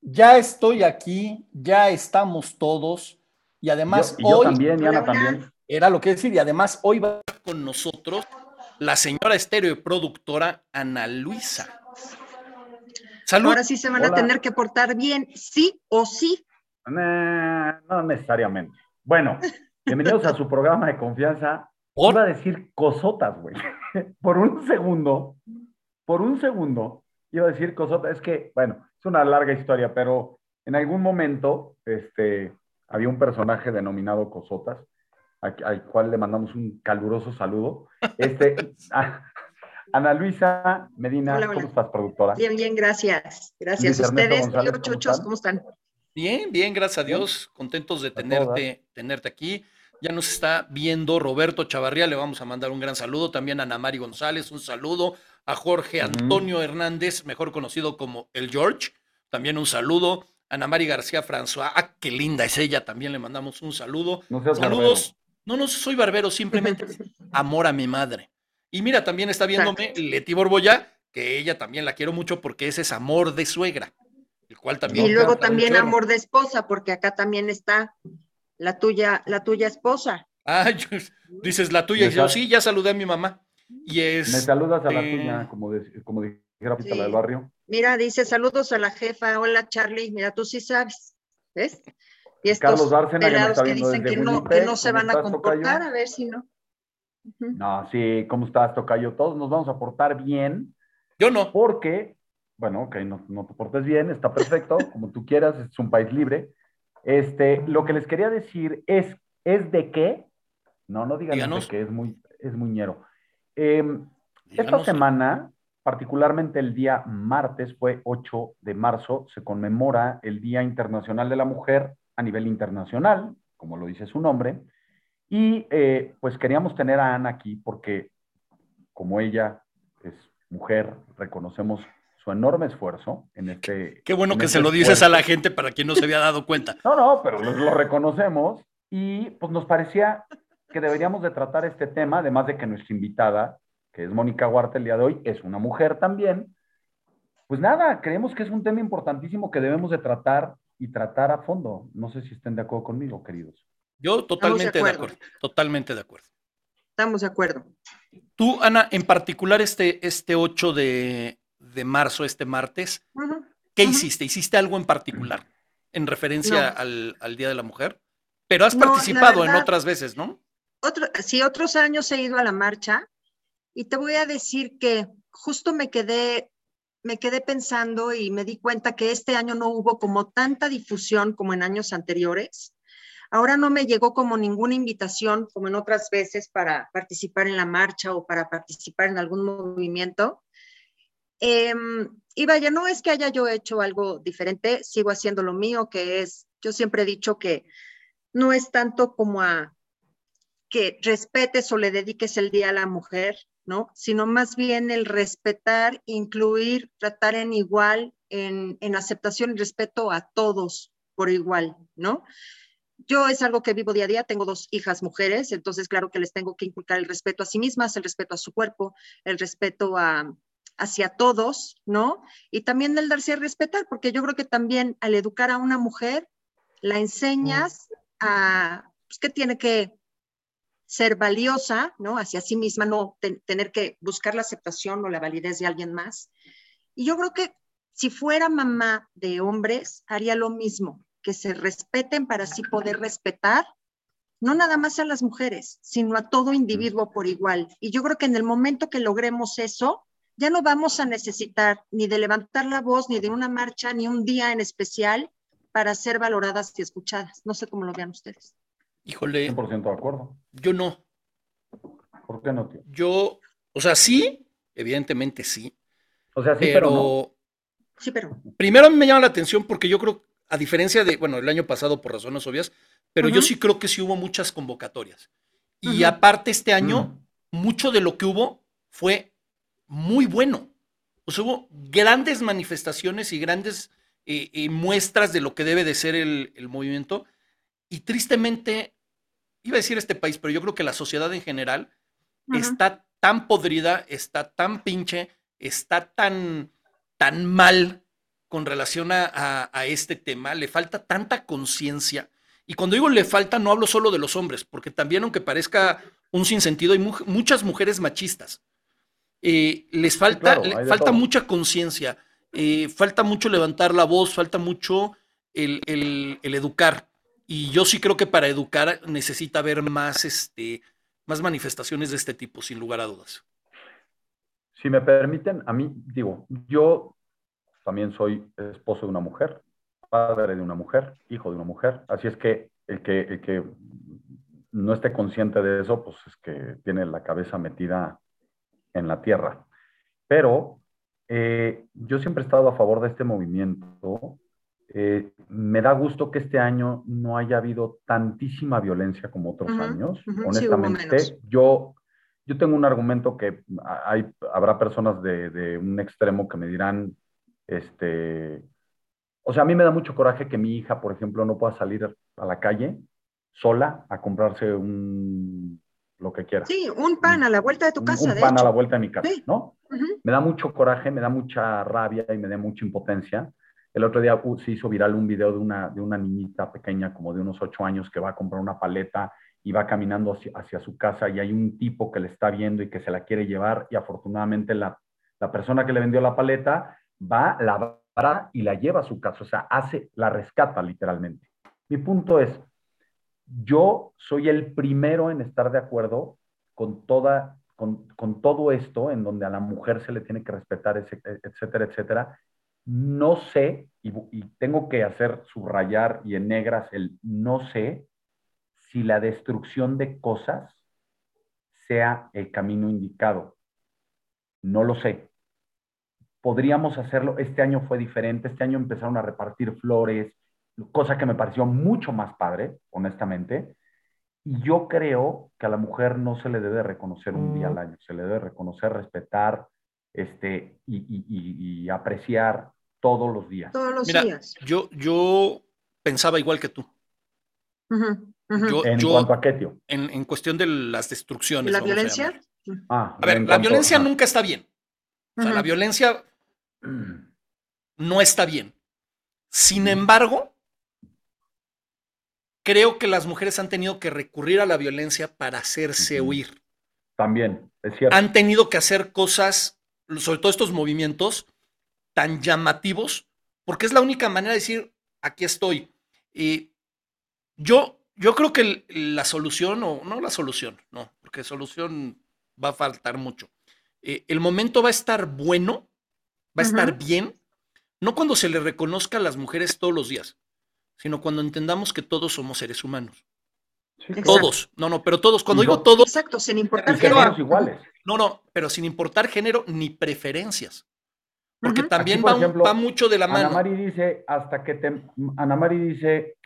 Ya estoy aquí, ya estamos todos y además Y yo hoy también, y Ana también. era lo que decir y además hoy va con nosotros la señora estéreo y productora Ana Luisa. Salud. Ahora sí se van Hola. a tener que portar bien, sí o sí. Nah, no necesariamente. Bueno, bienvenidos a su programa de confianza. Por- Iba a decir cosotas, güey. Por un segundo, por un segundo, iba a decir cosotas. Es que, bueno, es una larga historia, pero en algún momento, este, había un personaje denominado Cosotas, a- al cual le mandamos un caluroso saludo. Este, a- Ana Luisa Medina, Hola, ¿cómo hola. estás, productora? Bien, bien, gracias. Gracias Luis a ustedes. González, ¿cómo chuchos? ¿cómo están? Bien, bien, gracias a Dios. Contentos de tenerte, tenerte aquí. Ya nos está viendo Roberto Chavarría, le vamos a mandar un gran saludo. También a Ana Mari González, un saludo. A Jorge. Antonio Hernández, mejor conocido como el George, también un saludo. Ana Mari García François, ah, qué linda es ella, también le mandamos un saludo. No Saludos. No, no soy barbero, simplemente amor a mi madre. Y mira, también está viéndome Leti Borboya, que ella también la quiero mucho porque ese es amor de suegra, el cual también. Y luego también amor de esposa, porque acá también está la tuya, la tuya esposa. Ah, yo- dices la tuya. Y yo, Exacto. sí, ya saludé a mi mamá. Y es. Me saludas a la este, tuya, como, de- como dijera Pita, Sí. la del barrio. Mira, dice saludos a la jefa. Hola, Charlie. Mira, tú sí sabes. ¿Ves? Y estos Carlos Bárcena, que me está que dicen desde que no, Winnipeg. que no se ¿Cómo van a comportar, tocayo? a ver si no. No, sí, ¿cómo estás, Tocayo? Todos nos vamos a portar bien, Yo no. porque, bueno, ok, no, no te portes bien, está perfecto, como tú quieras, es un país libre. Este, lo que les quería decir es, ¿es de qué? No, no digan Díganos. de qué, es muy, es muy ñero. Em, Esta semana, particularmente el día martes, fue 8 de marzo, se conmemora el Día Internacional de la Mujer a nivel internacional, como lo dice su nombre. Y eh, pues queríamos tener a Ana aquí porque como ella es mujer, reconocemos su enorme esfuerzo en este... Qué bueno en que este se lo dices a la gente para quien no se había dado cuenta. No, no, pero lo, lo reconocemos y pues nos parecía que deberíamos de tratar este tema, además de que nuestra invitada, que es Mónica Huarta el día de hoy, es una mujer también. Pues nada, creemos que es un tema importantísimo que debemos de tratar y tratar a fondo. No sé si estén de acuerdo conmigo, queridos. Yo totalmente de acuerdo. acuerdo. Totalmente de acuerdo. Estamos de acuerdo. Tú, Ana, en particular este, este 8 de, de marzo, este martes, Ujú. ¿qué Ujú. hiciste? ¿Hiciste algo en particular en referencia No. al, al Día de la Mujer? Pero has No, participado en verdad- otras veces, ¿no? Otro, sí, otros años he ido a la marcha y te voy a decir que justo me quedé, me quedé pensando y me di cuenta que este año no hubo como tanta difusión como en años anteriores. Ahora no me llegó como ninguna invitación como en otras veces para participar en la marcha o para participar en algún movimiento. Em, y vaya, no es que haya yo hecho algo diferente, sigo haciendo lo mío, que es, yo siempre he dicho que no es tanto como a que respetes o le dediques el día a la mujer, ¿no? Sino más bien el respetar, incluir, tratar en igual, en, en aceptación y respeto a todos por igual, ¿no? Yo es algo que vivo día a día, tengo dos hijas mujeres, entonces claro que les tengo que inculcar el respeto a sí mismas, el respeto a su cuerpo, el respeto a, hacia todos, ¿no? Y también el darse a respetar, porque yo creo que también al educar a una mujer, la enseñas a, pues, que tiene que ser valiosa, ¿no? Hacia sí misma, no ten- tener que buscar la aceptación o la validez de alguien más. Y yo creo que si fuera mamá de hombres, haría lo mismo, que se respeten para así poder respetar, no nada más a las mujeres, sino a todo individuo por igual. Y yo creo que en el momento que logremos eso, ya no vamos a necesitar ni de levantar la voz, ni de una marcha, ni un día en especial para ser valoradas y escuchadas. No sé cómo lo vean ustedes. Híjole, 100% de acuerdo. yo no. ¿Por qué no, tío? Yo, o sea, sí, evidentemente sí, O sea, sí, pero, pero, no. Sí, pero primero a mí me llama la atención porque yo creo, a diferencia de, bueno, el año pasado por razones obvias, pero yo sí creo que sí hubo muchas convocatorias. Y aparte este año, mucho de lo que hubo fue muy bueno. pues hubo grandes manifestaciones y grandes eh, eh, muestras de lo que debe de ser el, movimiento. Y tristemente, iba a decir este país, pero yo creo que la sociedad en general está tan podrida, está tan pinche, está tan, tan mal con relación a, este tema, le falta tanta conciencia. Y cuando digo le falta, no hablo solo de los hombres, porque también, aunque parezca un sinsentido, hay muchas mujeres machistas. Eh, les falta, falta mucha conciencia, eh, falta mucho levantar la voz, falta mucho el, educar. Y yo sí creo que para educar necesita haber más, este, más manifestaciones de este tipo, sin lugar a dudas. Si me permiten, a mí, digo, yo también soy esposo de una mujer, padre de una mujer, hijo de una mujer, así es que el que, el que no esté consciente de eso, pues es que tiene la cabeza metida en la tierra. Pero eh, yo siempre he estado a favor de este movimiento. Eh, me da gusto que este año no haya habido tantísima violencia como otros años. Honestamente, yo, yo tengo un argumento que hay, habrá personas de, de, un extremo que me dirán, este, o sea, a mí me da mucho coraje que mi hija, por ejemplo, no pueda salir a la calle sola a comprarse un lo que quiera. Sí, un pan a la vuelta de tu casa. Un, pan a la vuelta de mi casa, ¿no? Me da mucho coraje, me da mucha rabia y me da mucha impotencia. El otro día uh, se hizo viral un video de una, de una niñita pequeña, como de unos ocho años, que va a comprar una paleta y va caminando hacia, su casa y hay un tipo que le está viendo y que se la quiere llevar y afortunadamente la, la persona que le vendió la paleta va, la va y la lleva a su casa, o sea, hace, la rescata literalmente. Mi punto es, yo soy el primero en estar de acuerdo con, toda, con, con, todo esto, en donde a la mujer se le tiene que respetar, etcétera, etcétera. No sé, y, y tengo que hacer subrayar y en negras el no sé si la destrucción de cosas sea el camino indicado. No lo sé. Podríamos hacerlo, este año fue diferente, este año empezaron a repartir flores, cosa que me pareció mucho más padre, honestamente. Y yo creo que a la mujer no se le debe reconocer un día al mm. año, se le debe reconocer, respetar este, y, apreciar todos los días. Todos los días. Yo, yo pensaba igual que tú. ¿En cuanto a qué, tío? En, cuestión de las destrucciones. ¿La violencia? A, ah, ver, la violencia nunca está bien. O sea, la violencia no está bien. Sin embargo, creo que las mujeres han tenido que recurrir a la violencia para hacerse huir. También, es cierto. Han tenido que hacer cosas, sobre todo estos movimientos, tan llamativos, porque es la única manera de decir, aquí estoy. Y yo, yo creo que la solución, o no la solución, no, porque solución va a faltar mucho. Eh, el momento va a estar bueno, va a estar bien, no cuando se le reconozca a las mujeres todos los días, sino cuando entendamos que todos somos seres humanos. todos, no, no, pero todos, cuando digo todos. Exacto, sin importar género. iguales. No, no, pero sin importar género ni preferencias. Porque también va, mucho de la mano. Ana Mari dice, hasta que te, Ana Mari dice,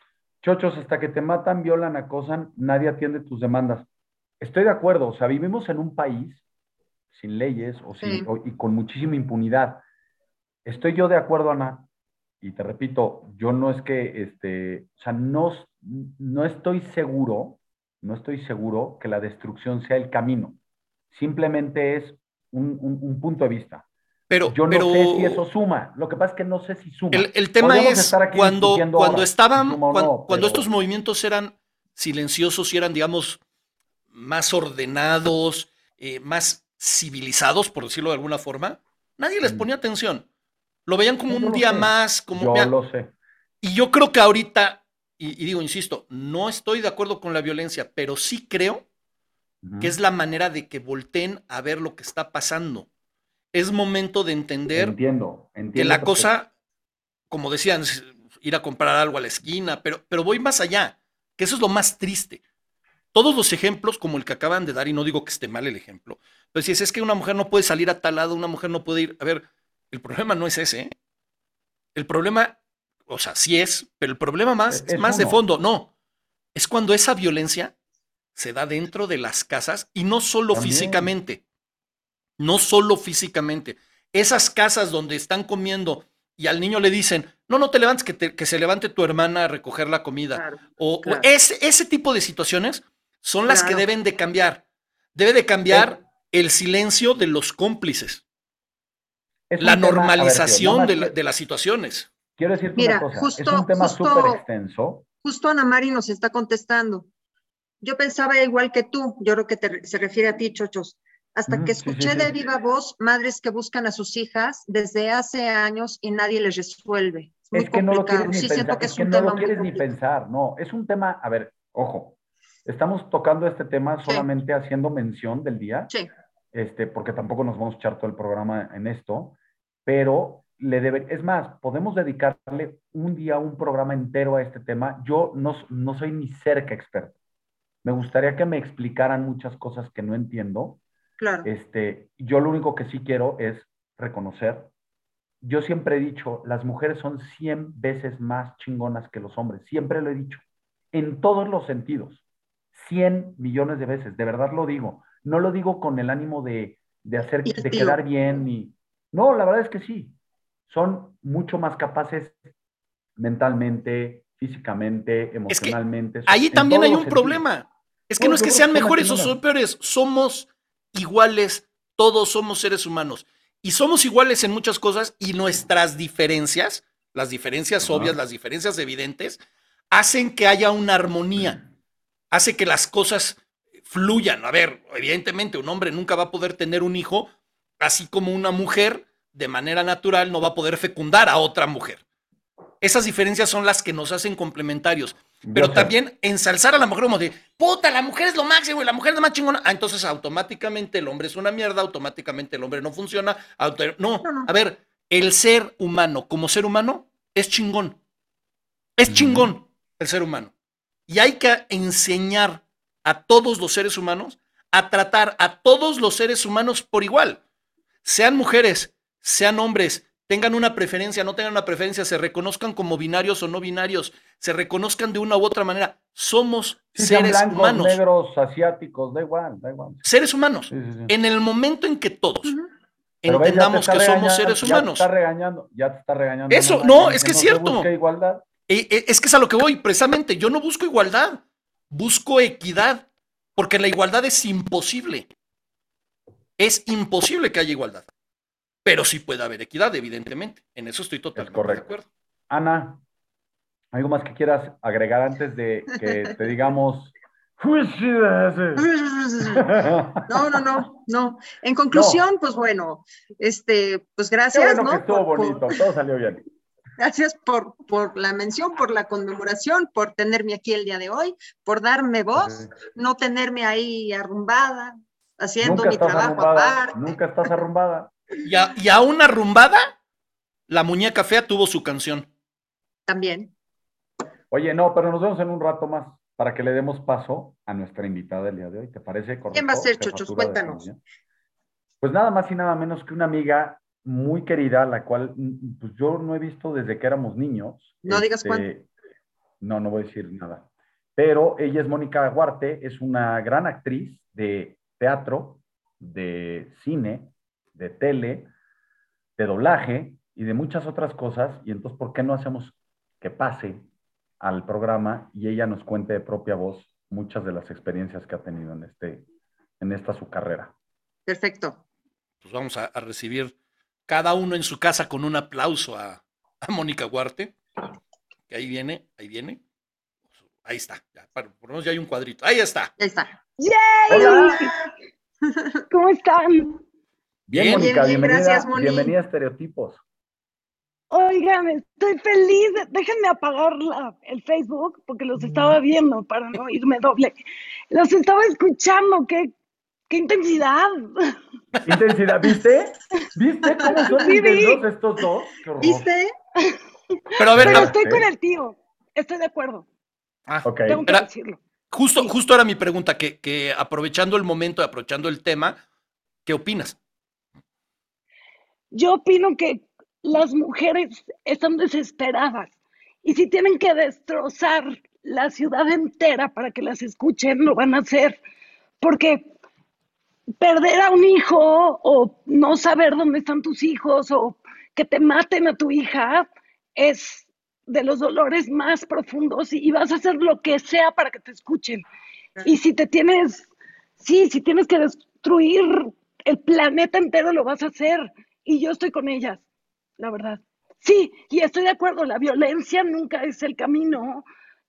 chochos, hasta que te matan, violan, acosan, nadie atiende tus demandas. Estoy de acuerdo, o sea, vivimos en un país sin leyes o sin, y con muchísima impunidad. Estoy yo de acuerdo, Ana, y te repito, yo no es que, este, o sea, no, no estoy seguro, no estoy seguro que la destrucción sea el camino. Simplemente es un, punto de vista. Pero, yo no sé si eso suma. Lo que pasa es que no sé si suma. El, tema es cuando, cuando estaban, cuando, estos movimientos eran silenciosos y eran, digamos, más ordenados, eh, más civilizados, por decirlo de alguna forma, nadie les mm. ponía atención. Lo veían como un día más, como... Yo lo sé. Y yo creo que ahorita, y, digo, insisto, no estoy de acuerdo con la violencia, pero sí creo que es la manera de que volteen a ver lo que está pasando. Es momento de entender entiendo, que la cosa, como decían, ir a comprar algo a la esquina, pero, pero voy más allá, que eso es lo más triste. Todos los ejemplos, como el que acaban de dar, y no digo que esté mal el ejemplo, pero si es, es que una mujer no puede salir a tal lado, una mujer no puede ir, a ver, el problema no es ese. ¿eh? El problema, o sea, sí es, pero el problema más, es, más de fondo. No, es cuando esa violencia se da dentro de las casas y no solo físicamente. No solo físicamente. esas casas donde están comiendo y al niño le dicen, no, no te levantes, que, que se levante tu hermana a recoger la comida. Claro, o, ese, ese tipo de situaciones son las que deben de cambiar. Debe de cambiar el silencio de los cómplices, Es la ver, tío, normalización de, las situaciones. Quiero decirte Mira, una cosa. es justo- un tema súper extenso. Justo Ana Mari nos está contestando. Yo pensaba igual que tú, yo creo que te- se refiere a ti, Chochos. Hasta Ujú, que sí, escuché sí. de viva voz madres que buscan a sus hijas desde hace años y nadie les resuelve. Es muy Es que no lo complicado. quieres ni Sí, pensar. siento que es es que un no tema lo muy quieres ni complicado. pensar. No, es un tema. A ver, ojo. Estamos tocando este tema solamente haciendo mención del día. Sí, este, porque tampoco nos vamos a echar todo el programa en esto, pero le debe, es más, podemos dedicarle un día, un programa entero a este tema. Yo no, no soy ni cerca experto. Me gustaría que me explicaran muchas cosas que no entiendo. Claro. Este, yo lo único que sí quiero es reconocer. Yo siempre he dicho, las mujeres son 100 veces más chingonas que los hombres. Siempre lo he dicho. En todos los sentidos. 100 millones de veces. De verdad lo digo. No lo digo con el ánimo de, de hacer, Y de quedar bien. Ni... No, la verdad es que sí. Son mucho más capaces mentalmente, físicamente, emocionalmente. Ahí en también hay un sentidos. problema. Es que No, no es que sean mejores o peores, somos iguales, todos somos seres humanos. Y somos iguales en muchas cosas y nuestras diferencias, las diferencias obvias, las diferencias evidentes, hacen que haya una armonía, hace que las cosas fluyan. A ver, evidentemente un hombre nunca va a poder tener un hijo, así como una mujer de manera natural no va a poder fecundar a otra mujer. Esas diferencias son las que nos hacen complementarios. Pero Yo también ensalzar a la mujer como de, puta, la mujer es lo máximo y la mujer es la más chingona. Ah, entonces automáticamente el hombre es una mierda, automáticamente el hombre no funciona. auto- No, No, no. a ver, el ser humano como ser humano es chingón. Es chingón el ser humano. Y hay que enseñar a todos los seres humanos a tratar a todos los seres humanos por igual. Sean mujeres, sean hombres, tengan una preferencia, no tengan una preferencia, se reconozcan como binarios o no binarios, se reconozcan de una u otra manera. Somos Sí, seres blancos, humanos. negros, asiáticos, da igual, da igual. Seres humanos. Sí, sí, sí. En el momento en que todos entendamos que somos seres Ya te humanos. está regañando, ya te está regañando. Eso, no, es que es cierto. igualdad. E- e- Es que es a lo que voy, precisamente. Yo no busco igualdad, busco equidad, porque la igualdad es imposible. Es imposible que haya igualdad. Pero sí puede haber equidad, evidentemente. En eso estoy totalmente de correcto. acuerdo. Ana, ¿algo más que quieras agregar antes de que te digamos? No, no, no, no. En conclusión, pues bueno, este, pues gracias, bueno que ¿no? estuvo Por- por- bonito, todo salió bien. gracias por, por la mención, por la conmemoración, por tenerme aquí el día de hoy, por darme voz, no tenerme ahí arrumbada, haciendo Nunca mi trabajo arrumbada, aparte. nunca estás arrumbada. Y a, y a una rumbada, la muñeca fea tuvo su canción. También. Oye, no, pero nos vemos en un rato más para que le demos paso a nuestra invitada del día de hoy. ¿Te parece correcto? ¿Quién va a ser, Chochos? Cuéntanos. Pues nada más y nada menos que una amiga muy querida, la cual mm, pues yo no he visto desde que éramos niños. No digas cuándo. No, no voy a decir nada. Pero ella es Mónica Huarte, es una gran actriz de teatro, de cine, de tele, de doblaje y de muchas otras cosas. Y entonces, ¿por qué no hacemos que pase al programa y ella nos cuente de propia voz muchas de las experiencias que ha tenido en, este, en esta su carrera? Perfecto. Pues vamos a, a recibir cada uno en su casa con un aplauso a, a Mónica Huarte. Que ahí viene, ahí viene. Ahí está. Ya, para- por lo menos ya hay un cuadrito. Ahí está. Ahí está. Hola. ¿Cómo están? Bien, Bien, Mónica, bien, bienvenida, gracias, Moni. bienvenida a Estereotipos. Oigan, estoy feliz. Déjenme apagar la- el Facebook porque los estaba viendo para no irme doble. Los estaba escuchando. ¡Qué, qué intensidad! Intensidad, ¿viste? ¿Viste cómo son Sí, intensos estos dos? ¿Viste? Pero a ver, Pero a- estoy ¿eh? con el tío. Estoy de acuerdo. ah, Ok. Tengo que decirlo. justo, Sí. justo era mi pregunta, que, que aprovechando el momento, aprovechando el tema, ¿qué opinas? Yo opino que las mujeres están desesperadas y si tienen que destrozar la ciudad entera para que las escuchen, lo van a hacer. Porque perder a un hijo o no saber dónde están tus hijos o que te maten a tu hija es de los dolores más profundos y, vas a hacer lo que sea para que te escuchen. Y si te tienes, sí, si tienes que destruir el planeta entero, lo vas a hacer. Y yo estoy con ellas, la verdad. Sí, y estoy de acuerdo, la violencia nunca es el camino,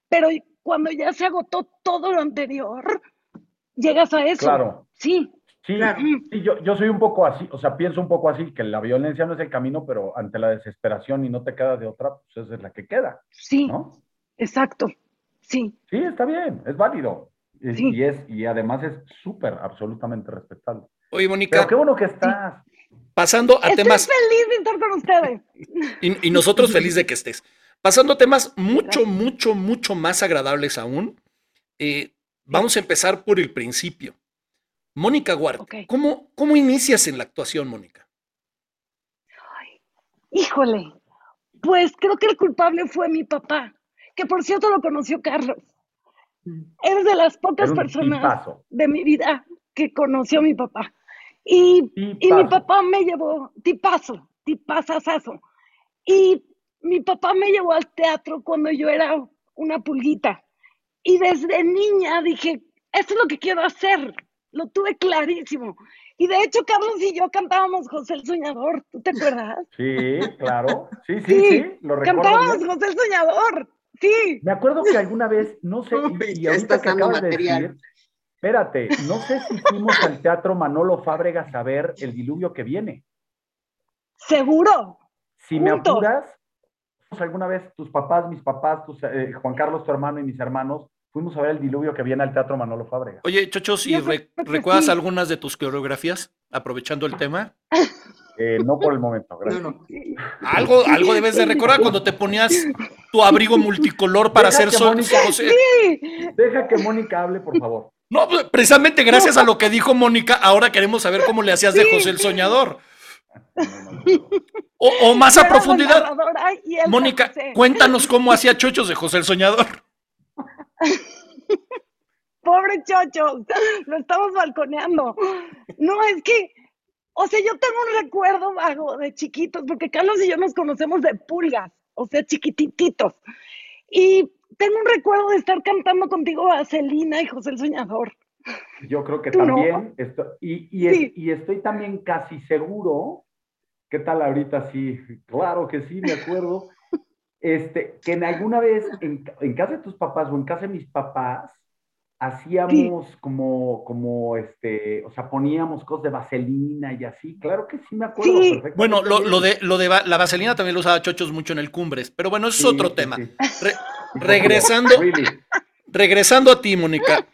pero cuando ya se agotó todo lo anterior, llegas a eso. Claro. Sí. Sí, sí yo, yo soy un poco así, o sea, pienso un poco así, que la violencia no es el camino, pero ante la desesperación y no te queda de otra, pues esa es la que queda. Sí, exacto, sí. Sí, está bien, es válido. Y, es, y además es súper, absolutamente respetable. Oye, Mónica. Pero qué bueno que estás. Pasando a Estoy temas. feliz de estar con ustedes. Y, y nosotros feliz de que estés. Pasando a temas mucho, mucho, mucho más agradables aún. Eh, vamos a empezar por el principio. Mónica Ward, ¿cómo, ¿cómo inicias en la actuación, Mónica? híjole, pues creo que el culpable fue mi papá, que por cierto lo conoció Carlos. Eres de las pocas personas de mi vida que conoció a mi papá. Y, y, mi papá me llevó, tipazo, tipazazazo. Y mi papá me llevó al teatro cuando yo era una pulguita. Y desde niña dije, esto es lo que quiero hacer lo tuve clarísimo. Y de hecho, Carlos y yo cantábamos José el Soñador, ¿tú te acuerdas? Sí, claro. Sí, sí, sí, lo recuerdo. Cantábamos José el Soñador, sí. Me acuerdo que alguna vez, no sé, y, ahorita que acabas de decir, espérate, no sé si fuimos al Teatro Manolo Fábregas a ver El Diluvio que viene. Seguro. Si me apuras, alguna vez tus papás, mis papás, eh, Juan Carlos, tu hermano y mis hermanos, fuimos a ver el diluvio que viene al Teatro Manolo Fábrega. Oye, Chochos, ¿y recuerdas algunas de tus coreografías, aprovechando el tema? Eh, no por el momento, gracias. Algo, algo debes de recordar cuando te ponías tu abrigo multicolor para hacer sol. Deja que Mónica hable, por favor. No, pues, precisamente gracias a lo que dijo Mónica, ahora queremos saber cómo le hacías de José el Soñador. O, más a profundidad. Mónica, cuéntanos cómo hacía Chochos de José el Soñador. Pobre Chocho, lo estamos balconeando. No, es que, o sea, yo tengo un recuerdo vago de chiquitos, porque Carlos y yo nos conocemos de pulgas, o sea, chiquititos. Y tengo un recuerdo de estar cantando contigo a Celina y José el Soñador. Yo creo que también, y, y, estoy también casi seguro, ¿qué tal ahorita? Sí, claro que sí, me acuerdo, este, que en alguna vez en, casa de tus papás o en casa de mis papás, hacíamos como, como, este, o sea, poníamos cosas de vaselina y así. Claro que sí me acuerdo perfectamente. Bueno, lo, de, lo de la vaselina también lo usaba Chochos mucho en el Cumbres, pero bueno, eso es otro tema. Regresando, regresando a ti, Mónica.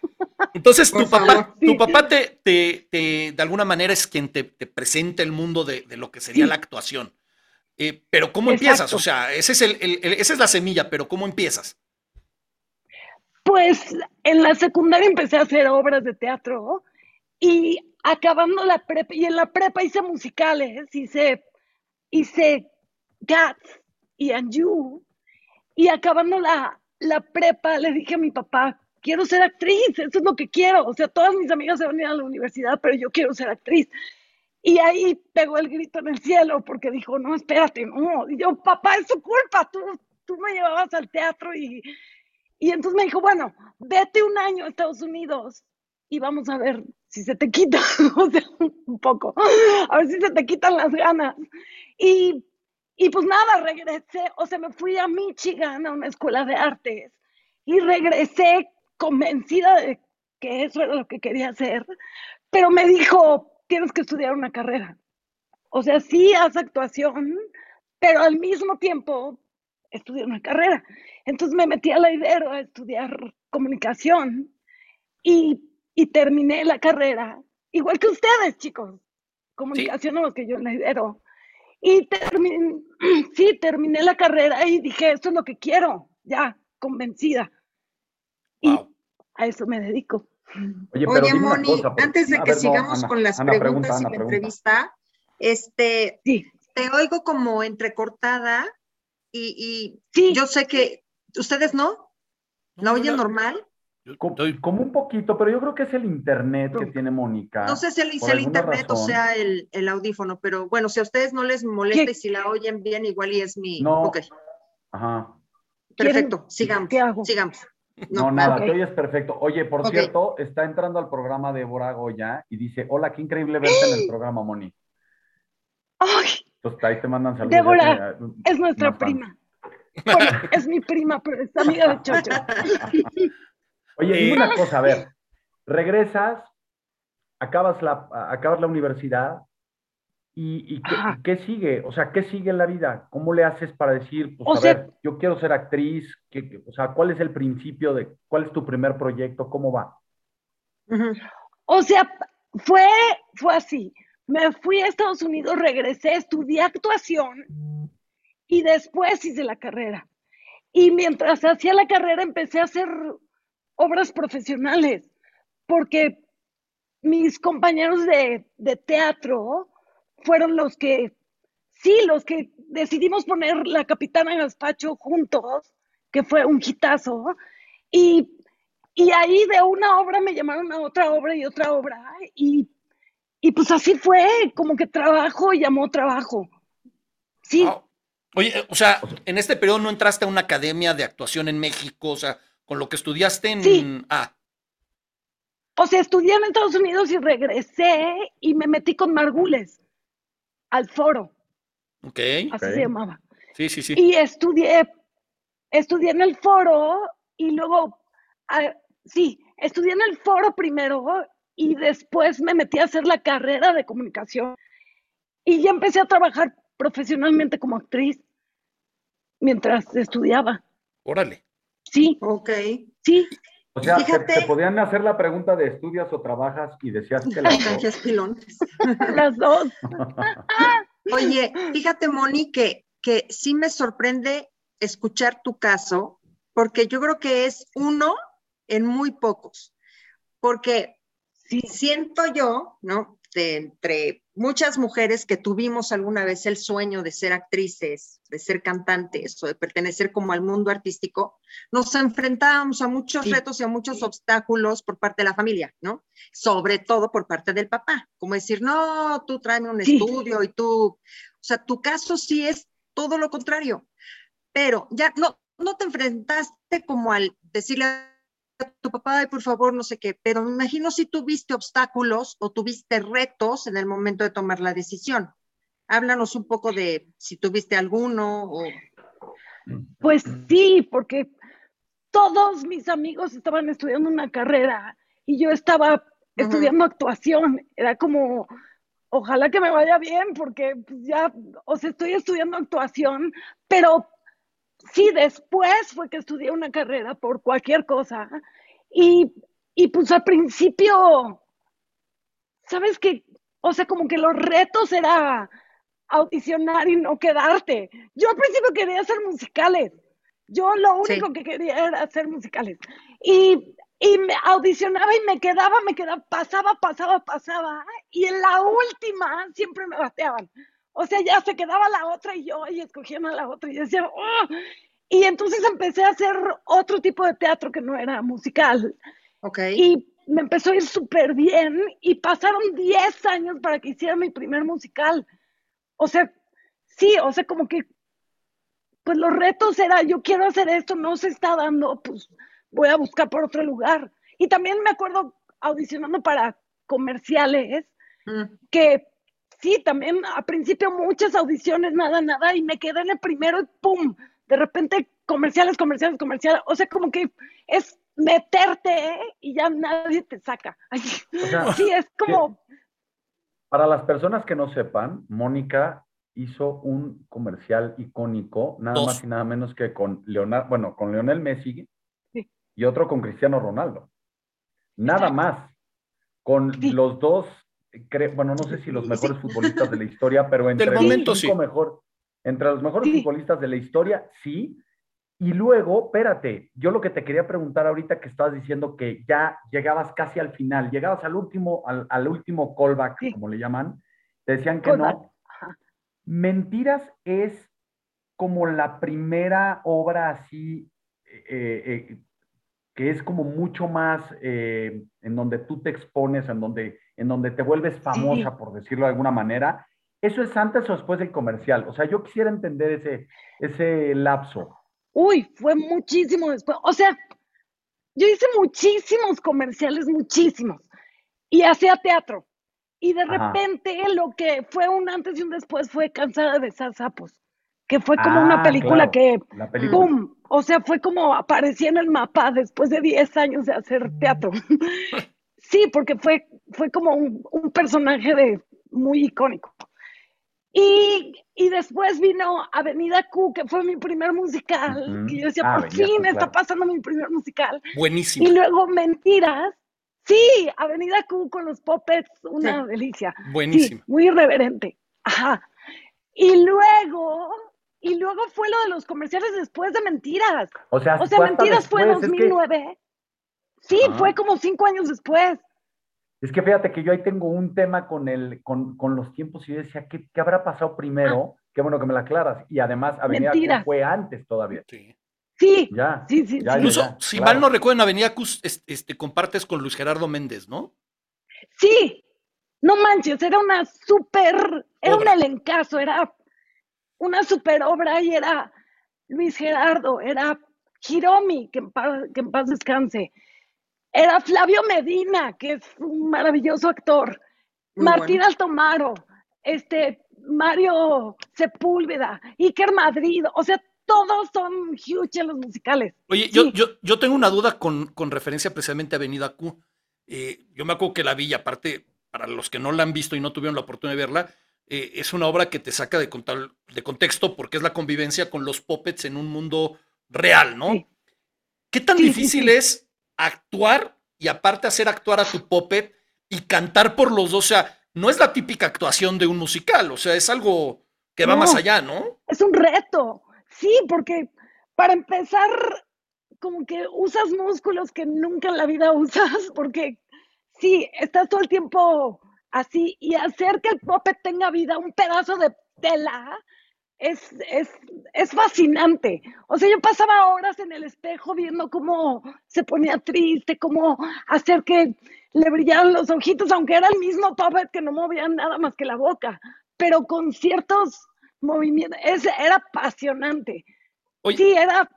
Entonces, tu papá, tu papá te, te, de alguna manera es quien te, presenta el mundo de, lo que sería la actuación. Eh, pero ¿cómo empiezas? O sea, ese es el, esa es la semilla, pero ¿cómo empiezas? Pues en la secundaria empecé a hacer obras de teatro y acabando la prepa, y en la prepa hice musicales, hice, hice Cats y Anju, y acabando la, la prepa le dije a mi papá, quiero ser actriz, eso es lo que quiero, o sea, todas mis amigas se van a ir a la universidad, pero yo quiero ser actriz. Y ahí pegó el grito en el cielo porque dijo, no, espérate, no. Y yo, papá, es tu culpa, tú, tú me llevabas al teatro y, y entonces me dijo, bueno, vete un año a Estados Unidos y vamos a ver si se te quita, o sea, un poco, a ver si se te quitan las ganas. Y, y pues nada, regresé, o sea, me fui a Michigan, a una escuela de artes, y regresé convencida de que eso era lo que quería hacer, pero me dijo, tienes que estudiar una carrera. O sea, sí haz actuación, pero al mismo tiempo estudiar una carrera. Entonces me metí a la Ibero a estudiar comunicación y, terminé la carrera, igual que ustedes, chicos. Comunicación no que yo en la Ibero. Y terminé, sí, terminé la carrera y dije, esto es lo que quiero, ya, convencida. Y a eso me dedico. Oye, Moni, antes de que sigamos con las preguntas y la entrevista, este, te oigo como entrecortada y, y yo sé que ustedes no, ¿la oyen normal? Como, como, un poquito, pero yo creo que es el internet que tiene Mónica. No sé si el, el internet o sea el, el, audífono, pero bueno, si a ustedes no les molesta y si la oyen bien, igual y es mi... No. Okay. Ajá. Perfecto, sigamos. ¿Qué hago? Sigamos. No, nada, okay. te oyes perfecto. Oye, por okay. cierto, está entrando al programa de Goya y dice, hola, qué increíble verte en el programa, Moni. Ay. Entonces ahí te mandan saludos. Débora, es nuestra prima. Bueno, es mi prima, pero es amiga de Chocho. Oye, dime una cosa, a ver, regresas, acabas la, acabas la universidad y, y, qué, y, qué, sigue, o sea, ¿qué sigue en la vida? ¿Cómo le haces para decir, pues, o a sea, ver, yo quiero ser actriz, ¿qué, o sea, ¿cuál es el principio de, cuál es tu primer proyecto, cómo va? Uh -huh. O sea, fue, fue así, me fui a Estados Unidos, regresé, estudié actuación y después hice la carrera. Y mientras hacía la carrera empecé a hacer obras profesionales, porque mis compañeros de, de, teatro fueron los que, sí, los que decidimos poner la Capitana Gaspacho juntos, que fue un hitazo, y, y ahí de una obra me llamaron a otra obra y otra obra, y, y pues así fue, como que trabajo llamó trabajo. Sí. Oye, o sea, en este periodo no entraste a una academia de actuación en México, o sea, con lo que estudiaste en... Sí. Ah. O sea, estudié en Estados Unidos y regresé y me metí con Margules al foro. Ok. Así okay. se llamaba. Sí, sí, sí. Y estudié, estudié en el foro y luego, sí, estudié en el foro primero y después me metí a hacer la carrera de comunicación y ya empecé a trabajar profesionalmente como actriz mientras estudiaba. Órale. Sí. Ok. Sí. O sea, Fíjate, te, te, podían hacer la pregunta de estudias o trabajas y decías que las dos. pilones. las dos. Oye, fíjate, Moni, que, que sí me sorprende escuchar tu caso, porque yo creo que es uno en muy pocos. Porque sí. siento yo, ¿no? De entre muchas mujeres que tuvimos alguna vez el sueño de ser actrices, de ser cantantes o de pertenecer como al mundo artístico, nos enfrentábamos a muchos sí. retos y a muchos obstáculos por parte de la familia, ¿no? Sobre todo por parte del papá, como decir, no, tú tráeme un sí. estudio y tú, o sea, tu caso sí es todo lo contrario, pero ya no, no te enfrentaste como al decirle a tu papá, ay, por favor, no sé qué, pero me imagino si tuviste obstáculos o tuviste retos en el momento de tomar la decisión. Háblanos un poco de si tuviste alguno o... Pues sí, porque todos mis amigos estaban estudiando una carrera y yo estaba uh -huh. estudiando actuación. Era como, ojalá que me vaya bien porque pues, ya, o sea, estoy estudiando actuación, pero sí, después fue que estudié una carrera por cualquier cosa. Y, y pues al principio, ¿sabes qué? O sea, como que los retos era audicionar y no quedarte. Yo al principio quería hacer musicales. Yo lo único sí. que quería era hacer musicales. Y, y me audicionaba y me quedaba, me quedaba, pasaba, pasaba, pasaba. Y en la última siempre me bateaban. O sea, ya se quedaba la otra y yo, y escogían a la otra y decía, oh. y entonces empecé a hacer otro tipo de teatro que no era musical. Ok. Y me empezó a ir súper bien y pasaron 10 años para que hiciera mi primer musical. O sea, sí, o sea, como que, pues los retos era, yo quiero hacer esto, no se está dando, pues voy a buscar por otro lugar. Y también me acuerdo audicionando para comerciales, mm. que sí, también a principio muchas audiciones, nada, nada, y me quedé en el primero y ¡pum! De repente comerciales, comerciales, comerciales. O sea, como que es meterte ¿eh? y ya nadie te saca. Ay, o sea, sí, es como... Para las personas que no sepan, Mónica hizo un comercial icónico, nada Dos. más y nada menos que con Leonardo, bueno, con Leonel Messi sí. y otro con Cristiano Ronaldo. Nada Exacto. más. Con sí. los dos bueno, no sé si los mejores futbolistas de la historia, pero entre momento, los cinco sí. mejor, entre los mejores sí. futbolistas de la historia, sí. Y luego, espérate, yo lo que te quería preguntar ahorita que estabas diciendo que ya llegabas casi al final, llegabas al último, al, al último callback, sí. como le llaman, te decían que callback. no. Mentiras es como la primera obra así eh, eh, que es como mucho más eh, en donde tú te expones, en donde, en donde te vuelves famosa, por decirlo de alguna manera. ¿Eso es antes o después del comercial? O sea, yo quisiera entender ese, ese lapso. Uy, fue muchísimo después. O sea, yo hice muchísimos comerciales, muchísimos, y hacía teatro. Y de repente lo que fue un antes y un después fue Cansada de besar sapos, que fue como una Ah, película claro, que, la película. ¡boom! O sea, fue como aparecía en el mapa después de 10 años de hacer teatro. sí, porque fue, fue como un, un personaje de, muy icónico. Y, y después vino Avenida Q, que fue mi primer musical, Ujú. que yo decía, Ah, por Avenida fin Q, está claro. pasando mi primer musical. Buenísimo. Y luego Mentiras. Sí, Avenida Q con los puppets, una Sí. delicia. Buenísimo. Sí, muy irreverente. Ajá. Y luego, y luego fue lo de los comerciales después de Mentiras. O sea, O sea, Mentiras fue después, es que- 2009. Sí, Ajá. fue como cinco años después. Es que fíjate que yo ahí tengo un tema con, el, con, con los tiempos y yo decía, ¿qué, qué habrá pasado primero? Qué bueno que me la aclaras. Y además, Avenida Q fue antes todavía. Sí. Sí, Ya. sí, sí. ya, sí. Incluso, ya, si claro. mal no recuerdo, en Avenida Cus es- este, compartes con Luis Gerardo Méndez, ¿no? Sí, no manches, era una súper, era un elencazo, era una súper obra y era Luis Gerardo, era Hiromi, que en paz, que en paz descanse, era Flavio Medina, que es un maravilloso actor, Muy Martín bueno. Altomaro, este, Mario Sepúlveda, Iker Madrid, o sea, todos son huge en los musicales. Oye, yo, Sí. yo, yo tengo una duda con, con referencia precisamente a Avenida Q. Eh, yo me acuerdo que la vi, y aparte, para los que no la han visto y no tuvieron la oportunidad de verla, eh, es una obra que te saca de, contal- de contexto porque es la convivencia con los puppets en un mundo real, ¿no? Sí. ¿Qué tan Sí, sí, difícil sí. es actuar y aparte hacer actuar a tu puppet y cantar por los dos? O sea, no es la típica actuación de un musical, o sea, es algo que va No. más allá, ¿no? Es un reto, sí, porque para empezar, como que usas músculos que nunca en la vida usas, porque sí, estás todo el tiempo así y hacer que el puppet tenga vida, un pedazo de tela, es, es, es fascinante. O sea, yo pasaba horas en el espejo viendo cómo se ponía triste, cómo hacer que le brillaran los ojitos, aunque era el mismo puppet que no movía nada más que la boca, pero con ciertos movimientos, es, era apasionante. Oye, Sí, era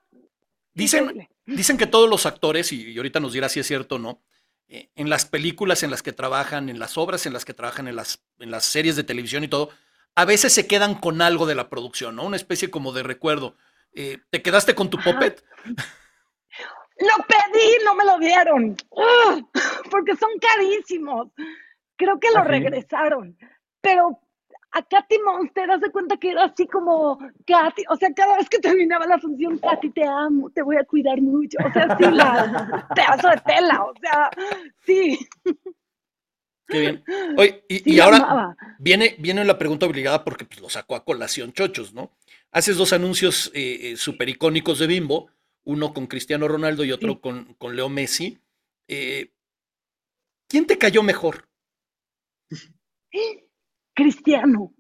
Dicen, increíble. dicen que todos los actores, y, y ahorita nos dirá si es cierto o no, eh, en las películas en las que trabajan, en las obras en las que trabajan, en las, en las series de televisión y todo, a veces se quedan con algo de la producción, ¿no? Una especie como de recuerdo. Eh, ¿Te quedaste con tu puppet? Lo pedí, no me lo dieron, ¡Ugh! porque son carísimos. Creo que lo regresaron, pero a Katy Monster, haz de cuenta que era así como Katy, o sea, cada vez que terminaba la función, Katy, te amo, te voy a cuidar mucho, o sea, sí, la pedazo de tela, o sea, sí, Qué bien. Oye, y, sí y la ahora amaba. viene, viene la pregunta obligada porque pues, lo sacó a colación Chochos, ¿no? Haces dos anuncios eh, súper icónicos de Bimbo, uno con Cristiano Ronaldo y otro Sí. con, con Leo Messi. Eh, ¿Quién te cayó mejor? Cristiano.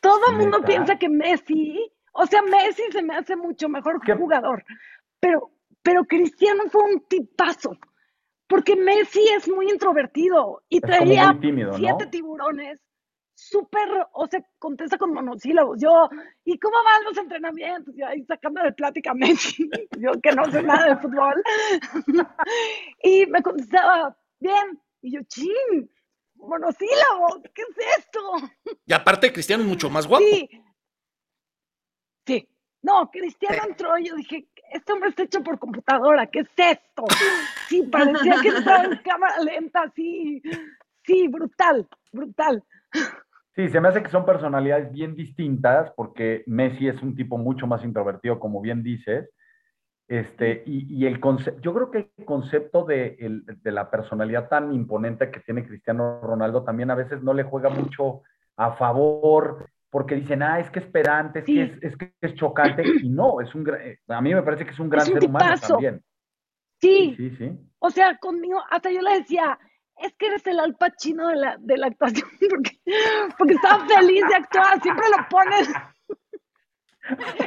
Todo el mundo piensa que Messi, o sea, Messi se me hace mucho mejor ¿Qué? jugador, pero, pero Cristiano fue un tipazo, porque Messi es muy introvertido y Es como traía muy tímido, siete ¿no? tiburones, súper, o sea, contesta con monosílabos. Yo, ¿y cómo van los entrenamientos? Yo ahí sacando de plática a Messi, yo que no sé nada de fútbol. y me contestaba, bien, y yo, chin, monosílabos, ¿qué es esto? Y aparte, Cristiano es mucho más guapo. Sí. Sí. No, Cristiano entró y yo dije, este hombre está hecho por computadora, ¿qué es esto? Sí, parecía que estaba en cámara lenta, sí. Sí, brutal, brutal. Sí, se me hace que son personalidades bien distintas porque Messi es un tipo mucho más introvertido, como bien dices. Este, y, y el concepto, yo creo que el concepto de, el- de la personalidad tan imponente que tiene Cristiano Ronaldo también a veces no le juega mucho a favor porque dicen, ah, es que es pedante, es, Sí. que es, es que es chocante. Y no, es un, eh, a mí me parece que es un gran un ser humano también. Sí, Sí, sí. o sea, conmigo, hasta yo le decía, es que eres el alpa chino de la, de la actuación, porque, porque estaba feliz de actuar, siempre lo pones.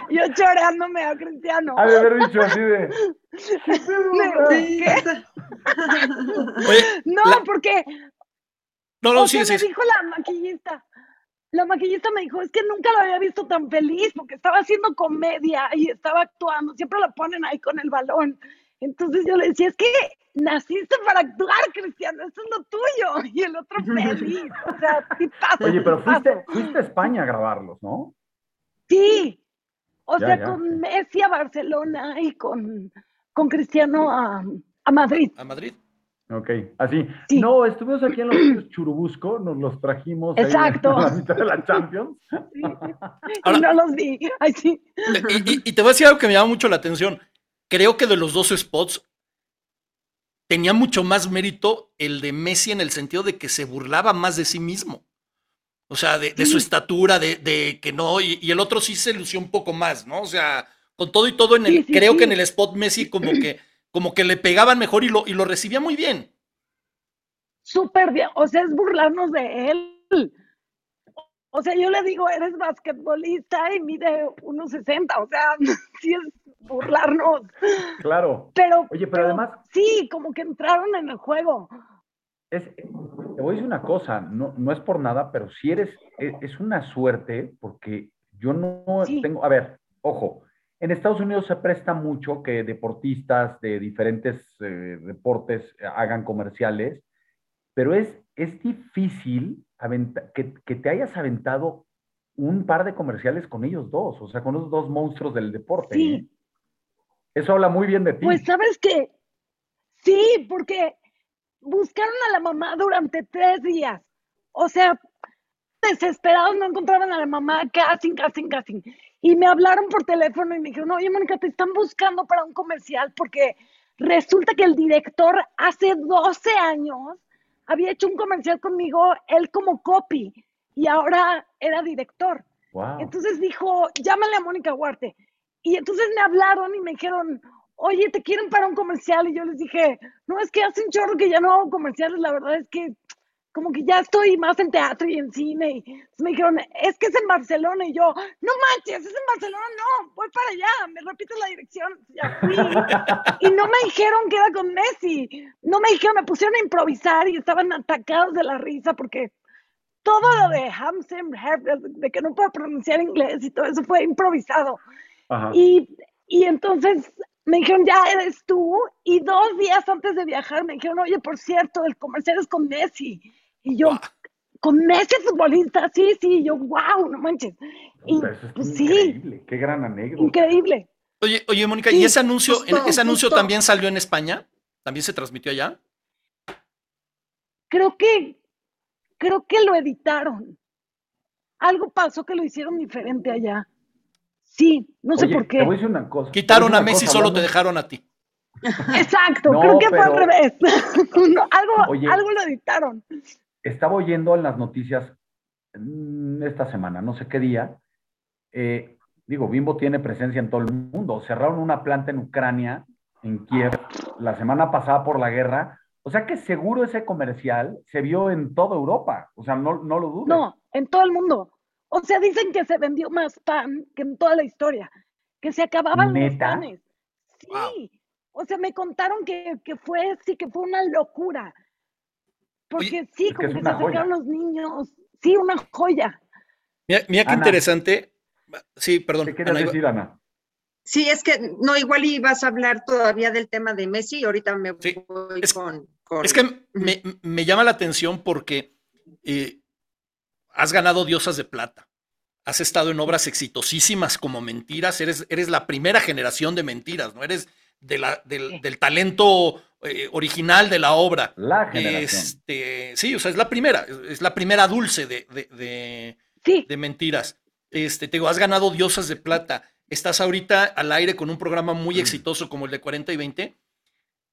Yo chorándome a Cristiano. Ha de haber dicho así de. No, la- porque no, no, o sí, sea, sí. me dijo la maquillista. La maquillista me dijo, es que nunca lo había visto tan feliz porque estaba haciendo comedia y estaba actuando. Siempre la ponen ahí con el balón. Entonces yo le decía, es que naciste para actuar, Cristiano, eso es lo tuyo. Y el otro feliz. O sea, tipazo, Oye, pero fuiste, fuiste a España a grabarlos, ¿no? Sí. O Ya, sea, ya, con sí. Messi a Barcelona y con, con Cristiano a, a Madrid. A Madrid. Ok, así. Sí. No, estuvimos aquí en los Churubusco, nos los trajimos ahí Exacto. a la mitad de la Champions. Sí. Ahora- y no los vi. Ay, sí. Y, y- y te voy a decir algo que me llama mucho la atención. Creo que de los dos spots tenía mucho más mérito el de Messi en el sentido de que se burlaba más de sí mismo. O sea, de, de su estatura, de, de que no, y, y el otro sí se lució un poco más, ¿no? O sea, con todo y todo en el, Sí, sí, creo que en el spot Messi como que, como que le pegaban mejor y lo, y lo recibía muy bien. Súper bien. O sea, es burlarnos de él. O sea, yo le digo, eres basquetbolista y mide 1.60. O sea, sí es burlarnos. Claro. Pero, Oye, pero además- Sí, como que entraron en el juego. Es, te voy a decir una cosa, no, no es por nada, pero si eres, es, es una suerte porque yo no Sí. tengo, a ver, ojo, en Estados Unidos se presta mucho que deportistas de diferentes eh, deportes eh, hagan comerciales, pero es, es difícil que, que te hayas aventado un par de comerciales con ellos dos, o sea, con los dos monstruos del deporte. Sí. ¿eh? Eso habla muy bien de ti. Pues, ¿sabes qué? Sí, porque buscaron a la mamá durante tres días. O sea, desesperados no encontraban a la mamá, casting, casting, casting. Y me hablaron por teléfono y me dijeron, oye, Mónica, te están buscando para un comercial porque resulta que el director hace 12 años había hecho un comercial conmigo, él como copy, y ahora era director. Wow. Entonces dijo, llámale a Mónica Huarte. Y entonces me hablaron y me dijeron, oye, te quieren para un comercial. Y yo les dije, no, es que hace un chorro que ya no hago comerciales. La verdad es que como que ya estoy más en teatro y en cine. Y me dijeron, es que es en Barcelona. Y yo, no manches, es en Barcelona. No, voy para allá. Me repites la dirección. Ya fui. Y no me dijeron que era con Messi. No me dijeron, me pusieron a improvisar y estaban atacados de la risa porque todo lo de Hamsen, de que no puedo pronunciar inglés y todo eso fue improvisado. Ajá. Y, y entonces me dijeron, ya eres tú. Y dos días antes de viajar me dijeron, oye, por cierto, el comercial es con Messi. Y yo, con Messi futbolista, sí, sí. Y yo, wow, no manches. Y Puta, eso es pues, sí, increíble, qué gran anécdota. increíble. Oye, oye, Mónica, Sí, ¿y ese anuncio, justo, ese anuncio también salió en España? ¿También se transmitió allá? Creo que, creo que lo editaron. Algo pasó que lo hicieron diferente allá. Sí, no sé Oye, por Te voy a qué. decir una cosa. Quitaron a Messi, cosa, solo te dejaron a ti. Exacto, No, creo que fue al revés. No, algo, Oye. algo lo editaron. Estaba oyendo en las noticias mm, esta semana, no sé qué día. eh, digo, Bimbo tiene presencia en todo el mundo. Cerraron una planta en Ucrania, en Kiev, la semana pasada por la guerra. O sea que seguro ese comercial se vio en toda Europa. O sea, no, no lo dudes. No, en todo el mundo. O sea, dicen que se vendió más pan que en toda la historia, que se acababan los panes. Sí. Wow. O sea, me contaron que, que fue, sí, que fue una locura. Porque sí, es que como que, se acercaron joya. los niños. Sí, una joya. Mira, mira qué Ana. interesante. Sí, perdón. ¿Qué quieres Ana, decir, Ana? Sí, es que no, igual ibas a hablar todavía del tema de Messi y ahorita me Sí, voy es- con, con- Es que me, me llama la atención porque eh, has ganado diosas de plata. Has estado en obras exitosísimas como Mentiras. Eres, eres la primera generación de Mentiras, ¿no? Eres de la, del, del talento eh, original de la obra. La generación. Este, sí, o sea, es la primera. Es, la primera dulce de, de- de- Sí, de mentiras. Este, te digo, has ganado diosas de plata. Estás ahorita al aire con un programa muy exitoso como el de 40 y 20.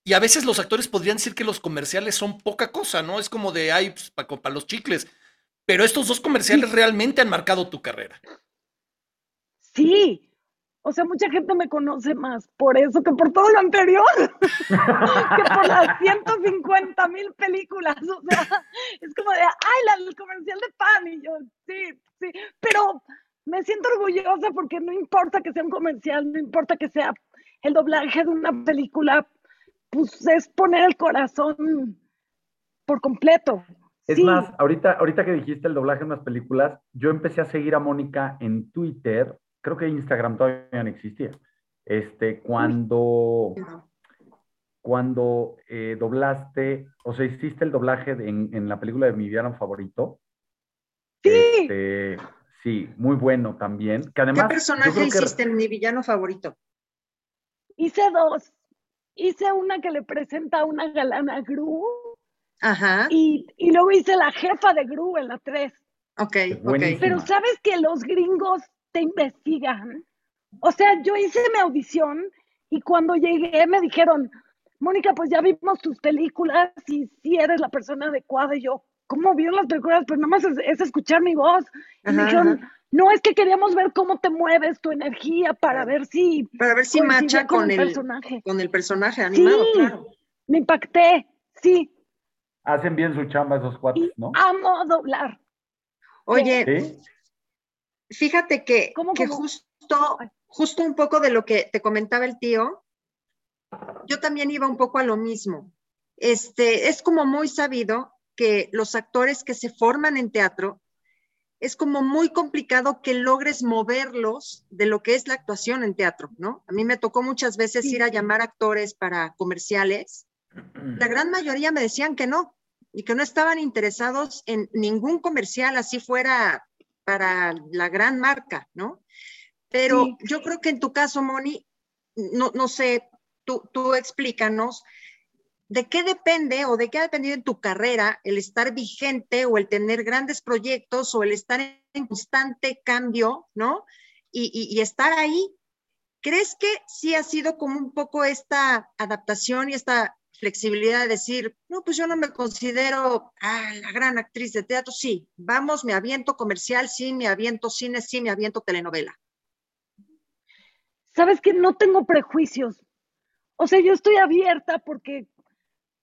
Y a veces los actores podrían decir que los comerciales son poca cosa, ¿no? Es como de, ay, pues, para los chicles. Pero estos dos comerciales realmente han marcado tu carrera. sí. O sea, mucha gente me conoce más por eso que por todo lo anterior, que por las 150 mil películas. O sea, es como de, ay, el comercial de pan. Y yo, sí, sí. Pero me siento orgullosa porque no importa que sea un comercial, no importa que sea el doblaje de una película, pues es poner el corazón por completo. Es más, ahorita, ahorita que dijiste el doblaje de unas películas, yo empecé a seguir a Mónica en Twitter, creo que Instagram todavía no existía. Este, cuando, cuando eh, doblaste, o sea, hiciste el doblaje en, la película de mi villano favorito. Sí. Este, sí, muy bueno también. Que además, ¿Qué personaje hiciste en mi villano favorito? Hice dos. Hice una que le presenta a una galana Gru. Ajá. Y, y luego hice la jefa de Gru en la 3. Ok, ok. Pero sabes que los gringos te investigan. O sea, yo hice mi audición y cuando llegué me dijeron, Mónica, pues ya vimos tus películas y si eres la persona adecuada. Y yo, ¿cómo vieron las películas? Pues nada más es, escuchar mi voz. Y me dijeron, no, es que queríamos ver cómo te mueves, tu energía, para ver si... Para ver si macha con, el, personaje. Con el personaje animado, sí, claro. Me impacté, sí. Hacen bien su chamba esos cuates, ¿no? Amo doblar. Oye, fíjate que, que justo, justo un poco de lo que te comentaba el tío, yo también iba un poco a lo mismo. Este, es como muy sabido que los actores que se forman en teatro es como muy complicado que logres moverlos de lo que es la actuación en teatro, ¿no? A mí me tocó muchas veces ir a llamar actores para comerciales. La gran mayoría me decían que no y que no estaban interesados en ningún comercial, así fuera para la gran marca, ¿no? Pero yo creo que en tu caso, Moni, no, no sé, tú, tú explícanos, ¿de qué depende o de qué ha dependido en tu carrera el estar vigente o el tener grandes proyectos o el estar en constante cambio, ¿no? Y, estar ahí. ¿Crees que sí ha sido como un poco esta adaptación y esta flexibilidad de decir, no, pues yo no me considero ah, la gran actriz de teatro, sí, vamos, me aviento comercial, sí, me aviento cine, sí, me aviento telenovela. Sabes que no tengo prejuicios. O sea, yo estoy abierta porque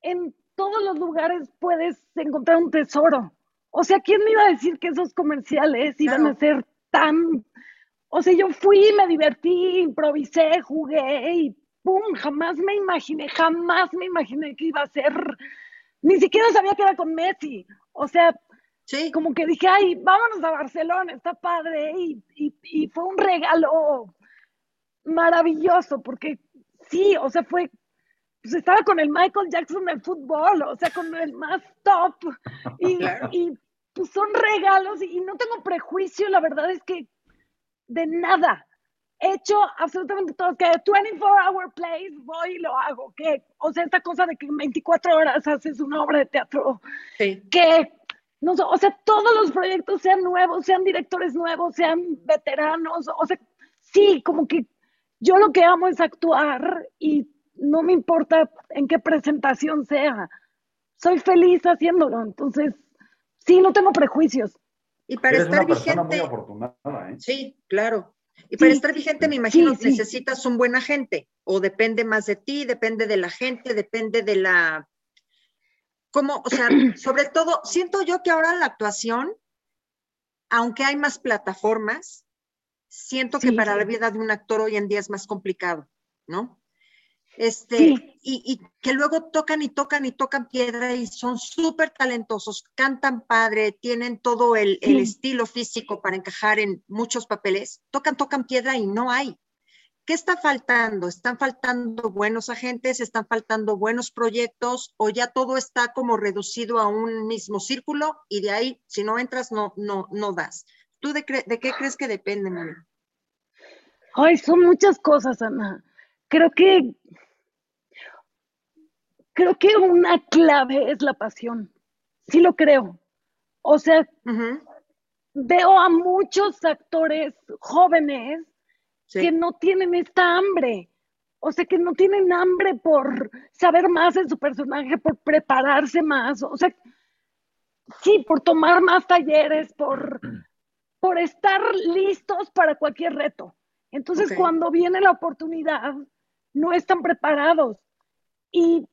en todos los lugares puedes encontrar un tesoro. O sea, ¿quién me iba a decir que esos comerciales iban a ser tan... O sea, yo fui, me divertí, improvisé, jugué y ¡pum! Jamás me imaginé, jamás me imaginé que iba a ser... Ni siquiera sabía que era con Messi. O sea, sí. como que dije, ay, vámonos a Barcelona, está padre. Y, y fue un regalo maravilloso, porque sí, o sea, fue pues estaba con el Michael Jackson del fútbol, o sea, con el más top. Y, y pues son regalos y, no tengo prejuicio, la verdad es que de nada. He hecho absolutamente todo, que 24 hour plays voy y lo hago, que, o sea, esta cosa de que en 24 horas haces una obra de teatro, que, no, o sea, todos los proyectos sean nuevos, sean directores nuevos, sean veteranos, o sea, sí, como que yo lo que amo es actuar y no me importa en qué presentación sea, soy feliz haciéndolo, entonces sí, no tengo prejuicios. Y para estar vigente. ¿eh? Sí, claro. Y para estar vigente, me imagino necesitas un buen agente, o depende más de ti, depende de la gente, depende de la. Como, o sea, sobre todo, siento yo que ahora la actuación, aunque hay más plataformas, siento que para la vida de un actor hoy en día es más complicado, ¿no? Este, y, que luego tocan y tocan y tocan piedra y son súper talentosos, cantan padre, tienen todo el, estilo físico para encajar en muchos papeles, tocan, tocan piedra y no hay. ¿Qué está faltando? ¿Están faltando buenos agentes? ¿Están faltando buenos proyectos? ¿O ya todo está como reducido a un mismo círculo y de ahí, si no entras, no, no, no das? ¿Tú de, de qué crees que depende, Mona? Ay, son muchas cosas, Ana. Creo que creo que una clave es la pasión. Sí lo creo. O sea, veo a muchos actores jóvenes que no tienen esta hambre. O sea, que no tienen hambre por saber más de su personaje, por prepararse más. O sea, sí, por tomar más talleres, por, por estar listos para cualquier reto. Entonces, cuando viene la oportunidad, no están preparados. Y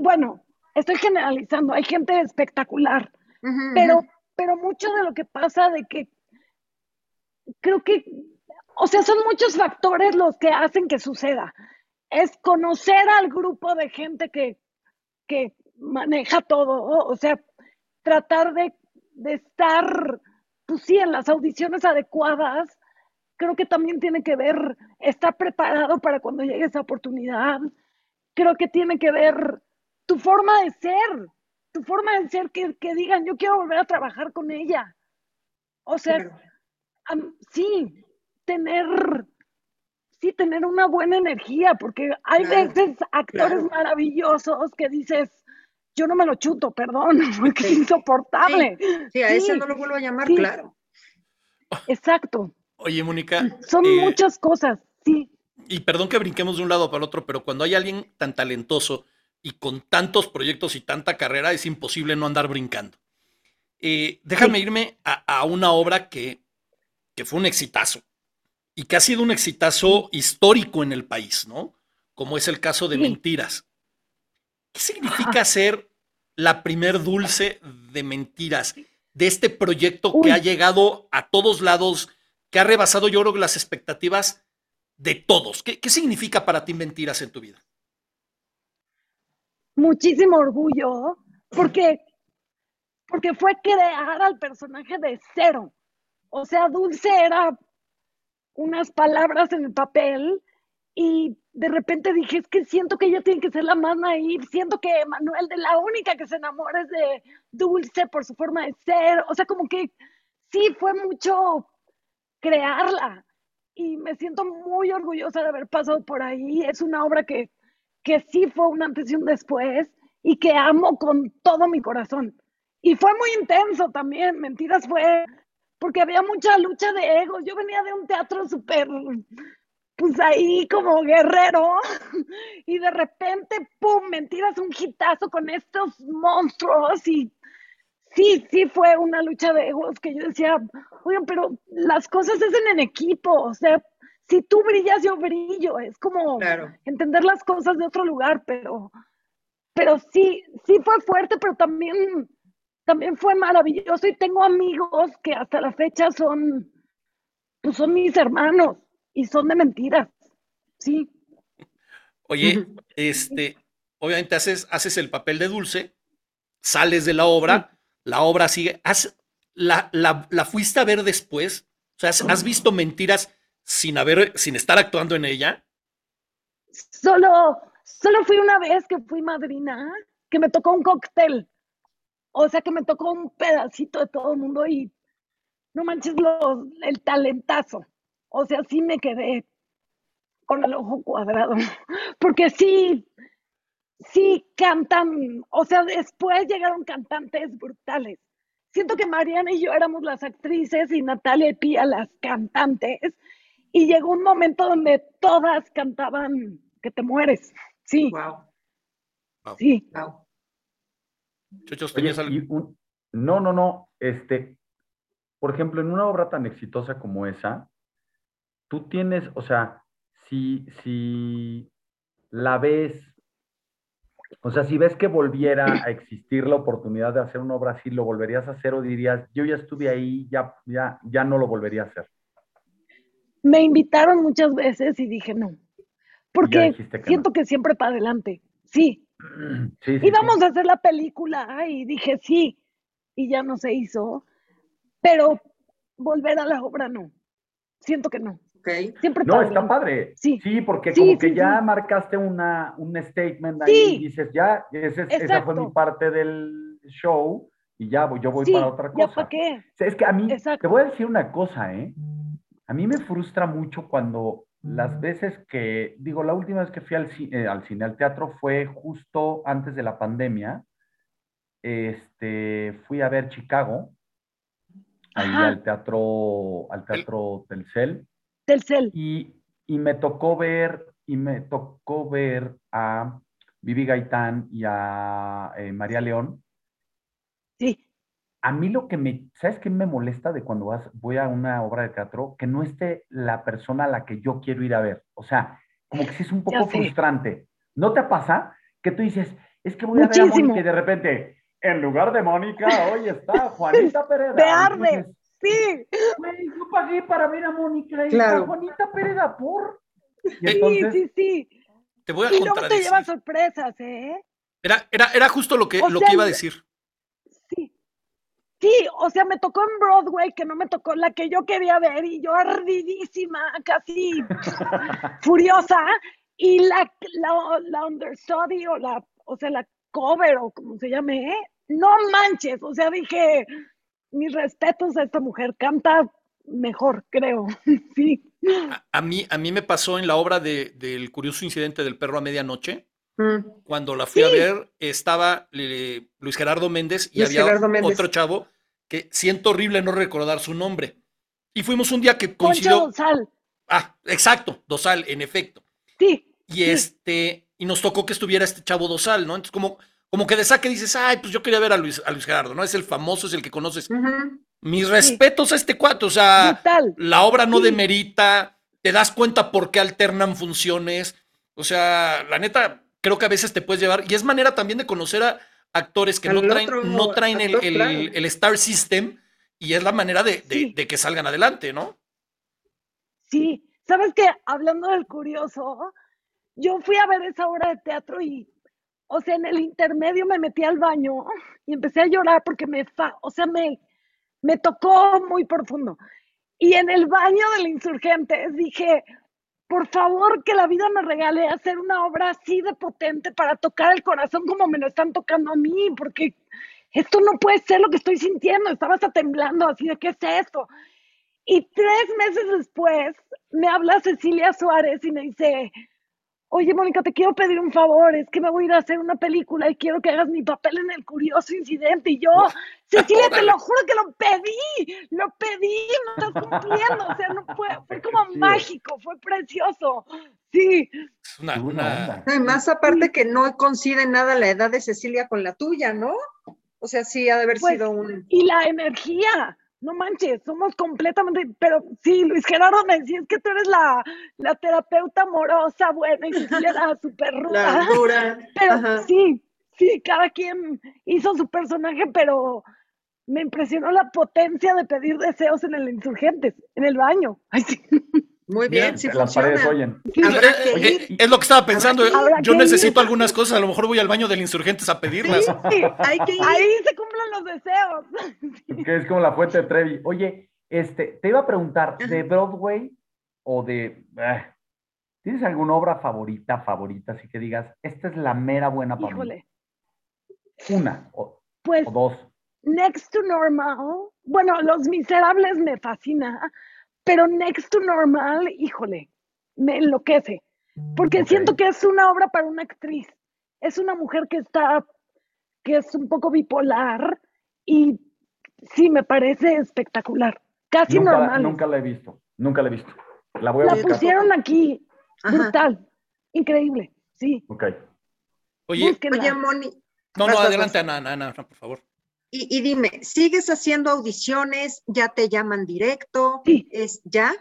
bueno, estoy generalizando, hay gente espectacular, pero, pero mucho de lo que pasa de que creo que, o sea, son muchos factores los que hacen que suceda. Es conocer al grupo de gente que, que maneja todo, o sea, tratar de, de estar, pues sí, en las audiciones adecuadas, creo que también tiene que ver estar preparado para cuando llegue esa oportunidad. Creo que tiene que ver tu forma de ser, tu forma de ser que, que digan, yo quiero volver a trabajar con ella. O sea, sí, tener, sí, tener una buena energía, porque hay veces actores maravillosos que dices, yo no me lo chuto, perdón, porque es insoportable. Sí, a ese no lo vuelvo a llamar, claro. Exacto. Oye, Mónica. Son eh, muchas cosas, sí. Y perdón que brinquemos de un lado para el otro, pero cuando hay alguien tan talentoso y con tantos proyectos y tanta carrera, es imposible no andar brincando. Eh, déjame irme a, una obra que, que fue un exitazo y que ha sido un exitazo histórico en el país, ¿no? Como es el caso de Mentiras. ¿Qué significa ser la primer dulce de Mentiras? De este proyecto que ha llegado a todos lados, que ha rebasado yo creo las expectativas de todos. ¿Qué, significa para ti Mentiras en tu vida? Muchísimo orgullo, porque, porque fue crear al personaje de cero. O sea, Dulce era unas palabras en el papel y de repente dije, es que siento que ella tiene que ser la más naive, siento que Manuel de la única que se enamora es de Dulce por su forma de ser, o sea, como que sí, fue mucho crearla y me siento muy orgullosa de haber pasado por ahí, es una obra que, que sí fue una antes y un después y que amo con todo mi corazón. Y fue muy intenso también, mentiras fue porque había mucha lucha de egos. Yo venía de un teatro súper, pues ahí como guerrero, y de repente, ¡pum!, mentiras, un hitazo con estos monstruos y sí, sí fue una lucha de egos que yo decía, oigan, pero las cosas hacen en equipo, o sea, si tú brillas, yo brillo, es como entender las cosas de otro lugar, pero, pero sí, sí fue fuerte, pero también también fue maravilloso. Y tengo amigos que hasta la fecha son, pues son mis hermanos y son de mentiras, sí. Oye, este, obviamente haces, haces el papel de Dulce, sales de la obra, la obra sigue, la, la, fuiste a ver después, o sea, ¿has, visto mentiras sin haber, sin estar actuando en ella? Solo, solo fui una vez que fui madrina, que me tocó un cóctel o sea que me tocó un pedacito de todo el mundo y no manches el talentazo. O sea, sí me quedé con el ojo cuadrado. Porque sí, sí cantan, o sea, después llegaron cantantes brutales. Siento que Mariana y yo éramos las actrices y Natalia y Pía las cantantes. Y llegó un momento donde todas cantaban que te mueres. Sí. Wow. Sí. Wow no, no, no. Este, por ejemplo, en una obra tan exitosa como esa, tú tienes, o sea, si, si la ves, o sea, si ves que volviera a existir la oportunidad de hacer una obra así, ¿lo volverías a hacer o dirías, yo ya estuve ahí, ya, ya, ya no lo volvería a hacer? Me invitaron muchas veces y dije no, porque siento que siempre para adelante. Sí, Sí, Íbamos a hacer la película y dije sí, y ya no se hizo, pero volver a la obra no. Siento que no. Okay. Siempre no, está padre. Sí, sí porque como que ya marcaste una, un statement ahí y dices, ya, esa fue mi parte del show y ya yo voy para otra cosa. ¿Ya para qué? es que a mí, te voy a decir una cosa, ¿eh? A mí me frustra mucho cuando las veces que, digo, la última vez que fui al, eh, al cine, al teatro, fue justo antes de la pandemia. Este, fui a ver Chicago, ahí al teatro, al teatro Telcel. Telcel. Y, y me tocó ver, y me tocó ver a Vivi Gaitán y a eh, María León. Sí a mí lo que me, ¿sabes qué me molesta de cuando vas, voy a una obra de teatro? Que no esté la persona a la que yo quiero ir a ver. O sea, como que sí es un poco frustrante. ¿No te pasa que tú dices, es que voy a ver a Mónica y de repente, en lugar de Mónica, hoy está Juanita Pereira. Te arde. Sí. Güey, yo pagué para ver a Mónica y Claro. a Juanita Pérez por. Y Sí, entonces, sí, sí. Te voy a Y luego te contradecir. lleva sorpresas, ¿eh? Era, era, era justo lo que, O lo sea, que iba a decir. Sí. O sea, me tocó en Broadway, que no me tocó la que yo quería ver, y yo ardidísima, casi furiosa, y la, la, la understudy, o la, o sea, la cover, o como se llame, ¿eh? no manches, o sea, dije, mis respetos a esta mujer, canta mejor, creo, sí. A, a mí, a mí me pasó en la obra de- del curioso incidente del perro a medianoche. Mm. Cuando la fui a ver, estaba eh, Luis Gerardo Méndez y Luis había Méndez. otro chavo que siento horrible no recordar su nombre. Y fuimos un día que coincidió. Dosal, Ah, exacto, Dosal, en efecto. sí. Y Sí. este, y nos tocó que estuviera este chavo Dosal, ¿no? Entonces, como, como que de saque dices, ay, pues yo quería ver a Luis, a Luis Gerardo, ¿no? Es el famoso, es el que conoces. Mis respetos a este cuate, o sea, la obra no Sí. demerita, te das cuenta por qué alternan funciones. O sea, la neta, creo que a veces te puedes llevar. Y es manera también de conocer a actores que no traen, otro no traen el, el- claro. el Star System. Y es la manera de, de- Sí. de que salgan adelante, ¿no? Sí, sabes que hablando del curioso, yo fui a ver esa obra de teatro y, o sea, en el intermedio me metí al baño y empecé a llorar porque me, fa- o sea, me, me tocó muy profundo. Y en el baño del Insurgentes dije, por favor, que la vida me regale hacer una obra así de potente para tocar el corazón como me lo están tocando a mí, porque esto no puede ser lo que estoy sintiendo. Estaba hasta temblando así de, ¿qué es esto? Y tres meses después me habla Cecilia Suárez y me dice, oye Mónica, te quiero pedir un favor, es que me voy a ir a hacer una película y quiero que hagas mi papel en el curioso incidente. Y yo, Cecilia, te lo juro que lo pedí, lo pedí, no estás cumpliendo. O sea, no fue, fue como mágico, fue precioso. Sí, Es una, una- onda. No, y más aparte que no coincide nada la edad de Cecilia con la tuya, ¿no? O sea, sí ha de haber Pues, sido un... y la energía. No manches, somos completamente, pero sí, Luis Gerardo me decía, es que tú eres la, la terapeuta amorosa, buena, y Cecilia era súper ruda. La dura. Pero Ajá. sí, sí, cada quien hizo su personaje, pero me impresionó la potencia de pedir deseos en el Insurgentes, en el baño. Ay, sí. Muy bien, sí las paredes funciona. oyen. Habrá que Eh, ir. eh, es lo que estaba pensando. eh, Yo ir. necesito algunas cosas. A lo mejor voy al baño del Insurgentes a pedirlas. sí, Hay que ir. ahí se cumplen los deseos. Que es como la fuente de Trevi. Oye, este, te iba a preguntar, ¿de Broadway o de... eh, ¿Tienes alguna obra favorita, favorita? Así que digas, esta es la mera buena para mí. Una o, pues o dos. Next to Normal, bueno, Los Miserables me fascina, pero Next to Normal, híjole, me enloquece, porque siento que es una obra para una actriz. Es una mujer que está, que es un poco bipolar y sí, me parece espectacular. Casi Nunca, normal. nunca la he visto. Nunca la he visto. La voy a La buscar. pusieron aquí, Ajá. brutal, increíble, sí. Ok. Oye, búsquenla. Oye, Moni, no, no, adelante. Ana, Ana, Ana, por favor. Y, y dime, ¿sigues haciendo audiciones? ¿Ya te llaman directo? Sí. ¿Es ya?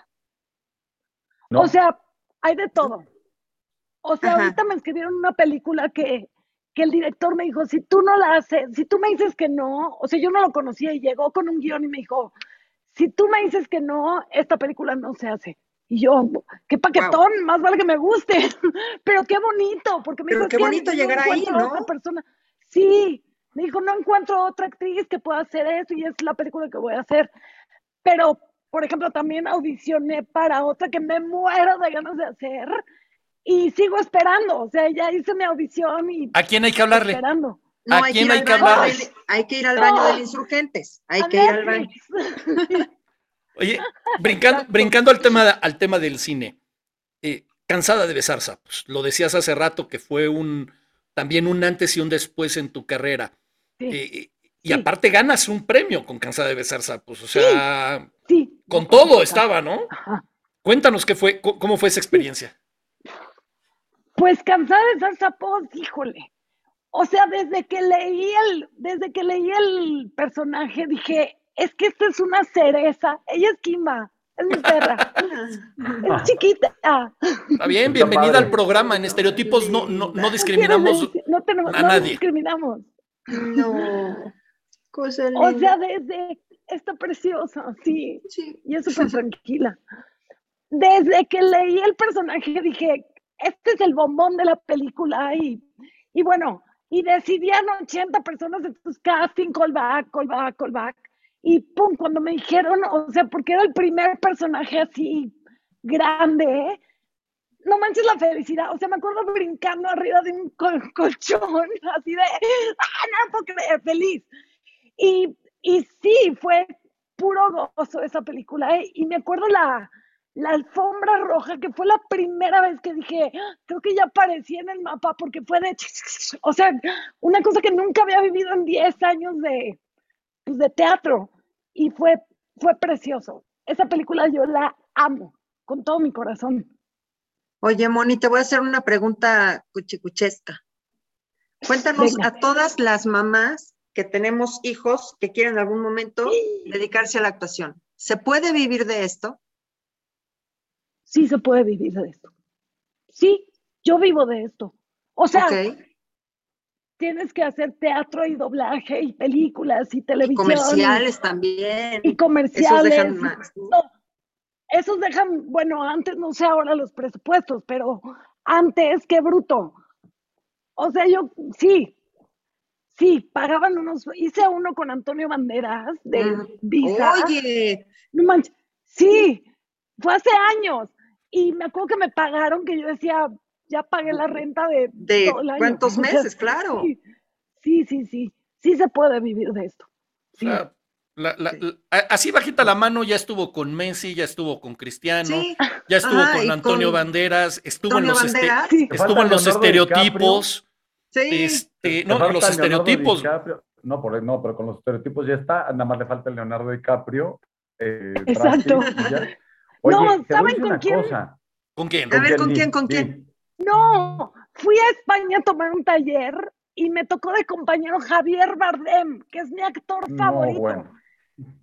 ¿No? O sea, hay de todo. O sea, Ajá. ahorita me escribieron una película que, que el director me dijo, si tú no la haces, si tú me dices que no, o sea, yo no lo conocía y llegó con un guion y me dijo, si tú me dices que no, esta película no se hace. Y yo, qué paquetón, más vale que me guste, pero qué bonito, porque me Pero dijo, qué "Es que bonito llegar ahí, ¿no? otra persona. Sí, me dijo, no encuentro otra actriz que pueda hacer eso y es la película que voy a hacer. Pero, por ejemplo, también audicioné para otra que me muero de ganas de hacer y sigo esperando. O sea, ya hice mi audición y ¿A quién hay que hablarle? esperando. No, ¿A hay que, quién ir hay al que baño hablarle? del, hay que ir al baño No. del Insurgentes. Hay A que ir al baño. Oye, brincando, brincando al tema, al tema del cine, eh, cansada de besar sapos. Lo decías hace rato que fue un también un antes y un después en tu carrera. Sí, Eh, y Sí. aparte ganas un premio con Cansada de besar sapos. O sea, sí. con todo estaba, ¿no? Ajá. Cuéntanos qué fue, cómo fue esa experiencia. Pues cansada de ser sapos, híjole. O sea, desde que leí el, desde que leí el personaje, dije, es que esta es una cereza. Ella es Kimba, es mi perra. es chiquita. Está bien, bienvenida al programa. En estereotipos no, no, no No discriminamos. no tenemos, a no nadie. discriminamos. No. Cosa O sea, desde, está preciosa, sí, Sí. y es súper tranquila. Desde que leí el personaje dije, este es el bombón de la película y, y bueno, y decidían 80 personas de tus casting, callback, callback, callback. Y pum, cuando me dijeron, o sea, porque era el primer personaje así grande, no manches la felicidad. O sea, me acuerdo brincando arriba de un col- colchón, así de, ¡ah, no puedo creer! Feliz. Y, y sí, fue puro gozo esa película. ¿eh? Y me acuerdo la, la alfombra roja, que fue la primera vez que dije, "Ah, creo que ya aparecí en el mapa, porque fue de, o sea, una cosa que nunca había vivido en 10 años de, pues, de teatro. Y fue, fue precioso. Esa película yo la amo con todo mi corazón. Oye, Moni, te voy a hacer una pregunta cuchicuchesca. Cuéntanos Venga. a todas las mamás que tenemos hijos que quieren en algún momento dedicarse a la actuación. ¿Se puede vivir de esto? Sí se puede vivir de esto. Sí, yo vivo de esto. O sea. Tienes que hacer teatro y doblaje y películas y Y televisión. comerciales también. y comerciales. dejan y- más. no, esos dejan, bueno, antes no sé ahora los presupuestos, pero antes, qué bruto. O sea, yo sí, sí, pagaban unos, hice uno con Antonio Banderas de Mm. Visa. Oye, No manches, sí, fue hace años. Y me acuerdo que me pagaron, que yo decía, ya pagué la renta de, ¿de todo el año. cuántos O sea, meses? Claro. Sí, sí, sí, sí, sí se puede vivir de esto. O Sí. sea, la- la- Sí. la- a- así bajita la mano ya estuvo con Messi, ya estuvo con Cristiano, Sí, ya estuvo Ajá, con Antonio con Banderas, estuvo Antonio en los, este- Banderas. Sí. Te estuvo falta en los estereotipos, Sí. este, Te no, los Leonardo estereotipos. No, por, no, pero con los estereotipos ya está. Nada más le falta el Leonardo DiCaprio. eh, Exacto. Oye, No, ¿saben con quién? cosa. ¿Con quién? A ver, ¿con quién, con quién? No, fui a España a tomar un taller y me tocó de compañero Javier Bardem, que es mi actor No, favorito. bueno.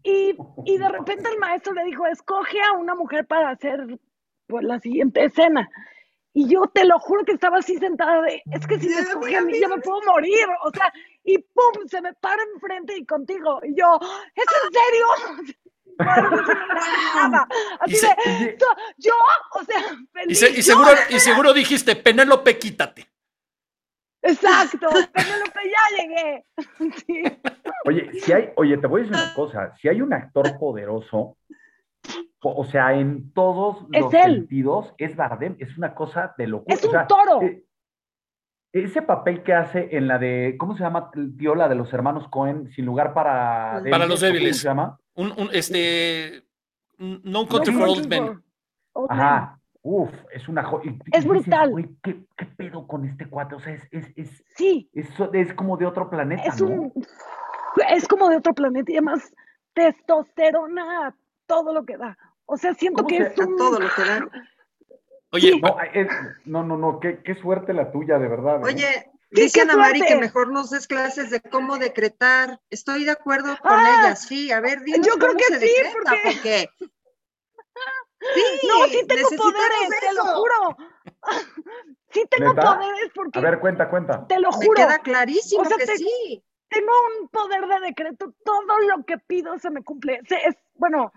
Y, y de repente el maestro le dijo, escoge a una mujer para hacer pues, la siguiente escena. Y yo te lo juro que estaba así sentada de, es que si me escoge a mí ya me puedo morir. O sea, y pum, se me para enfrente y contigo. Y yo, ¿es en serio? Así Y se- de, Oye, "So- yo, o sea, Y, feliz. se- y yo, seguro, y seguro dijiste, Penélope, quítate. Exacto, Penélope, ya llegué. Sí. Oye, si hay, oye, te voy a decir una cosa, si hay un actor poderoso, po- o sea, en todos Es los él. sentidos, es Bardem, es una cosa de locura. Es o un sea, toro. eh, ese papel que hace en la de, ¿cómo se llama, tío, la de los hermanos Cohen, sin lugar para Para los ¿o débiles. ¿Cómo se llama? Un, un, este, No No Country Men. for old men. Ajá, uf, es una y Es dices, brutal. "Güey, ¿qué, qué pedo con este cuate? O sea, es, es, es, Sí, es, es como de otro planeta, es ¿no? un es como de otro planeta y además testosterona a todo lo que da. O sea, siento ¿Cómo que se- es un todo lo que da. Oye, Sí. No, es- no, no, no, qué, qué suerte la tuya, de verdad. ¿eh? Oye, dice Ana Mari que mejor nos des clases de cómo decretar. Estoy de acuerdo con Ah, ella, sí. A ver, dinos yo creo cómo que se sí, decreta, porque- porque... Sí, No, sí tengo poderes, te lo juro. Sí tengo ¿Neta? poderes porque A ver, cuenta, cuenta. te lo Me juro. queda clarísimo O sea, que te- sí. Tengo un poder de decreto, todo lo que pido se me cumple. Se- es, bueno,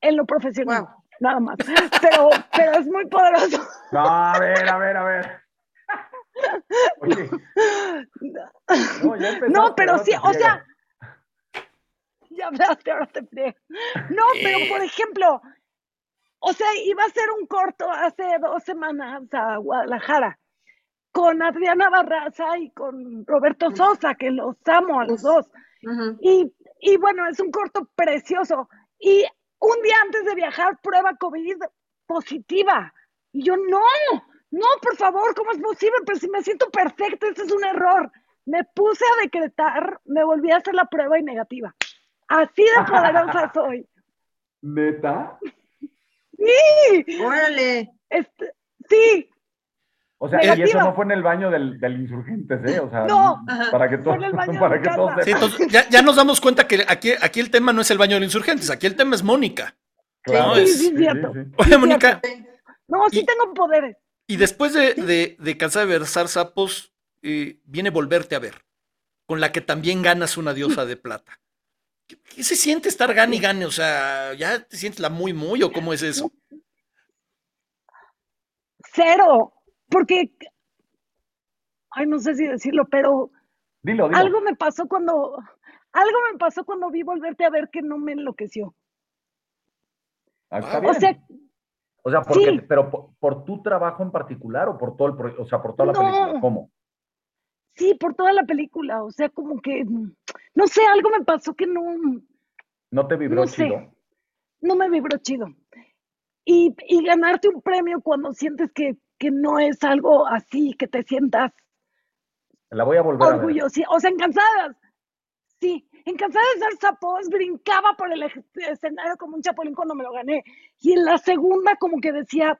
en lo profesional, Wow. nada más. Pero, pero es muy poderoso. No, a ver, a ver, a ver. Oye, no, ya empezaste, No, pero sí, o sea, ya hablaste, ahora te friego. No, pero por ejemplo, o sea, iba a ser un corto hace dos semanas a Guadalajara con Adriana Barraza y con Roberto Sosa, que los amo a los dos. Y, y bueno, es un corto precioso. Y un día antes de viajar, prueba COVID positiva. Y yo, no, no, por favor, ¿cómo es posible? Pero si me siento perfecto, este es un error. Me puse a decretar, me volví a hacer la prueba y negativa. Así de poderosa soy. ¿Neta? Sí, Órale. este, sí, O sea, y eso no fue en el baño del, del Insurgentes, ¿eh? O sea, No. para que todos, en el baño de para que todos sí, sepan. entonces, ya, ya nos damos cuenta que aquí, aquí el tema no es el baño de los insurgentes, aquí el tema es Mónica. Claro, Sí, sí, es cierto. Oye, Sí, Mónica, no, sí Y- tengo poderes. Y después de, de, de Versar Sapos, eh, viene Volverte a Ver, con la que también ganas una diosa de plata. ¿Qué, qué se siente estar gane y gane? O sea, ¿ya te sientes la muy muy o cómo es eso? Cero, porque, ay, no sé si decirlo, pero Dilo, dilo. algo me pasó cuando, algo me pasó cuando vi volverte a ver que no me enloqueció. Ah, está O bien. O sea, O sea, porque, sí. pero por, por tu trabajo en particular o por todo el o sea, por toda la No. película, ¿cómo? sí, por toda la película, o sea, como que, no sé, algo me pasó que no, ¿No te vibró no sé, chido? no me vibró chido. Y, y ganarte un premio cuando sientes que, que no es algo así, que te sientas La voy a volver a ver. orgullosa, o sea, en cansadas. Sí, en cansadas de ser sapos, brincaba por el ej- escenario como un chapulín cuando me lo gané. Y en la segunda como que decía,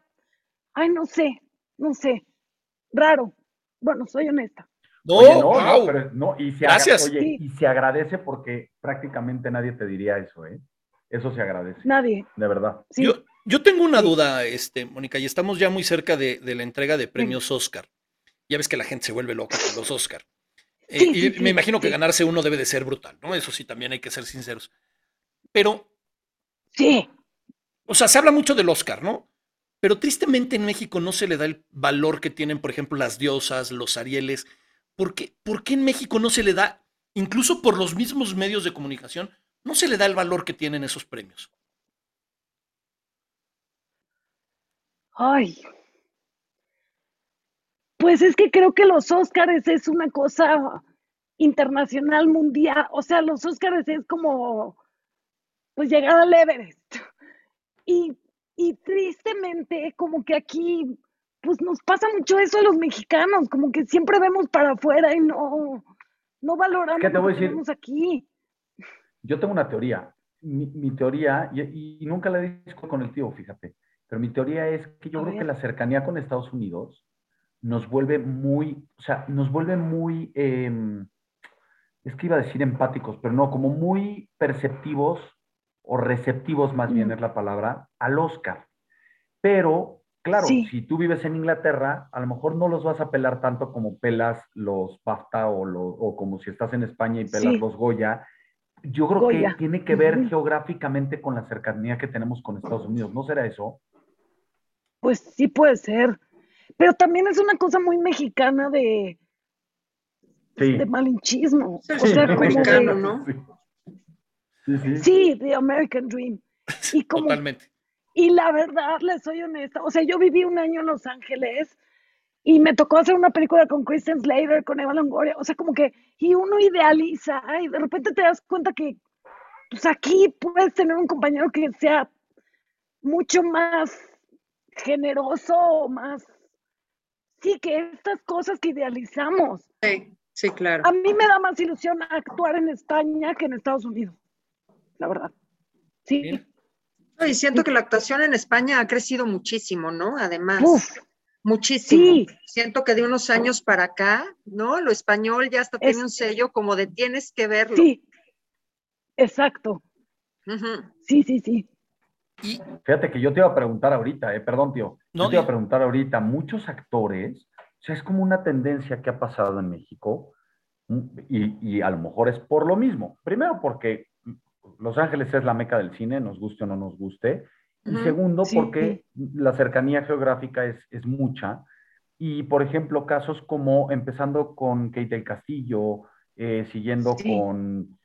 ay, no sé, no sé, raro. Bueno, soy honesta. No, Oye, no, no, wow. pero no, y se Gracias. oye, Sí. y se agradece porque prácticamente nadie te diría eso, ¿eh? Eso se agradece, Nadie. de verdad. Sí. Yo, yo tengo una Sí. duda, este, Mónica, y estamos ya muy cerca de, de la entrega de premios Oscar. Ya ves que la gente se vuelve loca con los Oscar. Eh, Sí, y sí, me imagino que ganarse uno debe de ser brutal, ¿no? Eso sí, también hay que ser sinceros. Pero, Sí. o sea, se habla mucho del Oscar, ¿no? Pero tristemente en México no se le da el valor que tienen, por ejemplo, las diosas, los Arieles. ¿Por qué, por qué en México no se le da, incluso por los mismos medios de comunicación, no se le da el valor que tienen esos premios? Ay. Pues es que creo que los Óscares es una cosa internacional, mundial. O sea, los Óscares es como, pues, llegar al Everest. Y, y tristemente, como que aquí, pues nos pasa mucho eso a los mexicanos, como que siempre vemos para afuera y no, no valoramos ¿Qué te lo voy que decir? tenemos aquí. Yo tengo una teoría. Mi, mi teoría, y, y nunca la discuto con el tío, fíjate, pero mi teoría es que yo A creo que la cercanía con Estados Unidos nos vuelve muy, o sea, nos vuelve muy, eh, es que iba a decir empáticos, pero no, como muy perceptivos o receptivos más bien es la palabra, al Oscar. Pero, claro, Sí. si tú vives en Inglaterra, a lo mejor no los vas a pelar tanto como pelas los BAFTA o, lo- o como si estás en España y pelas Sí. los Goya. Yo creo Goya. que tiene que ver geográficamente con la cercanía que tenemos con Estados Unidos. ¿No será eso? Pues sí puede ser. Pero también es una cosa muy mexicana de, Sí. de malinchismo. O sea, como de, ¿no? Sí, sí. sí, The American Dream. Y como, Totalmente. y la verdad, les soy honesta, o sea, yo viví un año en Los Ángeles y me tocó hacer una película con Kristen Slater, con Eva Longoria, o sea, como que, y uno idealiza, y de repente te das cuenta que, pues aquí puedes tener un compañero que sea mucho más generoso, más, sí, que estas cosas que idealizamos. Sí, sí, claro. A mí me da más ilusión actuar en España que en Estados Unidos, la verdad. Sí. Y siento que la actuación en España ha crecido muchísimo, ¿no? Además, Uf, muchísimo. sí. Siento que de unos años para acá, ¿no? Lo español ya hasta Es- tiene un sello como de tienes que verlo. sí. Exacto. Sí, sí, sí. Y Fíjate que yo te iba a preguntar ahorita, eh, perdón, tío. No, yo te iba a preguntar ahorita, muchos actores, o sea, es como una tendencia que ha pasado en México, mm, y, y a lo mejor es por lo mismo. Primero, porque Los Ángeles es la meca del cine, nos guste o no nos guste. Y segundo, sí. porque la cercanía geográfica es, es mucha. Y, por ejemplo, casos como empezando con Kate del Castillo, eh, siguiendo Sí. con,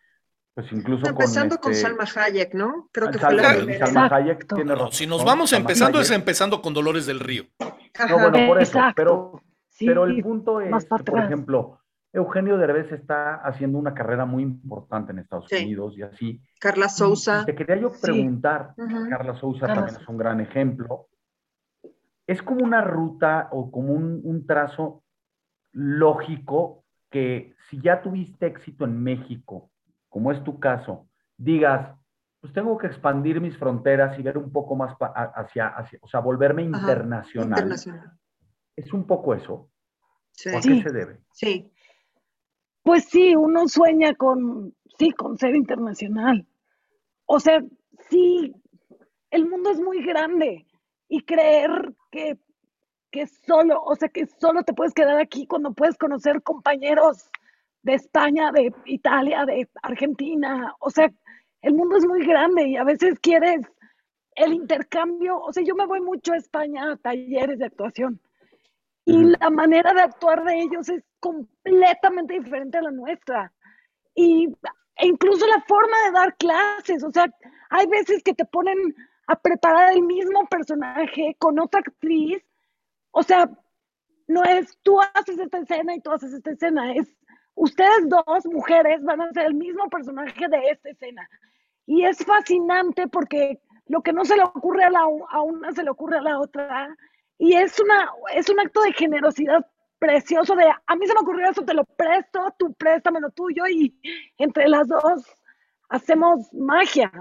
pues incluso Empezando con, este, Salma Hayek, ¿no? Creo que fue Salma, la Salma- primera. Salma Hayek tiene no, razón. si nos vamos empezando es empezando con Dolores del Río. Ajá. No, bueno, por eso, Exacto. pero, Sí, pero el punto es que, por ejemplo, Eugenio Derbez está haciendo una carrera muy importante en Estados Sí. Unidos y así. Carla Sousa. Te quería yo Sí. preguntar. Carla Sousa Carla también es un gran ejemplo. Es como una ruta o como un, un trazo lógico que si ya tuviste éxito en México, como es tu caso, digas, pues tengo que expandir mis fronteras y ver un poco más pa- a- hacia, hacia, o sea, volverme Ajá, internacional. Internacional. Es un poco eso. Sí. ¿Por Sí. qué se debe? Sí. Pues sí, uno sueña con, sí, con ser internacional. O sea, sí, el mundo es muy grande y creer que, que solo, o sea, que solo te puedes quedar aquí cuando puedes conocer compañeros de España, de Italia, de Argentina. O sea, el mundo es muy grande y a veces quieres el intercambio, o sea, yo me voy mucho a España a talleres de actuación y la manera de actuar de ellos es completamente diferente a la nuestra. Y e incluso la forma de dar clases, o sea, hay veces que te ponen a preparar el mismo personaje con otra actriz, o sea, no es tú haces esta escena y tú haces esta escena, es ustedes dos mujeres van a hacer el mismo personaje de esta escena. Y es fascinante porque lo que no se le ocurre a, la, a una se le ocurre a la otra. Y es, una, es un acto de generosidad precioso de, a mí se me ocurrió eso, te lo presto, tú préstame lo tuyo y entre las dos hacemos magia.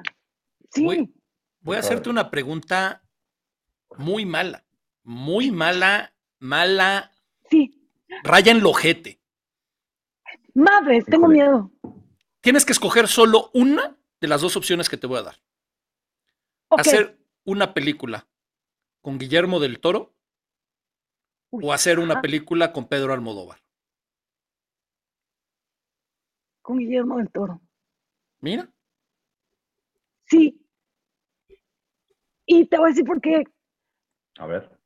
Sí. Voy, voy a hacerte una pregunta muy mala, muy mala, mala. Sí. Raya en lojete. Madres, tengo miedo. Tienes que escoger solo una de las dos opciones que te voy a dar. Hacer una película con Guillermo del Toro o hacer una película con Pedro Almodóvar. Con Guillermo del Toro. Mira. Sí. Y te voy a decir por qué. A ver.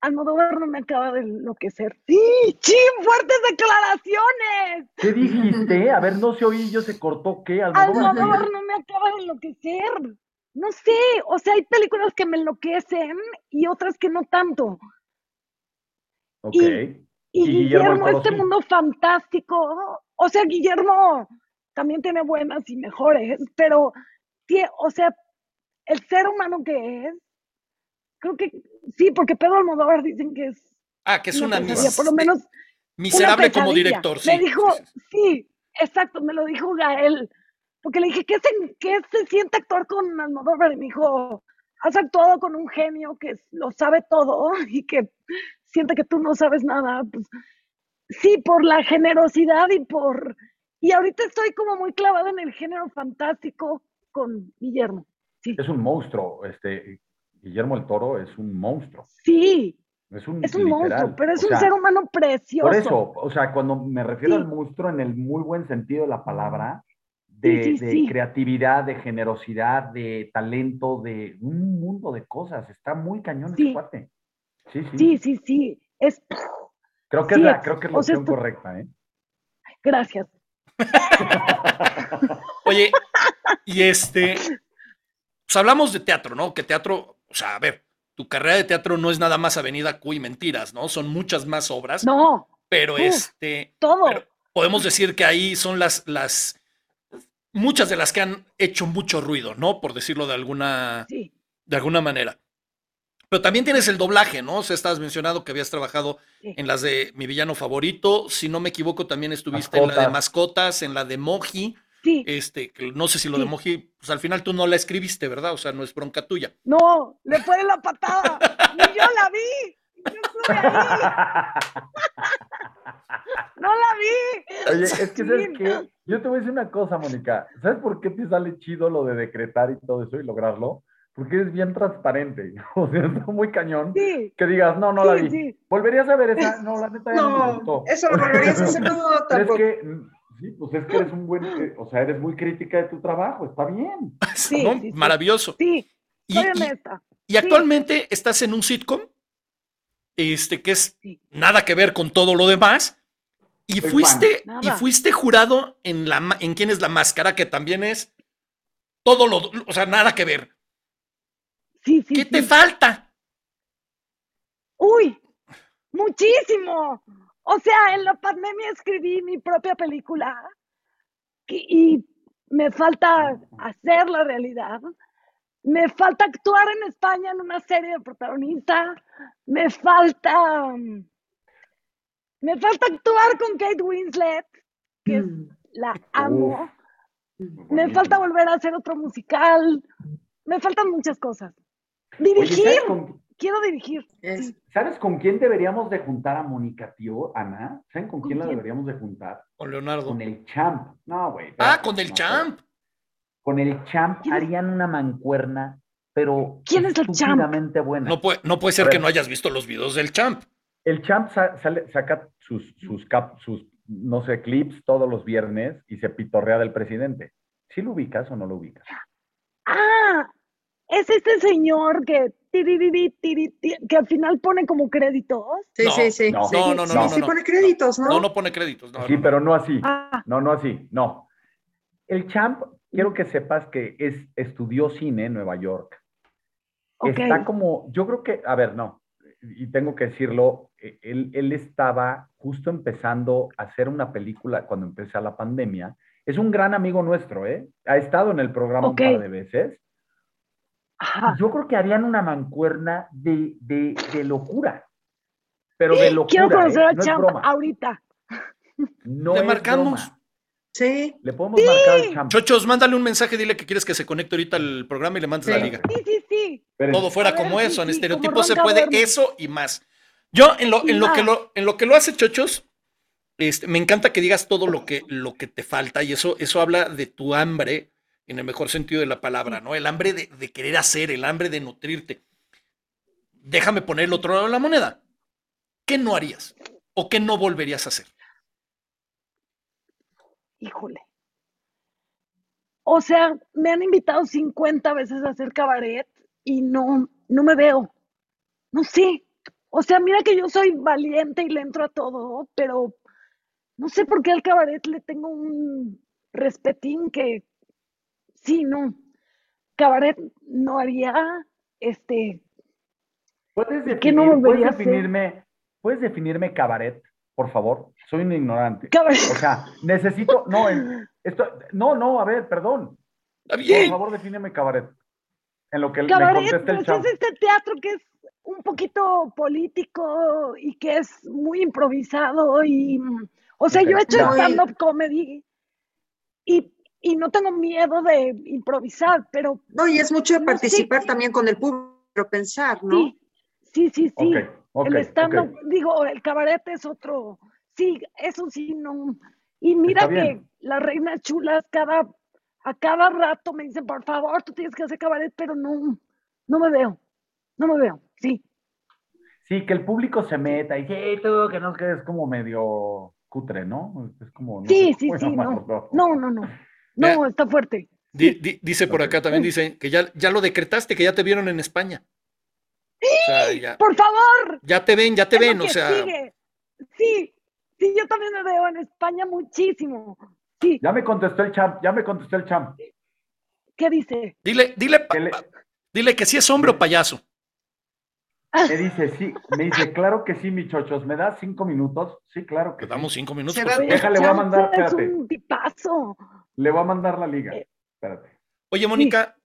Almodóvar no me acaba de enloquecer. ¡Sí! ¡Chin! ¡Fuertes declaraciones! ¿Qué dijiste? A ver, no se oí, yo se cortó. ¿Qué? Almodóvar, Almodóvar no me acaba de enloquecer. No sé, o sea, hay películas que me enloquecen y otras que no tanto. Ok. Y, y, Guillermo, este mundo fantástico, o sea, Guillermo también tiene buenas y mejores, pero, o sea, el ser humano que es, creo que sí, porque Pedro Almodóvar dicen que es. Ah, que es una, una por lo menos. Miserable como director, sí. Me dijo, sí, exacto, me lo dijo Gael porque le dije, ¿qué se, qué se siente actuar con Almodóvar? Y me dijo, has actuado con un genio que lo sabe todo y que siente que tú no sabes nada. Pues, sí, por la generosidad y por... Y ahorita estoy como muy clavada en el género fantástico con Guillermo. Sí. Es un monstruo, este, Guillermo el Toro es un monstruo. Sí. Es un, es un monstruo, pero es un ser humano precioso. Por eso, o sea, cuando me refiero al monstruo en el muy buen sentido de la palabra, de, creatividad, de generosidad, de talento, de un mundo de cosas. Está muy cañón ese cuate. Sí, sí. Sí, sí, sí. Es... Creo que es la, creo que es la opción correcta, ¿eh? Gracias. Oye, y este, pues hablamos de teatro, ¿no? Que teatro, o sea, a ver, tu carrera de teatro no es nada más Avenida Q y mentiras, ¿no? Son muchas más obras. No. Pero este. Todo. podemos decir que ahí son las, las muchas de las que han hecho mucho ruido, ¿no? Por decirlo de alguna, de alguna manera. Pero también tienes el doblaje, ¿no? O sea, estabas mencionando que habías trabajado en las de Mi Villano Favorito. Si no me equivoco, también estuviste en la de Mascotas, en la de Moji. Sí. Este, no sé si lo de Moji, pues al final tú no la escribiste, ¿verdad? O sea, no es bronca tuya. No, le fue la patada. y yo la vi. Yo estuve ahí. no la vi. Oye, es que, ¿sabes qué? Yo te voy a decir una cosa, Mónica. ¿Sabes por qué te sale chido lo de decretar y todo eso y lograrlo? Porque es bien transparente. O sea, es muy cañón. Que digas, no, no la vi. ¿Volverías a ver esa? No, la neta no, no me gustó. Eso lo volverías a hacer no, tampoco. Es que, sí, pues es que eres un buen, eh, o sea, eres muy crítica de tu trabajo, está bien. Sí, Maravilloso. Sí, y, y, actualmente estás en un sitcom, este, que es nada que ver con todo lo demás, y fuiste, y fuiste jurado en, la, en quién es la máscara, que también es todo lo, o sea, nada que ver. Sí, sí, ¿Qué te falta? Uy, muchísimo. O sea, en la pandemia escribí mi propia película y me falta hacer la realidad. Me falta actuar en España en una serie de protagonistas. Me falta me falta actuar con Kate Winslet, que mm. la amo. Me falta volver a hacer otro musical. Me faltan muchas cosas. Dirigir. Quiero dirigir. ¿Sabes con quién deberíamos de juntar a Mónica, tío, Ana? ¿Saben con, quién, la deberíamos de juntar? Con Leonardo. Con el Champ. No, güey. Ah, con el Champ. Con el Champ harían una mancuerna, pero ¿Quién es el Champ? buena. No puede, no puede ser que no hayas visto los videos del Champ el champ saca sus, sus, sus, no sé, clips todos los viernes y se pitorrea del presidente. ¿Sí lo ubicas o no lo ubicas? Ah, es este señor que que al final pone como créditos. Sí, No, sí, sí. no, sí, no, no, sí, no, sí pone créditos, ¿no? No, no pone créditos. no, Sí, no, no. pero no así. Ah, No, no así, no. El champ, quiero que sepas que es, estudió cine en Nueva York. Está como, yo creo que, a ver, no, y tengo que decirlo, eh, él, él estaba justo empezando a hacer una película cuando empezó la pandemia. Es un gran amigo nuestro, ¿eh? Ha estado en el programa un par de veces. Ajá. Yo creo que harían una mancuerna de, de, de locura. Pero de locura, Quiero conocer ¿eh? No es champ ahorita. No Le marcamos. broma. Sí. Le podemos marcar al champ. Chochos, mándale un mensaje, dile que quieres que se conecte ahorita al programa y le mandes la liga. Sí, sí, sí. Espérense. Todo fuera A ver, como sí, eso, en sí, estereotipo como se puede eso y más. Yo, en lo, en lo que lo, en lo que lo hace Chochos, este, me encanta que digas todo lo que, lo que te falta, y eso, eso habla de tu hambre, en el mejor sentido de la palabra, ¿no? El hambre de, querer hacer, el hambre de nutrirte. Déjame poner el otro lado de la moneda. ¿Qué no harías? ¿O qué no volverías a hacer? Híjole. O sea, me han invitado 50 veces a hacer cabaret y no, no me veo. No sé. O sea, mira que yo soy valiente y le entro a todo, pero no sé por qué al cabaret le tengo un respetín que sí, no. Cabaret no haría, este, ¿Puedes ¿Y qué no definir- volvería a ¿puedes definirme, ¿Puedes definirme cabaret, por favor? Soy un ignorante. cabaret. O sea, necesito, no, en- esto, no, no, a ver, perdón. Está Por bien. favor, defíneme cabaret. En lo que me Cabaret, conteste el pues es este teatro que es un poquito político y que es muy improvisado y, o sea, yo he hecho stand-up comedy y, y no tengo miedo de improvisar, pero No, y es mucho de participar sí. también con el público, pensar, ¿no? sí, sí, sí, el stand-up, ok. digo, el cabaret es otro, sí, eso sí, no. Y mira que las reinas chulas cada, a cada rato me dicen, por favor, tú tienes que hacer cabaret, pero no, no me veo, no me veo, sí. Sí, que el público se meta y sí, todo que no es que es como medio cutre, ¿no? Es como, no Sí, sé sí, sí, no. No, no, no. No, está fuerte. Di- di- dice por acá también, dice que ya, ya lo decretaste, que ya te vieron en España. O sea, ya, Por favor. ya te ven, ya te es ven, o sea, sigue. Sí, sí, yo también me veo en España muchísimo. Sí, Ya me contestó el champ, ya me contestó el champ. ¿qué dice? dile, dile, pa- Que le- pa- dile que si es hombre o payaso. Me dice, sí, me dice, claro que sí, mi chochos, ¿me das cinco minutos? Sí, claro que Te damos sí. cinco minutos. Déjale, voy a mandar, Es espérate, un tipazo. Le voy a mandar la liga. Eh. Espérate. Oye, Mónica,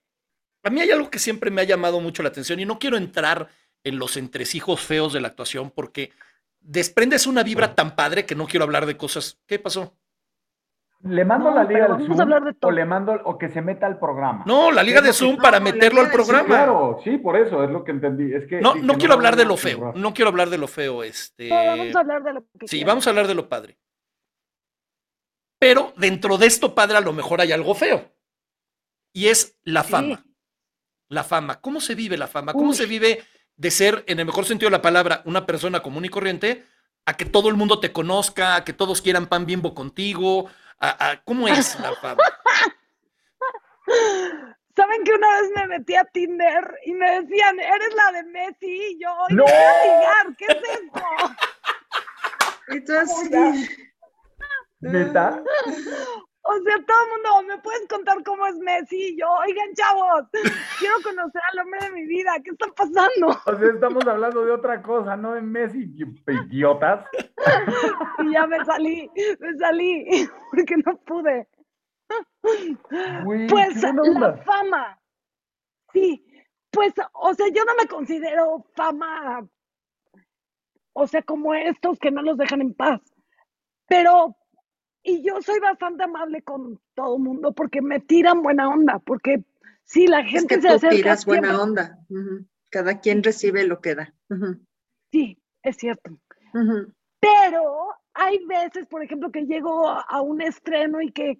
a mí hay algo que siempre me ha llamado mucho la atención y no quiero entrar en los entresijos feos de la actuación porque desprendes una vibra tan padre que no quiero hablar de cosas. ¿Qué pasó? ¿Le mando No, la liga a Zoom hablar de todo. o le mando o que se meta al programa? No, la liga de Zoom no, para meterlo al Zoom, Sí, programa. claro, sí, por eso es lo que entendí. Es que No, no quiero hablar de lo feo. No quiero hablar de lo feo. Este. No, vamos a hablar de lo que Sí, vamos a hablar de lo padre. Pero dentro de esto padre a lo mejor hay algo feo. Y es la Sí. fama. La fama. ¿Cómo se vive la fama? ¿Cómo Uy. se vive de ser, en el mejor sentido de la palabra, una persona común y corriente, a que todo el mundo te conozca, a que todos quieran pan bimbo contigo? A, a- ¿Cómo es la fama? ¿Saben que una vez me metí a Tinder y me decían, eres la de Messi? Y yo, "Oye, ¡No! voy a ligar, ¿qué es esto? Entonces, ¿Neta? O sea, todo el mundo, ¿me puedes contar cómo es Messi? Y yo, oigan, chavos, quiero conocer al hombre de mi vida, ¿qué está pasando? O sea, estamos hablando de otra cosa, no de Messi, idiotas. Y ya me salí, me salí, porque no pude. Pues la fama, sí, pues, o sea, yo no me considero fama, o sea, como estos que no los dejan en paz, pero, y yo soy bastante amable con todo el mundo porque me tiran buena onda, porque sí, la es gente que se tú acerca tiras buena onda. Cada quien recibe lo que da. Sí, es cierto. Pero hay veces, por ejemplo, que llego a, un estreno y que,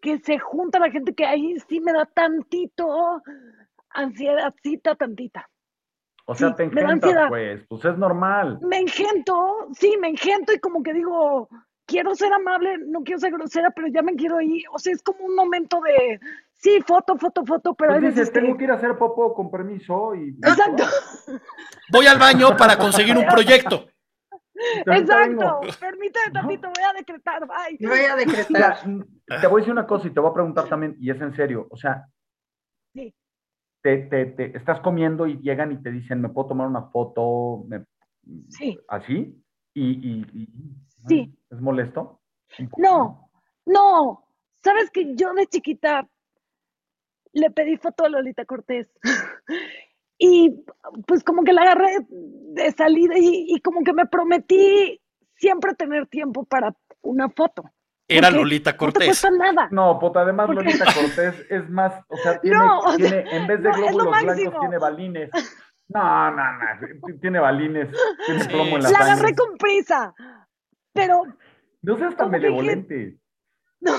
que se junta la gente que ahí sí me da tantito ansiedadcita, tantita. O sea, sí, te engentas, ansiedad. pues, pues es normal. Me engento, sí, me engento y como que digo, quiero ser amable, no quiero ser grosera, pero ya me quiero ir. O sea, es como un momento de, sí, foto, foto, foto, pero Pues hay dices, veces que- tengo que ir a hacer popó con permiso y... Exacto, Voy al baño para conseguir un proyecto. Exacto. Permíteme tantito, voy a decretar, bye. Voy a decretar. Mira, te voy a decir una cosa y te voy a preguntar también, y es en serio, o sea, Sí. te, te, te estás comiendo y llegan y te dicen, ¿me puedo tomar una foto? Me- Sí. ¿Así? Y, y- y- Sí. ¿Es molesto? No, no. Sabes que yo de chiquita le pedí foto a Lolita Cortés. Y pues como que la agarré de salida y, y como que me prometí siempre tener tiempo para una foto. Era Porque Lolita No te Cortés. cuesta nada. No, puta, además Porque- Lolita Cortés es más, o sea, tiene, No, o sea, tiene en vez de no, es lo glóbulos blancos, máximo. tiene balines. No, no, no, tiene balines, tiene Sí. plomo en la La agarré con prisa. Pero No seas tan benevolente.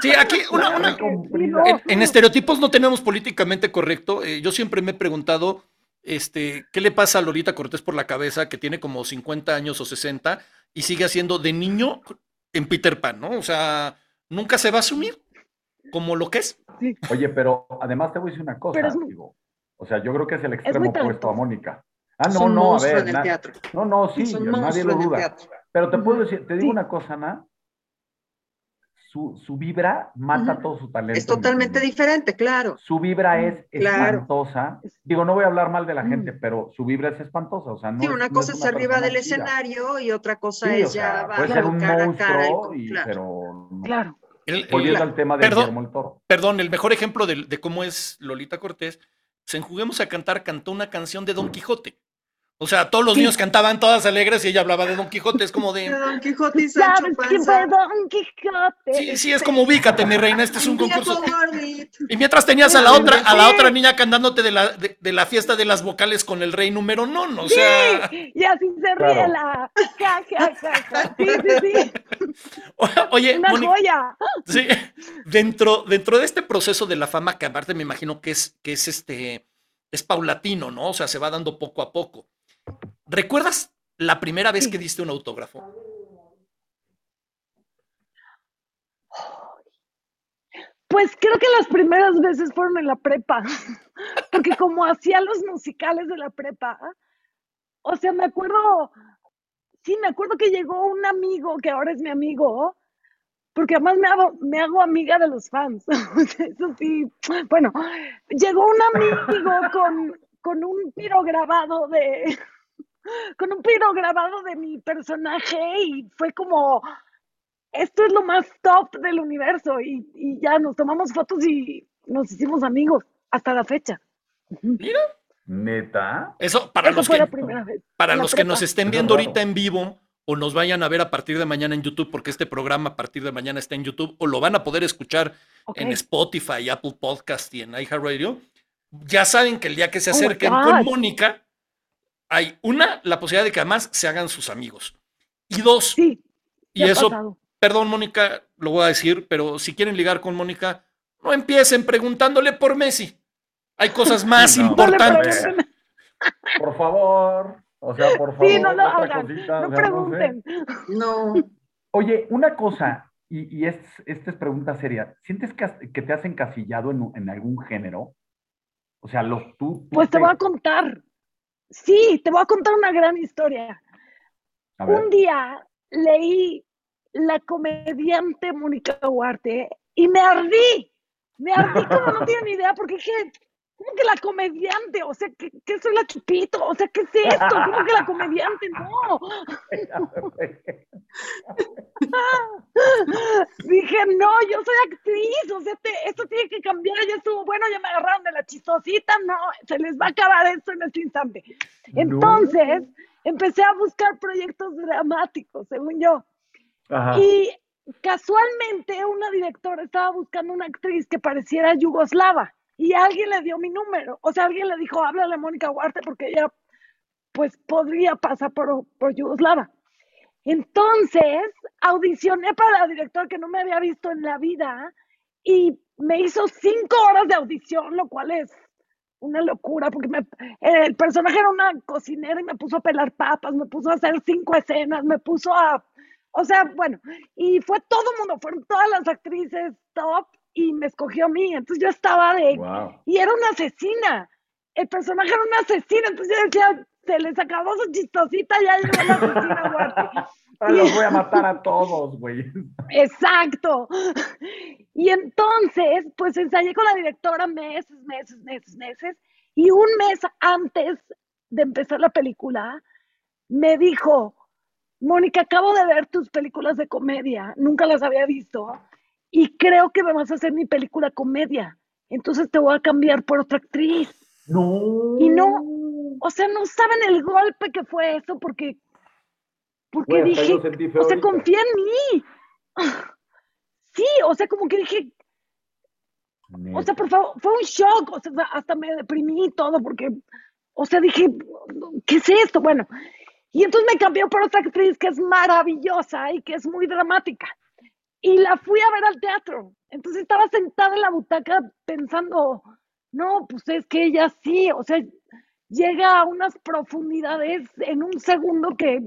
Sí, aquí una, una- no. en, en estereotipos no tenemos políticamente correcto. Eh, yo siempre me he preguntado, este, ¿qué le pasa a Lolita Cortés por la cabeza que tiene como 50 años o 60 y sigue haciendo de niño en Peter Pan, ¿no? O sea, nunca se va a asumir como lo que es. Oye, pero además te voy a decir una cosa, Pero es muy- digo. O sea, yo creo que es el extremo opuesto a. Mónica. Ah, no, no, a ver. en el na- teatro. No, no, sí, nadie lo en el duda. Pero te puedo decir, te digo Sí. una cosa, Ana. Su, su vibra mata todo su talento. Es totalmente mi- mi- diferente, claro. Su vibra es Claro. espantosa. Digo, no voy a hablar mal de la Mm. gente, pero su vibra es espantosa. O sea, no Sí, es- una no cosa es es una arriba del escenario y otra cosa Sí, o es ya puede abajo, ser un cara a cara. y monstruo, y- claro. pero no. claro. El- el- volviendo Claro. al tema de Perdón. Guillermo el Toro. perdón, el mejor ejemplo de, de cómo es Lolita Cortés, se en Juguemos a Cantar cantó una canción de Don Quijote. O sea, todos los Sí. niños cantaban todas alegres y ella hablaba de Don Quijote. Es como de. Don Quijote y Sancho ¿Sabes quién fue Panza. Don Quijote? Sí, sí, es como ubícate, mi reina. Este es un concurso. Y mientras tenías a la Sí, otra, a la sí. otra niña cantándote de la, de, de la fiesta de las vocales con el rey número non, o sea, Y así se ríe Claro. la. Ja, ja, ja, ja. Sí, sí, sí. o- oye, Una Moni, joya. sí, dentro, dentro de este proceso de la fama, que aparte me imagino que es, que es este, es paulatino, ¿no? O sea, se va dando poco a poco. ¿Recuerdas la primera vez Sí. que diste un autógrafo? Pues creo que las primeras veces fueron en la prepa, porque como hacía los musicales de la prepa, o sea, me acuerdo, sí, me acuerdo que llegó un amigo, que ahora es mi amigo, porque además me hago, me hago amiga de los fans, eso sí, bueno, llegó un amigo con, con un piro grabado de, con un piro grabado de mi personaje y fue como, esto es lo más top del universo y, y ya nos tomamos fotos y nos hicimos amigos hasta la fecha. Mira, ¿Neta? eso para los fue que, la primera vez. para los que nos estén viendo ahorita en vivo o nos vayan a ver a partir de mañana en YouTube, porque este programa a partir de mañana está en YouTube, o lo van a poder escuchar en Spotify, Apple Podcast y en iHeartRadio, ya saben que el día que se Oh acerquen con Mónica, hay una, la posibilidad de que además se hagan sus amigos. Y dos, Sí, y eso, pasado. perdón Mónica, lo voy a decir, pero si quieren ligar con Mónica, no empiecen preguntándole por Messi. Hay cosas más No, no importantes. Por favor. O sea, por favor. Sí, no lo otra hagan. cosita, No o sea, sé. pregunten. No. Oye, una cosa, y, y es, esta es pregunta seria. ¿Sientes que, que te has encasillado en, en algún género? O sea, los tú. tú Pues te voy a contar. Sí, te voy a contar una gran historia. Un día leí La comediante Mónica Huarte y me ardí. Me ardí como no tienen idea porque dije, ¿cómo que la comediante? O sea, ¿qué, qué soy la chupito? O sea, ¿qué es esto? ¿Cómo que la comediante? No. Dije, no, yo soy actriz, o sea, te- esto tiene que cambiar, ya estuvo bueno, ya me agarraron de la chistosita, no, se les va a acabar esto en este instante. Entonces, empecé a buscar proyectos dramáticos, según yo. Ajá. Y casualmente una directora estaba buscando una actriz que pareciera yugoslava y alguien le dio mi número. O sea, alguien le dijo, háblale a Mónica Huarte porque ella pues podría pasar por, por yugoslava. Entonces, audicioné para la directora que no me había visto en la vida y me hizo cinco horas de audición, lo cual es una locura, porque el personaje era una cocinera y me puso a pelar papas, me puso a hacer cinco escenas, me puso a... O sea, bueno, y fue todo el mundo, fueron todas las actrices top y me escogió a mí. Entonces yo estaba de... Wow. Y era una asesina. El personaje era una asesina. Entonces yo decía, se les acabó su chistosita, ya llegó la asesina muerte. Los voy a matar a todos, güey. Exacto. Y entonces, pues ensayé con la directora meses, meses, meses, meses. Y un mes antes de empezar la película, me dijo, Mónica, acabo de ver tus películas de comedia, nunca las había visto, y creo que me vas a hacer mi película comedia. Entonces te voy a cambiar por otra actriz. No. Y no, o sea, no saben el golpe que fue eso, porque, porque dije, o sea, confía en mí. Sí, o sea, como que dije, o sea, por favor, fue un shock, o sea, hasta me deprimí y todo, porque, o sea, dije, ¿qué es esto? Bueno, y entonces me cambió por otra actriz que es maravillosa y que es muy dramática. Y la fui a ver al teatro. Entonces estaba sentada en la butaca pensando, no, pues es que ella sí, o sea, llega a unas profundidades en un segundo que,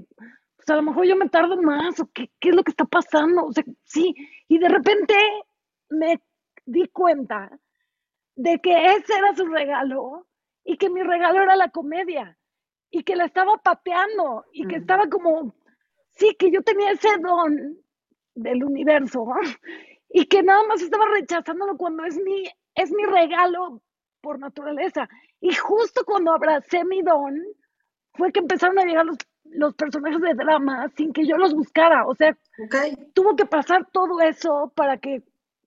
pues a lo mejor yo me tardo más, o qué, qué es lo que está pasando, o sea, sí. Y de repente me di cuenta de que ese era su regalo y que mi regalo era la comedia y que la estaba pateando y que Mm. estaba como, sí, que yo tenía ese don del universo y que nada más estaba rechazándolo cuando es mi, es mi regalo por naturaleza. Y justo cuando abracé mi don, fue que empezaron a llegar los, los personajes de drama sin que yo los buscara. O sea, Ok. tuvo que pasar todo eso para que,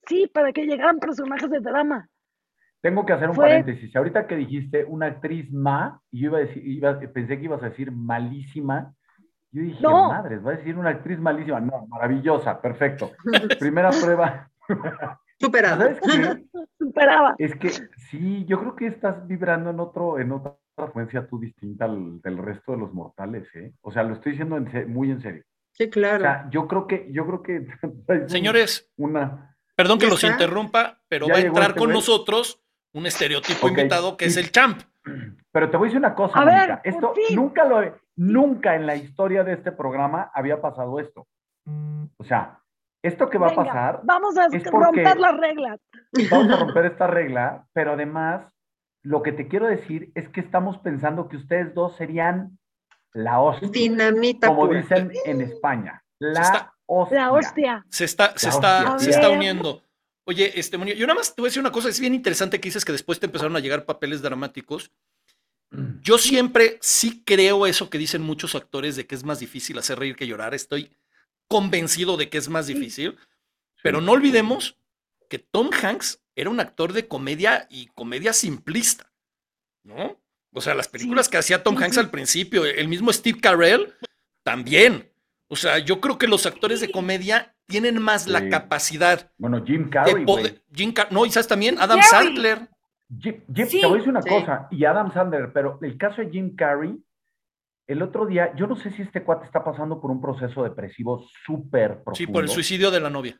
sí, para que llegaran personajes de drama. Tengo que hacer un Fue- paréntesis. Ahorita que dijiste una actriz ma, y yo iba a decir, iba- pensé que ibas a decir malísima. Yo dije, No. madres, va a decir una actriz malísima. No, maravillosa, perfecto. Primera prueba. Superado. ¿Sabes qué? Superaba. Es que sí, yo creo que estás vibrando en otro, en otra frecuencia tú distinta al- del resto de los mortales, ¿eh? O sea, lo estoy diciendo en muy en serio. Sí, O claro. sea, yo creo que, yo creo que Señores, una. perdón que ¿Ya los interrumpa, pero ¿Ya va a entrar este con nosotros un estereotipo invitado que es el champ. Pero te voy a decir una cosa, A ver, Esto nunca lo he- nunca en la historia de este programa había pasado esto. O sea, esto que va Venga, a pasar, Vamos a romper las reglas. vamos a romper esta regla, pero además, lo que te quiero decir es que estamos pensando que ustedes dos serían la hostia, Dinamita como pura. dicen en España, la está- hostia. La hostia. Se está, se está, se está uniendo. Oye, este, Moni, yo nada más te voy a decir una cosa, es bien interesante que dices que después te empezaron a llegar papeles dramáticos. Yo siempre sí creo eso que dicen muchos actores de que es más difícil hacer reír que llorar. Estoy convencido de que es más difícil. Pero no olvidemos que Tom Hanks era un actor de comedia y comedia simplista, ¿no? O sea, las películas que hacía Tom Hanks al principio, el mismo Steve Carell también. O sea, yo creo que los actores de comedia tienen más la capacidad Bueno, Jim Carrey. Jim Car- no, y sabes también Adam. Sandler. Jim- Jim- Sí. te voy a decir una Sí. cosa, y Adam Sandler, pero el caso de Jim Carrey, el otro día, yo no sé si este cuate está pasando por un proceso depresivo súper profundo. Sí, por el suicidio de la novia.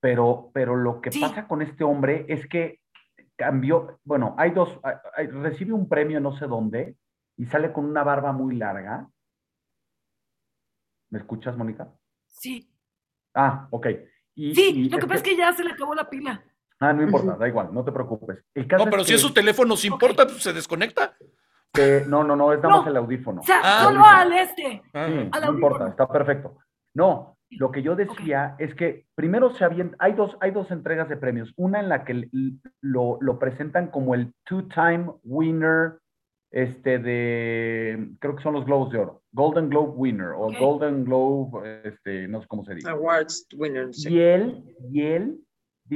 pero, pero lo que Sí. pasa con este hombre es que cambió, bueno, hay dos, hay- hay- recibe un premio no sé dónde y sale con una barba muy larga. ¿Me escuchas, Mónica? Sí, Ah, ok. Y, sí, y lo que pasa es que ya se le acabó la pila. Ah, no importa, da igual, no te preocupes. El caso No, pero es si es que- su teléfono, si importa, pues se desconecta. no, no, no, es nada más el audífono. O sea, Ah, solo audífono. al este. Sí, al no audífono. importa, está perfecto. No, lo que yo decía es que primero se habían, hay dos, hay dos entregas de premios. Una en la que lo, lo presentan como el two-time winner este, de, creo que son los Globos de Oro, Golden Globe winner o. Golden Globe, este, no sé cómo se dice. Awards winner. sí. Y él, y él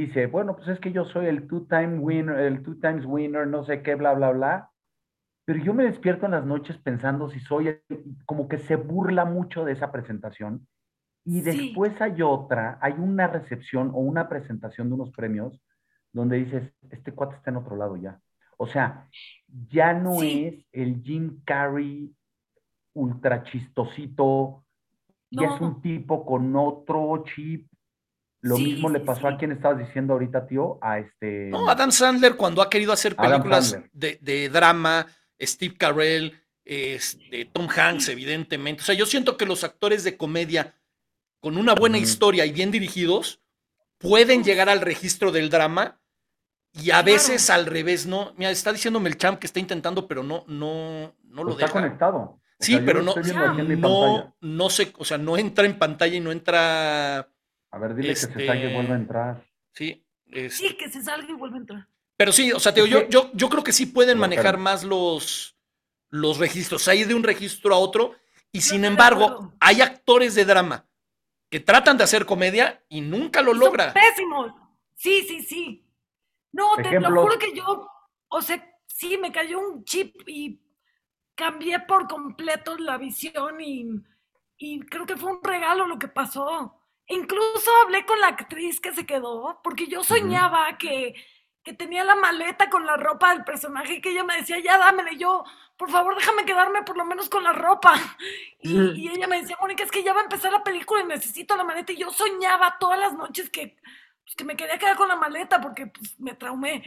dice, bueno, pues es que yo soy el two-time winner, el two times winner, no sé qué, bla, bla, bla. Pero yo me despierto en las noches pensando si soy, el- como que se burla mucho de esa presentación. Y Sí. después hay otra, hay una recepción o una presentación de unos premios donde dices, este cuate está en otro lado ya. O sea, ya no Sí. es el Jim Carrey ultra chistosito, ya es No. un tipo con otro chip. Lo Sí, mismo le sí, pasó a quien estabas diciendo ahorita, tío, a este... No, Adam Sandler cuando ha querido hacer películas de, de drama, Steve Carell, este, Tom Hanks, evidentemente. O sea, yo siento que los actores de comedia con una buena historia y bien dirigidos, pueden llegar al registro del drama y a Claro. veces al revés, ¿no? Mira, está diciéndome el champ que está intentando, pero no, no, no lo está deja. conectado. O Sí, sea, pero no, no, no sé, o sea, no entra en pantalla y no entra, A ver, dile que este- se salga y vuelva a entrar. sí, es- Sí, que se salga y vuelve a entrar. pero sí, o sea, te digo, yo, yo, yo creo que sí pueden manejar más los, los registros, hay de un registro a otro, y sin embargo, acuerdo. hay actores de drama que tratan de hacer comedia y nunca lo Y son logra. pésimos. Sí, sí, sí. No, te lo juro que yo, o sea, sí, me cayó un chip y cambié por completo la visión y, y creo que fue un regalo lo que pasó. Incluso hablé con la actriz que se quedó, porque yo soñaba que, que tenía la maleta con la ropa del personaje y que ella me decía, ya dámela. Y yo, por favor, déjame quedarme por lo menos con la ropa. Y, y ella me decía, Mónica, es que ya va a empezar la película y necesito la maleta. Y yo soñaba todas las noches que, pues, que me quería quedar con la maleta porque pues, me traumé.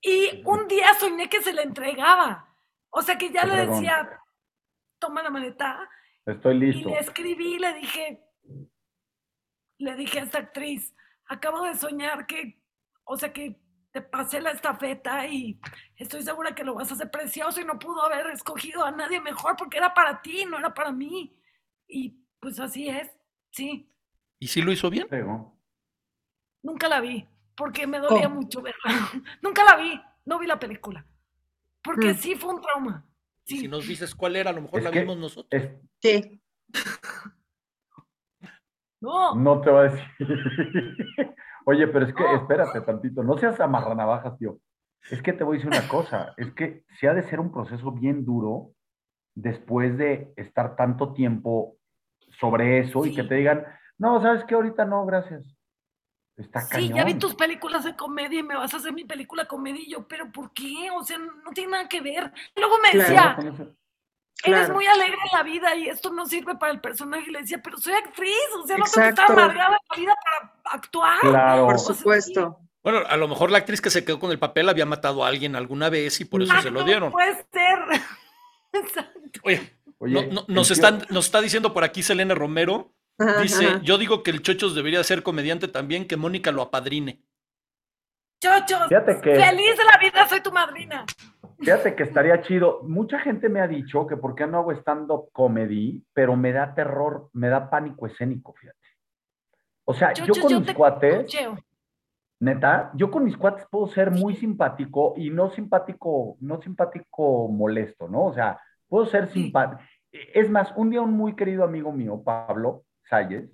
Y un día soñé que se la entregaba. O sea que ya le decía, toma la maleta. Estoy Y listo. le escribí, le dije, le dije a esta actriz, acabo de soñar que, o sea que te pasé la estafeta y estoy segura que lo vas a hacer precioso y no pudo haber escogido a nadie mejor porque era para ti, no era para mí. Y pues así es, sí. ¿Y si lo hizo bien? Nunca la vi porque me dolía Oh. mucho verla. Nunca la vi, no vi la película. Porque Mm. sí fue un trauma. Sí. Si nos dices cuál era, a lo mejor Es la que- vimos nosotros. Es- Sí. No, no te va a decir. Oye, pero es que No. espérate tantito. No seas amarranavajas, tío. Es que te voy a decir una cosa. Es que si ha de ser un proceso bien duro después de estar tanto tiempo sobre eso y que te digan, no, ¿sabes qué? Ahorita no, gracias. Está Sí, cañón. ya vi tus películas de comedia y me vas a hacer mi película comedia y yo, pero ¿por qué? O sea, no tiene nada que ver. Luego me Claro. decía, Eso- eres Claro. muy alegre en la vida y esto no sirve para el personaje. Y le decía, pero soy actriz, o sea, no tengo que estar amargada en la vida para actuar. Claro. Por supuesto. Bueno, a lo mejor la actriz que se quedó con el papel había matado a alguien alguna vez y por eso se lo no dieron. Puede ser. Exacto. Oye, Oye, no- no- el nos, están, nos está diciendo por aquí Selene Romero. Ajá, Dice, ajá. yo digo que el Chochos debería ser comediante también, que Mónica lo apadrine. Chochos, Fíjate que- feliz de la vida, soy tu madrina. Fíjate que estaría chido. Mucha gente me ha dicho que por qué no hago stand-up comedy, pero me da terror, me da pánico escénico, fíjate. O sea, yo con yo mis te cuates, neta, yo con mis cuates puedo ser muy simpático y no simpático, no simpático molesto, ¿no? O sea, puedo ser Sí. simpático. Es más, un día un muy querido amigo mío, Pablo Salles,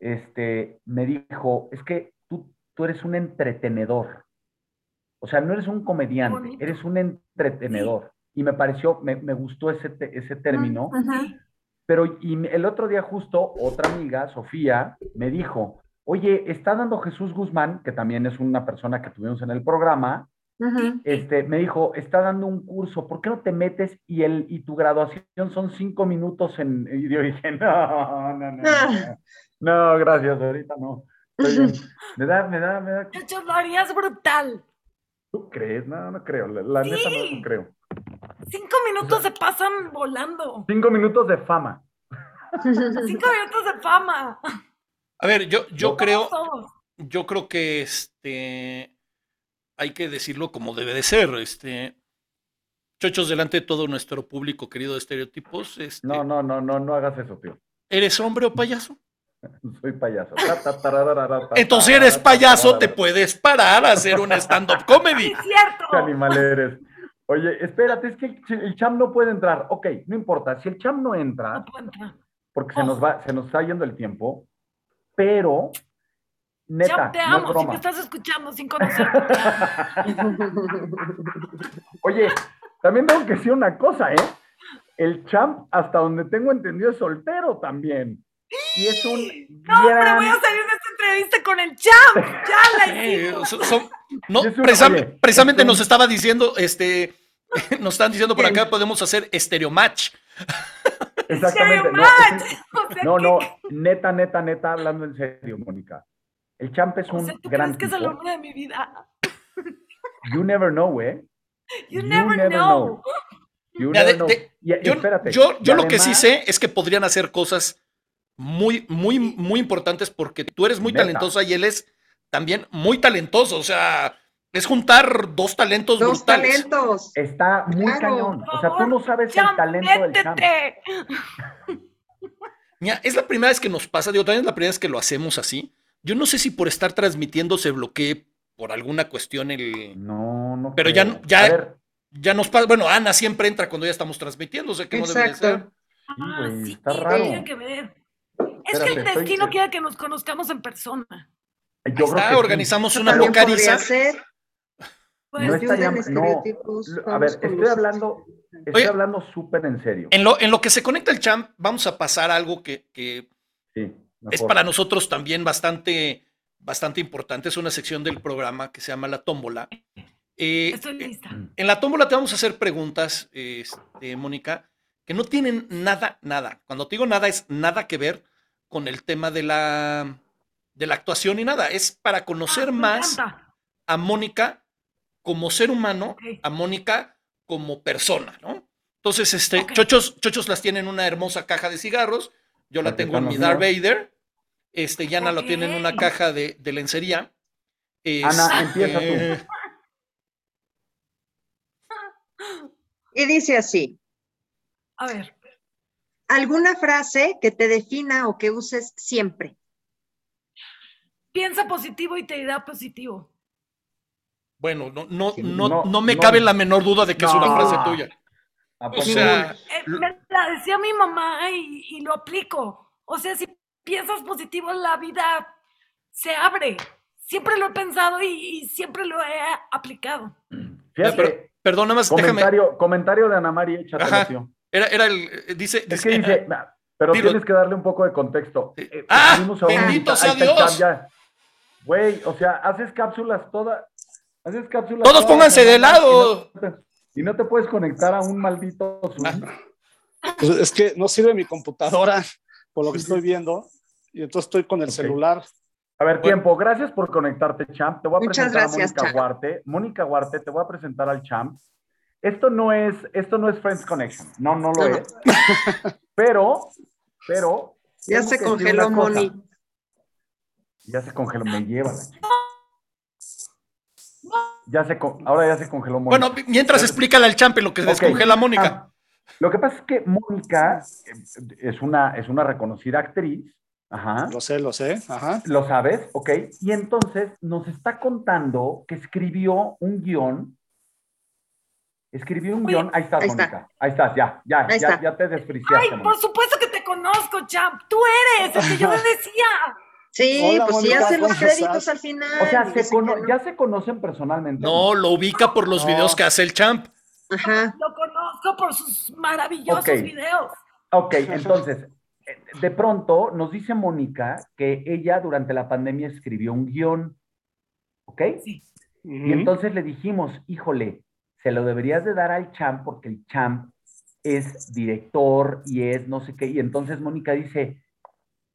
este, me dijo, es que tú, tú eres un entretenedor. O sea, no eres un comediante, bonito. eres un entretenedor. Y me pareció, me, me gustó ese, te- ese término. Pero y el otro día justo otra amiga, Sofía, me dijo, oye, está dando Jesús Guzmán, que también es una persona que tuvimos en el programa, este, me dijo, está dando un curso, ¿por qué no te metes y, el, y tu graduación son cinco minutos en... Y yo dije, no, no, no, no, Ah. no, no, gracias, ahorita no. Estoy bien. Me da, me da, me da... Lo harías brutal. ¿Tú crees? No, no creo, la, la neta no, creo. Cinco minutos se pasan volando. Cinco minutos de fama. Cinco minutos de fama. A ver, yo, yo No. creo, Todos. yo creo que este hay que decirlo como debe de ser. Este, chochos delante de todo nuestro público querido de estereotipos. Este, No, no, no, no, no hagas eso, tío. ¿Eres hombre o payaso? Soy payaso. Entonces, si eres payaso, te puedes parar a hacer un stand-up comedy. Es cierto. Qué animal eres. Oye, espérate, es que el, cham no puede entrar. Ok, no importa. Si el cham no entra, No puedo entrar. porque se nos va, se nos está yendo el tiempo, pero neta, Cham, te no es amo. si me estás escuchando sin amo. Oye, también tengo que decir una cosa, ¿eh? El champ, hasta donde tengo entendido, es soltero también. Y es un No, hombre, gran- voy a salir de esta entrevista con el champ. Ya la hicimos. son- no, presam- oye, precisamente es un- nos estaba diciendo, este, nos están diciendo por acá, podemos hacer estéreo match. Exactamente. No, Match. es O sea, un- no, ¿qué- no, neta, neta, neta, hablando en serio, Mónica. El champ es O un sea, ¿tú gran crees que es el hombre de mi vida? You never know, ¿eh? You, You never, never know. know. You never de- know. de- Y- y Yo, espérate. yo, lo que sí sé es que podrían hacer cosas muy, muy, muy importantes porque tú eres muy talentosa y él es también muy talentoso. O sea, es juntar dos talentos Dos brutales. talentos. Está muy Claro. cañón. O sea, tú no sabes el talento del métete. Mira, es la primera vez que nos pasa, digo, también es la primera vez que lo hacemos así. Yo no sé si por estar transmitiendo se bloquee por alguna cuestión el... No, no. Pero creo. ya- ya- A ver, Ya nos pasa, bueno, Ana siempre entra cuando ya estamos transmitiendo, o sea que no debe de ser. Exacto. Ah, güey, sí, está tiene raro. que ver. Es que el destino quiere que nos conozcamos en persona. yo creo está, que organizamos una bocariza. Pues, No estaría, no, a ver, estoy hablando, estoy Oye. hablando súper en serio. En lo, en lo que se conecta el champ, vamos a pasar a algo que, que Sí, es para nosotros también bastante, bastante importante. Es una sección del programa que se llama La Tómbola. Eh, estoy lista. En la tómbola te vamos a hacer preguntas, este, Mónica, que no tienen nada, nada. Cuando te digo nada, es nada que ver con el tema de la, de la actuación y nada. Es para conocer Ah, más encanta. a Mónica como ser humano, a Mónica como persona, ¿no? Entonces, este. Chochos, Chochos las tiene en una hermosa caja de cigarros. Yo la tengo en mi Darth. Vader. Este, Yana lo tiene en una caja de, de lencería. Ana, Este, empieza tú. Y dice así, A ver, ¿alguna frase que te defina o que uses siempre? piensa positivo y te irá positivo. Bueno, no, no, Sí, no, no, no me no. cabe la menor duda de que es una frase tuya. ¿A O sea, Eh, me la decía mi mamá y, y lo aplico. O sea, si piensas positivo, la vida se abre. Siempre lo he pensado y, y siempre lo he aplicado. Fíjate, pero- perdón, nada más déjame. comentario, comentario de Ana María, tío. Era, era el. eh, Dice. Es que dice, nah, pero Dilo. tienes que darle un poco de contexto. Eh, ¡Ah! ahorita, ¡Bendito sea el Dios! Güey, o sea, haces cápsulas todas. Haces cápsulas. Todos pónganse de lado. Y no, te, y no te puedes conectar a un maldito Zoom. Ah. Pues es que no sirve mi computadora por lo que estoy viendo y entonces estoy con el celular. A ver, tiempo. Gracias por conectarte, Champ. Te voy a Muchas presentar gracias, a Mónica. Huarte. Mónica Huarte, te voy a presentar al Champ. Esto no es, esto no es Friends Connection. No, no lo No. es. Pero, pero. Ya se congeló. Moni. Ya se congeló, me lleva la chica. Ya se, con- ahora ya se congeló Mónica. Bueno, mientras explícale al champ en lo que se Ok. descongela Mónica. Ah, lo que pasa es que Mónica eh, es una, es una reconocida actriz. Ajá. Lo sé, lo sé. Ajá. Lo sabes, ok. Y entonces nos está contando que escribió un guion. Escribió un Oye, guion. Ahí estás, ahí está. Mónica. Ahí estás, ya, ya, Ahí ya, está. ya te Ay, despreciaste. por Mónica. supuesto que te conozco, champ. Tú eres el que yo le decía. Sí, Hola, pues sí, Mónica, hace los ¿cómo créditos estás? al final. O sea, dice se que cono- no. ya se conocen personalmente. No, lo ubica por los No. videos que hace el champ. Ajá. Lo conozco por sus maravillosos videos. Ok, entonces, de pronto nos dice Mónica que ella durante la pandemia escribió un guion. ¿Ok? Sí. Y entonces le dijimos, híjole, se lo deberías de dar al champ porque el champ es director y es no sé qué. Y entonces Mónica dice,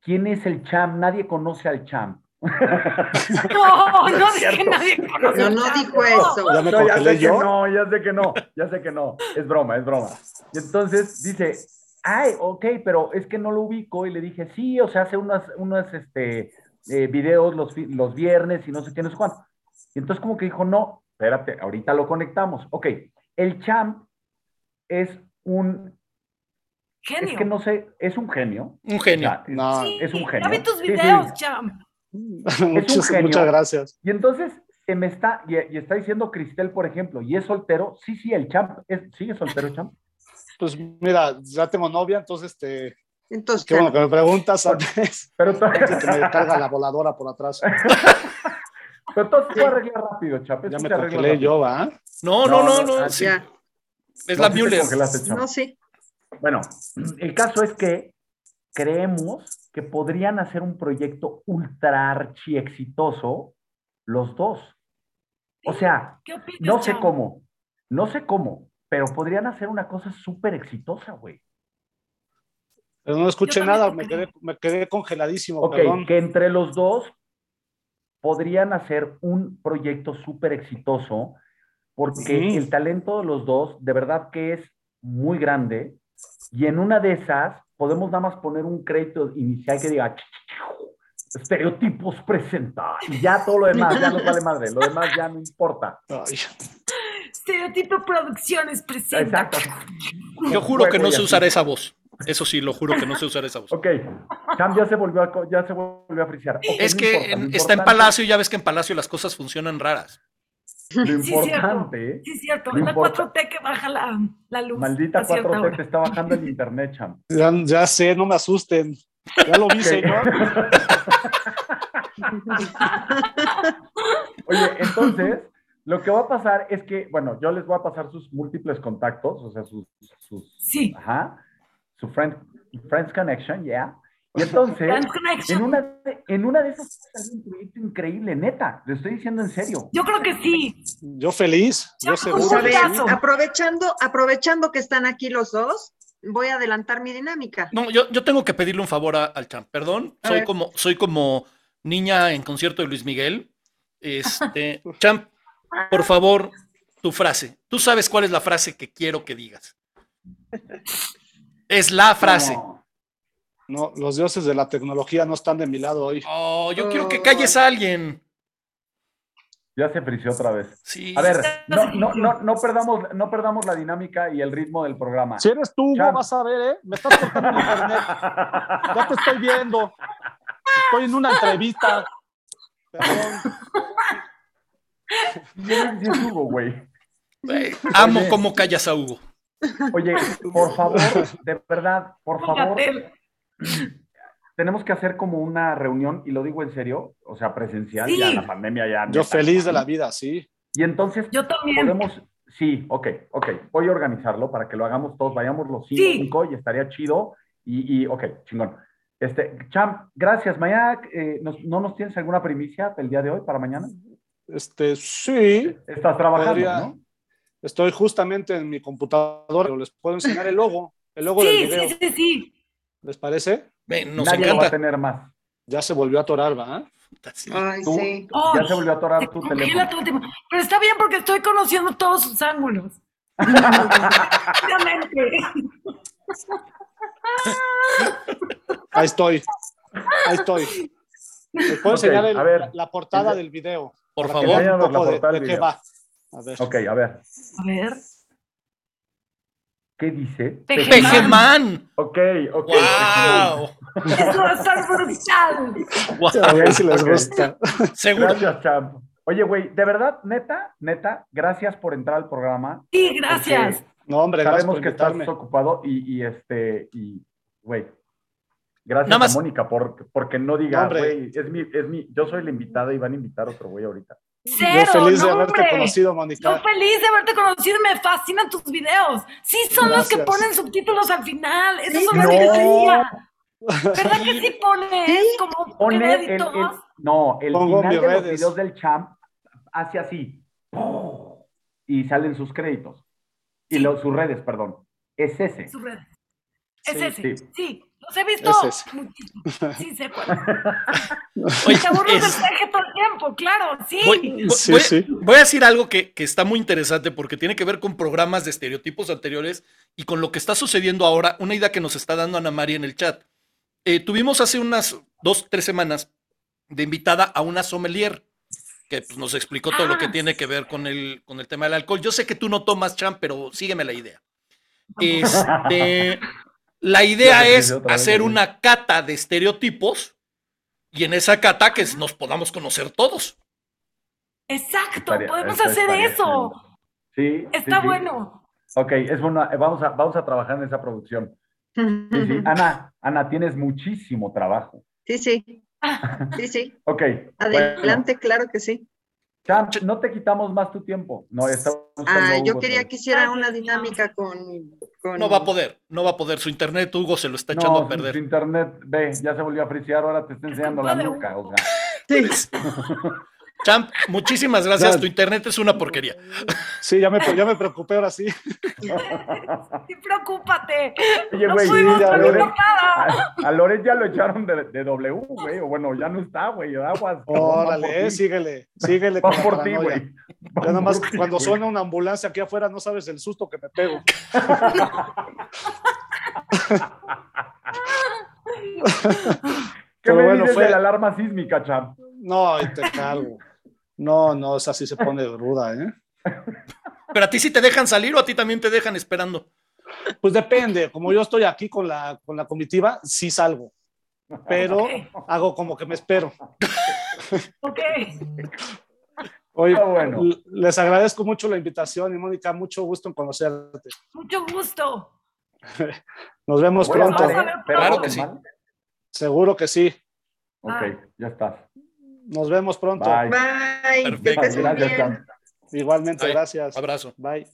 ¿quién es el champ? Nadie conoce al champ. No, no dije nadie conoce No, no dijo eso. Ya me No, ya sé que yo. no, ya sé que no, ya sé que no. Es broma, es broma. Y entonces dice, ay, ok, pero es que no lo ubico. Y le dije, sí, o sea, hace unas, unos este, eh, videos los, los viernes y no sé qué, no sé cuánto. Y entonces como que dijo, no, espérate, ahorita lo conectamos. Ok, el champ es un, Genio. es que no sé, es un genio. Un O genio. sea, No. Sí, es un genio. vi tus Sí, sí. videos, champ. muchas, genio. muchas gracias. Y entonces se me está, y, y está diciendo Cristel, por ejemplo, y es soltero. Sí, sí, el champ, es, ¿sigue soltero, champ? Pues mira, ya tengo novia, entonces este, Entonces, qué bueno que me preguntas antes. Pero Antes que me carga la voladora por atrás. pero todo se puede arreglar rápido, champ. Ya me congelé yo, ¿va? No, no, no, No, no. no, sí. Es No, la Müller. No, sí. Bueno, el caso es que creemos que podrían hacer un proyecto ultra archi exitoso los dos. O sea, ¿Qué opinas, no sé cómo, no sé cómo, pero podrían hacer una cosa súper exitosa, güey. Pero no escuché nada, me que quedé, me quedé congeladísimo, Ok, perdón. que entre los dos podrían hacer un proyecto súper exitoso porque Ujú. el talento de los dos de verdad que es muy grande Y en una de esas podemos nada más poner un crédito inicial que diga estereotipos presenta y ya todo lo demás ya nos vale madre, lo demás ya no importa. Ay, Estereotipo Producciones presenta. Exacto. Yo juro que no sé usar esa voz. Eso sí, lo juro que no sé usar esa voz. Ok, Sam ya se volvió a, ya se volvió a frisear. Es no que importa, en- lo está en importante- Palacio y ya ves que en Palacio las cosas funcionan raras. Lo Sí, cierto. importante, Sí, es cierto. No la importa. 4T que baja la, la luz. maldita a cierta 4T te hora. está bajando el internet, Cham. ya, ya sé, no me asusten. Ya lo vi, Ok. señor. Oye, entonces, lo que va a pasar es que, bueno, yo les voy a pasar sus múltiples contactos, o sea, sus, sus Sí. ajá, su friend, Friends Connection, ya. Y entonces, en una, de- en una de esas salir un proyecto increíble, neta, lo estoy diciendo en serio. Yo creo que sí. Yo feliz, yo Ya, seguro. que sí. aprovechando, aprovechando que están aquí los dos, voy a adelantar mi dinámica. No, yo, yo tengo que pedirle un favor a- al champ. Perdón, A soy ver. como, soy como niña en concierto de Luis Miguel. Este, champ, por favor, tu frase. Tú sabes cuál es la frase que quiero que digas. Es la frase. No. No, los dioses de la tecnología no están de mi lado hoy. Oh, yo quiero que calles a alguien. Ya se frició otra vez. Sí. A ver, no, no, no, no, perdamos, no perdamos la dinámica y el ritmo del programa. Si eres tú, Hugo, vas a ver, ¿eh? Me estás cortando el internet. Ya te estoy viendo. Estoy en una entrevista. Perdón. Sí es Hugo, güey. Amo cómo callas a Hugo. Oye, por favor, de verdad, por favor, tenemos que hacer como una reunión, y lo digo en serio, o sea, presencial, Sí. ya la pandemia ya. Yo neta. feliz de la vida, sí. Y entonces Yo también. podemos, sí, ok, ok, voy a organizarlo para que lo hagamos todos, vayamos los Sí. cinco y estaría chido. Y, y ok, chingón. Este, Champ, gracias. Mañana, eh, nos- ¿no nos tienes alguna primicia del día de hoy para mañana? Este, sí. Estás trabajando, Podría- ¿no? Estoy justamente en mi computadora, pero les puedo enseñar el logo, el logo del Sí, video. sí, sí, sí. ¿Les parece? Ve, Nos Nadie lo va a tener más. Ya se volvió a atorar, ¿va? Sí. Ay, Tú- sí. Oh, ya se volvió a atorar Se tu teléfono. tiempo. Pero está bien porque estoy conociendo todos sus ángulos. Ahí estoy. Ahí estoy. Les puedo enseñar el- a ver. la, la portada del video. Por que favor. vean un Enséñanos la de, portada de del qué va. A ver. Ok, a ver, A ver. ¿qué dice? Peje- Pejeman. Ok, ok. ¡Wow! Eso va a estar brutal. A ver si les gusta. Seguro. Gracias, Champ. Oye, güey, de verdad, neta, neta, gracias por entrar al programa. Sí, gracias. porque No, hombre, gracias Sabemos que estás ocupado y, y este, y, güey, gracias Nada más- a Mónica por, porque no diga, No, güey, es mi, es mi, yo soy la invitada y van a invitar otro güey ahorita. Cero, Yo feliz de no, haberte conocido, Yo Mónica. feliz de haberte conocido y me fascinan tus videos. Sí, son los que ponen subtítulos al final. Esos Sí, son los no. que yo quería. ¿Verdad que sí pones Sí. como Pone el, créditos? el- no, el Pongo final de los videos del champ hace así y salen sus créditos y Sí. los, sus redes, perdón. Es ese. Sus redes. Es Sí, ese. sí. Los he visto Es muchísimo. Sí, sé cuál. Oye, Te aburres es- del peje todo el tiempo, claro, sí. Voy, voy- Sí, voy- sí. voy a decir algo que, que está muy interesante porque tiene que ver con programas de estereotipos anteriores y con lo que está sucediendo ahora, una idea que nos está dando Ana María en el chat. Eh, tuvimos hace unas dos, tres semanas de invitada a una sommelier que pues, nos explicó todo lo que Ah. tiene que ver con el, con el tema del alcohol. Yo sé que tú no tomas, Champ, pero sígueme la idea. Este, la idea es hacer una cata de estereotipos y en esa cata que nos podamos conocer todos. Exacto, Estaría- podemos hacer estaría eso. Sí. Está sí. bueno. Ok, es una, vamos a, vamos a trabajar en esa producción. Sí, sí. Ana, Ana, tienes muchísimo trabajo. Sí, sí. Sí, sí. Ok. Adelante, claro que sí. Champ, no te quitamos más tu tiempo. No, Ah, yo Hugo quería que hiciera Ah, una dinámica con, con- No va a poder, no va a poder. Su internet, Hugo, se lo está echando No, a perder. su internet, ve, ya se volvió a frisear, ahora te está enseñando la nuca. O sea, Sí. Champ, muchísimas gracias. Ya. Tu internet es una porquería. Sí, ya me, ya me preocupé ahora sí. Sí, preocúpate. Oye, no güey, ya, poner Loret. nada. a, a Loret ya lo echaron de, de W, güey. O bueno, ya no está, güey. Aguas. Órale, eh, síguele, síguele Va por ti, güey. Ya por ti, cuando güey. suena una ambulancia aquí afuera no sabes el susto que me pego. ¿Qué Pero me bueno, dices fue- de la alarma sísmica, champ? No, te cargo. No, no, esa sí se pone ruda, ¿eh? Pero a ti sí te dejan salir o a ti también te dejan esperando. Pues depende, como yo estoy aquí con la, con la comitiva, sí salgo, pero hago como que me espero. Ok. Oye, Ah, bueno. les agradezco mucho la invitación y Mónica, mucho gusto en conocerte. Mucho gusto. Nos vemos pronto. Pero Claro que sí. Seguro que sí. Ok, Ah. ya estás. Nos vemos pronto. Bye. Bye. Perfecto. Gracias, bien. Igualmente, Bye. gracias. Abrazo. Bye.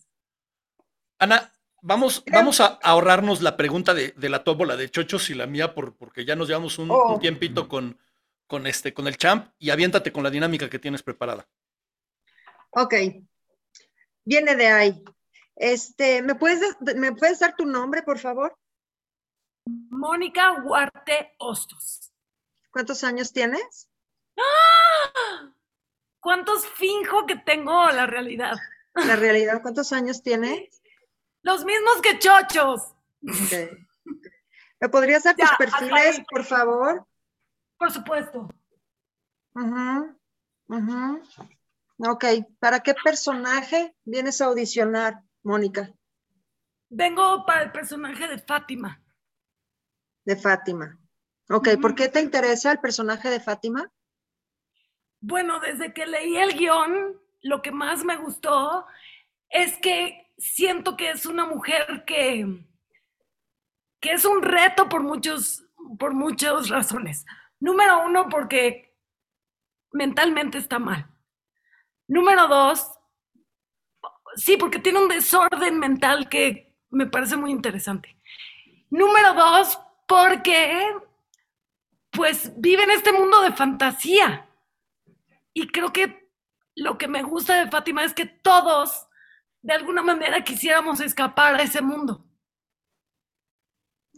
Ana, vamos, vamos a ahorrarnos la pregunta de, de la tóbola de chochos y la mía, por, porque ya nos llevamos un, Oh. un tiempito con, con, este, con el champ y aviéntate con la dinámica que tienes preparada. Ok. Viene de ahí. Este, ¿me puedes, ¿me puedes dar tu nombre, por favor? Mónica Huarte Hostos. ¿Cuántos años tienes? ¿Cuántos finjo que tengo la realidad? La realidad, ¿cuántos años tienes? Los mismos que chochos. ¿Me podrías dar tus Ya, perfiles, por favor? Por supuesto. Ujú, ujú. Ok, ¿para qué personaje vienes a audicionar, Mónica? Vengo para el personaje de Fátima. De Fátima. Ok, ¿por qué te interesa el personaje de Fátima? Bueno, desde que leí el guion, lo que más me gustó es que siento que es una mujer que, que es un reto por muchos, por muchas razones. Número uno, porque mentalmente está mal. Número dos, sí, porque tiene un desorden mental que me parece muy interesante. Número dos, porque pues vive en este mundo de fantasía. Y creo que lo que me gusta de Fátima es que todos, de alguna manera, quisiéramos escapar a ese mundo.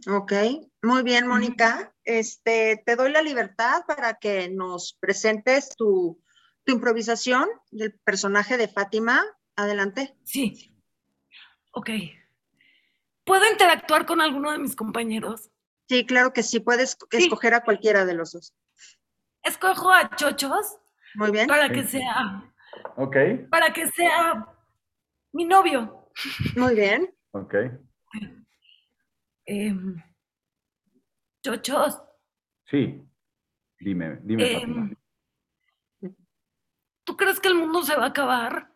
Ok, muy bien, Mónica. Este, te doy la libertad para que nos presentes tu, tu improvisación del personaje de Fátima. Adelante. Sí. Ok. ¿Puedo interactuar con alguno de mis compañeros? Sí, claro que sí, puedes Sí. escoger a cualquiera de los dos. Escojo a Chochos Muy bien, para que sea, Ok, para que sea mi novio. muy bien. ok. Em, Chochos, Sí. Dime, dime, em. ¿tú crees que el mundo se va a acabar?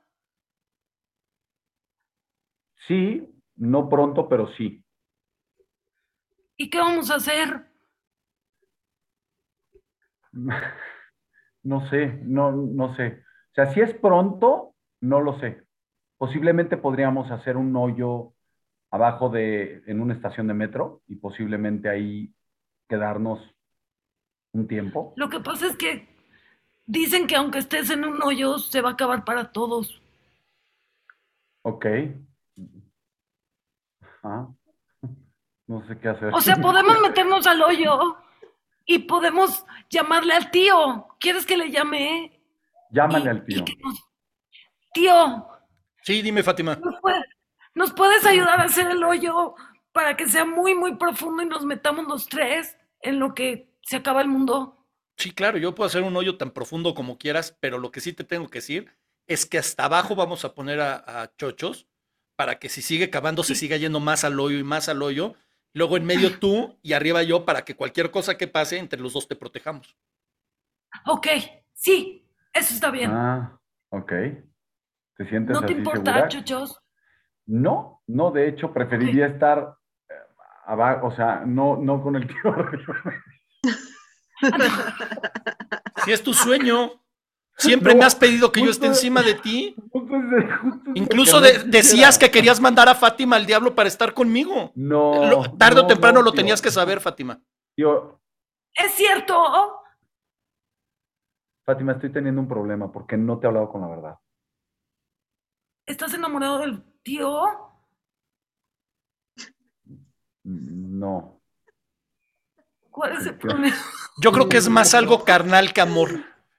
Sí, no pronto, pero sí. ¿Y qué vamos a hacer? No sé, no, no sé. O sea, si es pronto, no lo sé. Posiblemente podríamos hacer un hoyo abajo de, en una estación de metro y posiblemente ahí quedarnos un tiempo. Lo que pasa es que dicen que aunque estés en un hoyo, se va a acabar para todos. Ok. Ajá. No sé qué hacer. O sea, podemos meternos al hoyo y podemos llamarle al tío. ¿Quieres que le llame? Llámale Y- al tío. nos- Tío, Sí, dime, Fátima. ¿nos, puede- nos puedes ayudar a hacer el hoyo para que sea muy, muy profundo y nos metamos los tres en lo que se acaba el mundo? Sí, claro, yo puedo hacer un hoyo tan profundo como quieras, pero lo que sí te tengo que decir es que hasta abajo vamos a poner a, a chochos para que si sigue cavando se siga yendo más al hoyo y más al hoyo. Luego en medio tú y arriba yo para que cualquier cosa que pase entre los dos te protejamos. Ok, sí, eso está bien. Ah, ok. ¿Te sientes ¿No te así importa, segura? chochos? No, no, de hecho preferiría estar eh, abajo, o sea, no, no con el tío. Si es tu sueño, siempre No, me has pedido que yo esté encima de ti. Justo justo Incluso de- decías que querías mandar a Fátima al diablo para estar conmigo. No. Lo- tarde o no, temprano no, lo tío. tenías que saber, Fátima. Tío, ¿Es cierto? Fátima, estoy teniendo un problema porque no te he hablado con la verdad. ¿Estás enamorado del tío? No. ¿Cuál es el problema? Yo creo que es más algo carnal que amor.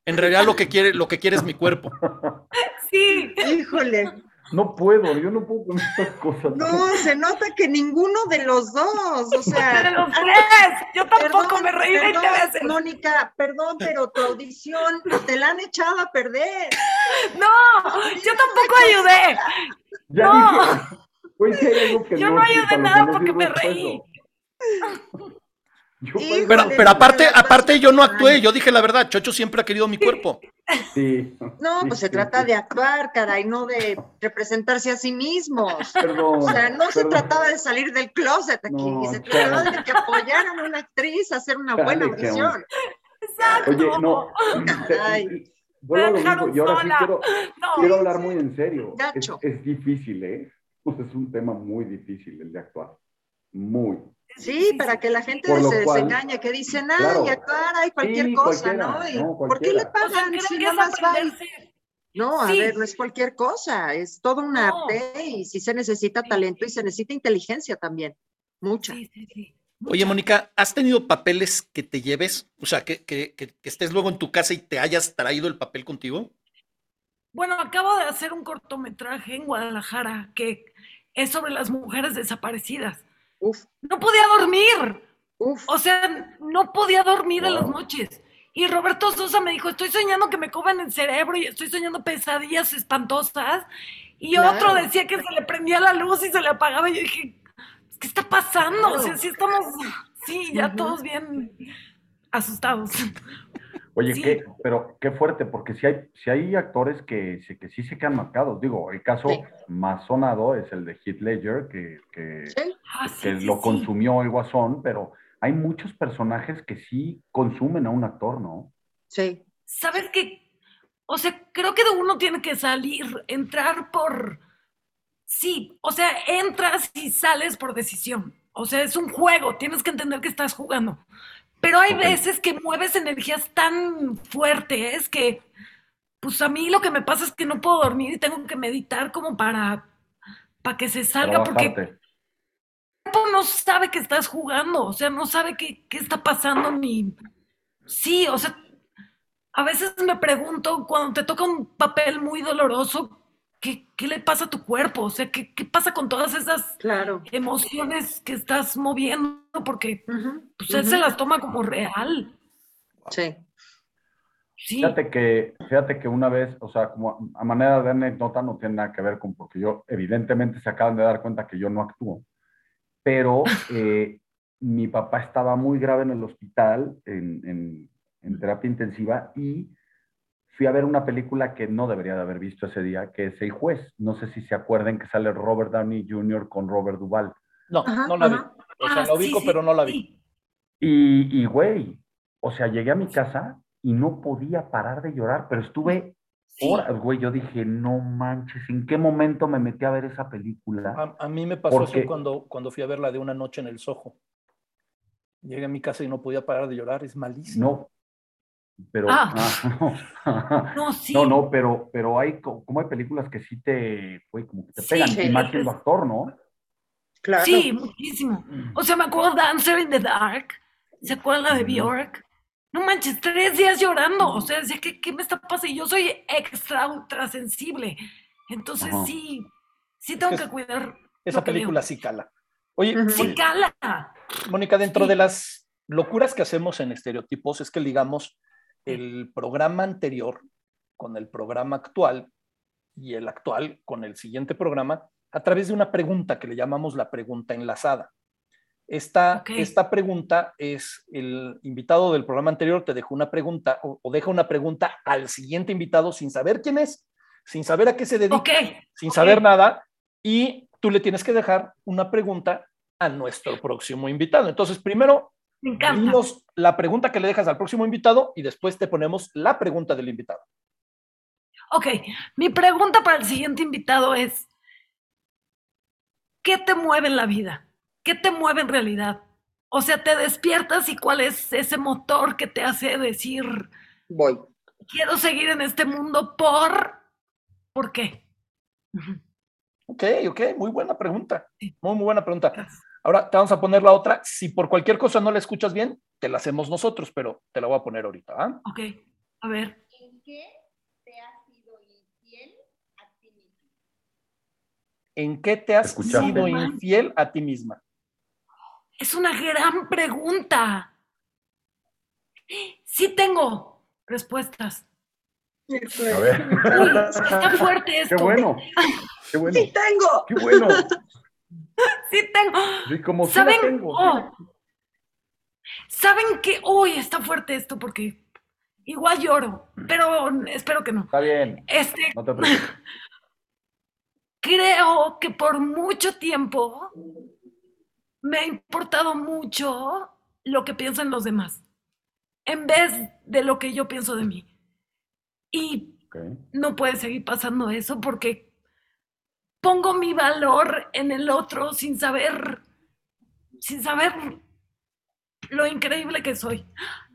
En realidad lo que quiere, lo que quiere es mi cuerpo. Sí, Híjole. No puedo, yo no puedo con estas cosas. No, se nota que ninguno de los dos, o sea. De los tres. Yo tampoco perdón, me reí 20 perdón, veces. Mónica, perdón, pero tu audición te la han echado a perder. No, yo tampoco ayudé. Ya No. dije, si que Yo no ayudé nada porque me reí. Híjole, Pero, pero aparte, aparte yo no actué, yo dije la verdad, Chocho siempre ha querido mi cuerpo. Sí. No, sí, pues se sí, trata sí. de actuar, caray, no de representarse a sí mismos. Perdón. O sea, no se trataba de salir del closet aquí, No, se trataba de que apoyaran a una actriz a hacer una buena audición. Exacto. Oye, no. Ay. te- Vuelvo a lo dejaron mismo. Y ahora sí sola. quiero, No. quiero hablar muy en serio. Es, Gacho. es difícil, ¿eh? Pues es un tema muy difícil el de actuar. Muy. Sí, para que la gente se desengañe, que dicen, ay, Claro. actuar, ay, cualquier Sí, cosa, ¿no? Y, no, ¿Por qué le cualquiera. O sea, pagan si nada más va? No, a Sí. ver, no es cualquier cosa, es todo un No. arte y sí se necesita talento y se necesita inteligencia también, mucha. Sí, sí, sí. Oye, Mónica, ¿has tenido papeles que te lleves? O sea, que, que- que- que estés luego en tu casa y te hayas traído el papel contigo. Bueno, acabo de hacer un cortometraje en Guadalajara que es sobre las mujeres desaparecidas. Uf, No podía dormir. uf. O sea, no podía dormir en las noches. Y Roberto Sosa me dijo, estoy soñando que me comen el cerebro y estoy soñando pesadillas espantosas. Y Claro. otro decía que se le prendía la luz y se le apagaba. Y yo dije, ¿qué está pasando? O sea, Claro. sí estamos, sí, ya todos bien asustados. Oye, Sí. qué, pero qué fuerte, porque si hay, si hay actores que, que sí se quedan marcados. Digo, el caso Sí. más sonado es el de Heath Ledger, que, que, Sí, Ah, sí, que sí, lo sí. consumió el Guasón, pero hay muchos personajes que sí consumen a un actor, ¿no? sí. ¿Sabes qué? O sea, creo que de uno tiene que salir, entrar por... Sí, o sea, entras y sales por decisión. O sea, es un juego, tienes que entender que estás jugando. Pero hay veces que mueves energías tan fuertes que, pues a mí lo que me pasa es que no puedo dormir y tengo que meditar como para, para que se salga, porque el cuerpo no sabe que estás jugando, o sea, no sabe qué, qué está pasando ni... Sí, o sea, a veces me pregunto cuando te toca un papel muy doloroso, ¿qué, qué le pasa a tu cuerpo? O sea, ¿qué, qué pasa con todas esas Claro. emociones que estás moviendo? Porque Ujú, pues, él ujú. se las toma como real. Sí. Sí. Fíjate que, fíjate que una vez, o sea, como a, a manera de anécdota, no tiene nada que ver con, porque yo, evidentemente, se acaban de dar cuenta que yo no actúo, pero eh, mi papá estaba muy grave en el hospital, en, en- en terapia intensiva, y fui a ver una película que no debería de haber visto ese día, que es El Juez. No sé si se acuerdan que sale Robert Downey Jr. con Robert Duvall. No, Ajá, no la vi. O sea, Ah, la ubico, sí, pero no la vi. sí. Y, y, güey, o sea, llegué a mi casa y no podía parar de llorar, pero estuve Sí. horas, güey. Yo dije, no manches, ¿en qué momento me metí a ver esa película? A, a mí me pasó Porque- eso cuando, cuando fui a verla de una noche en el Soho. Llegué a mi casa y no podía parar de llorar, es malísimo. No, pero, Ah. ah, no. No, sí. no, no, pero, pero hay, co- como hay películas que sí te, güey, como que te Sí, pegan, sí, y más siendo actor, ¿no? Claro. Sí, muchísimo. O sea, me acuerdo Dancer in the Dark. ¿Se acuerdan la de. Bjork? No manches, tres días llorando. O sea, decía, ¿qué, qué me está pasando? Y yo soy extra ultra sensible. Entonces Ajá. sí, sí tengo que cuidar. Esa película sí cala. Oye. Sí, cala. Mónica, dentro Sí. de las locuras que hacemos en estereotipos es que ligamos el programa anterior con el programa actual y el actual con el siguiente programa a través de una pregunta que le llamamos la pregunta enlazada. Esta, esta pregunta es el invitado del programa anterior te dejó una pregunta o, o deja una pregunta al siguiente invitado sin saber quién es, sin saber a qué se dedica, sin saber nada, y tú le tienes que dejar una pregunta a nuestro próximo invitado. Entonces, primero, Me encanta. dinos la pregunta que le dejas al próximo invitado y después te ponemos la pregunta del invitado. Ok, mi pregunta para el siguiente invitado es, ¿qué te mueve en la vida? ¿Qué te mueve en realidad? O sea, te despiertas y cuál es ese motor que te hace decir, Voy. quiero seguir en este mundo por... ¿Por qué? Ok, ok, muy buena pregunta. Sí. Muy, muy buena pregunta. Ahora te vamos a poner la otra. Si por cualquier cosa no la escuchas bien, te la hacemos nosotros, pero te la voy a poner ahorita. ¿ah? Ok, a ver. ¿En qué te has sido infiel a ti mismo? ¿En qué te has Escuchaste. sido infiel a ti misma? Es una gran pregunta. Sí tengo respuestas. A ver. Uy, está fuerte esto. Qué bueno. Qué bueno. Sí tengo. Qué bueno. Sí tengo. Sí, como sí ¿Saben? tengo. Oh. ¿Saben que hoy está fuerte esto? Porque igual lloro, pero espero que no. Está bien. Este, No te preocupes. creo que por mucho tiempo me ha importado mucho lo que piensan los demás, en vez de lo que yo pienso de mí. Y no puede seguir pasando eso porque pongo mi valor en el otro sin saber, sin saber lo increíble que soy.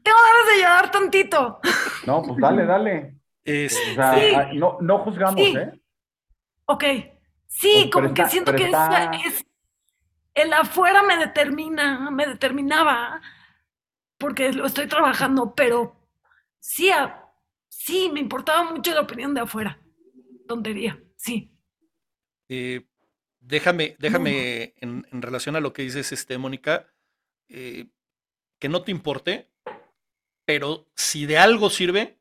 Tengo ganas de llorar tantito. No, pues dale, dale. Es- O sea, Sí. ah, no, no juzgamos, Sí. ¿eh? Ok. Sí, Pues, como que siento que es, es- el afuera me determina, me determinaba, porque lo estoy trabajando, pero sí, a- sí, me importaba mucho la opinión de afuera. Tontería, sí. Eh, déjame, déjame en, en relación a lo que dices, este, Mónica, eh, que no te importe, pero si de algo sirve,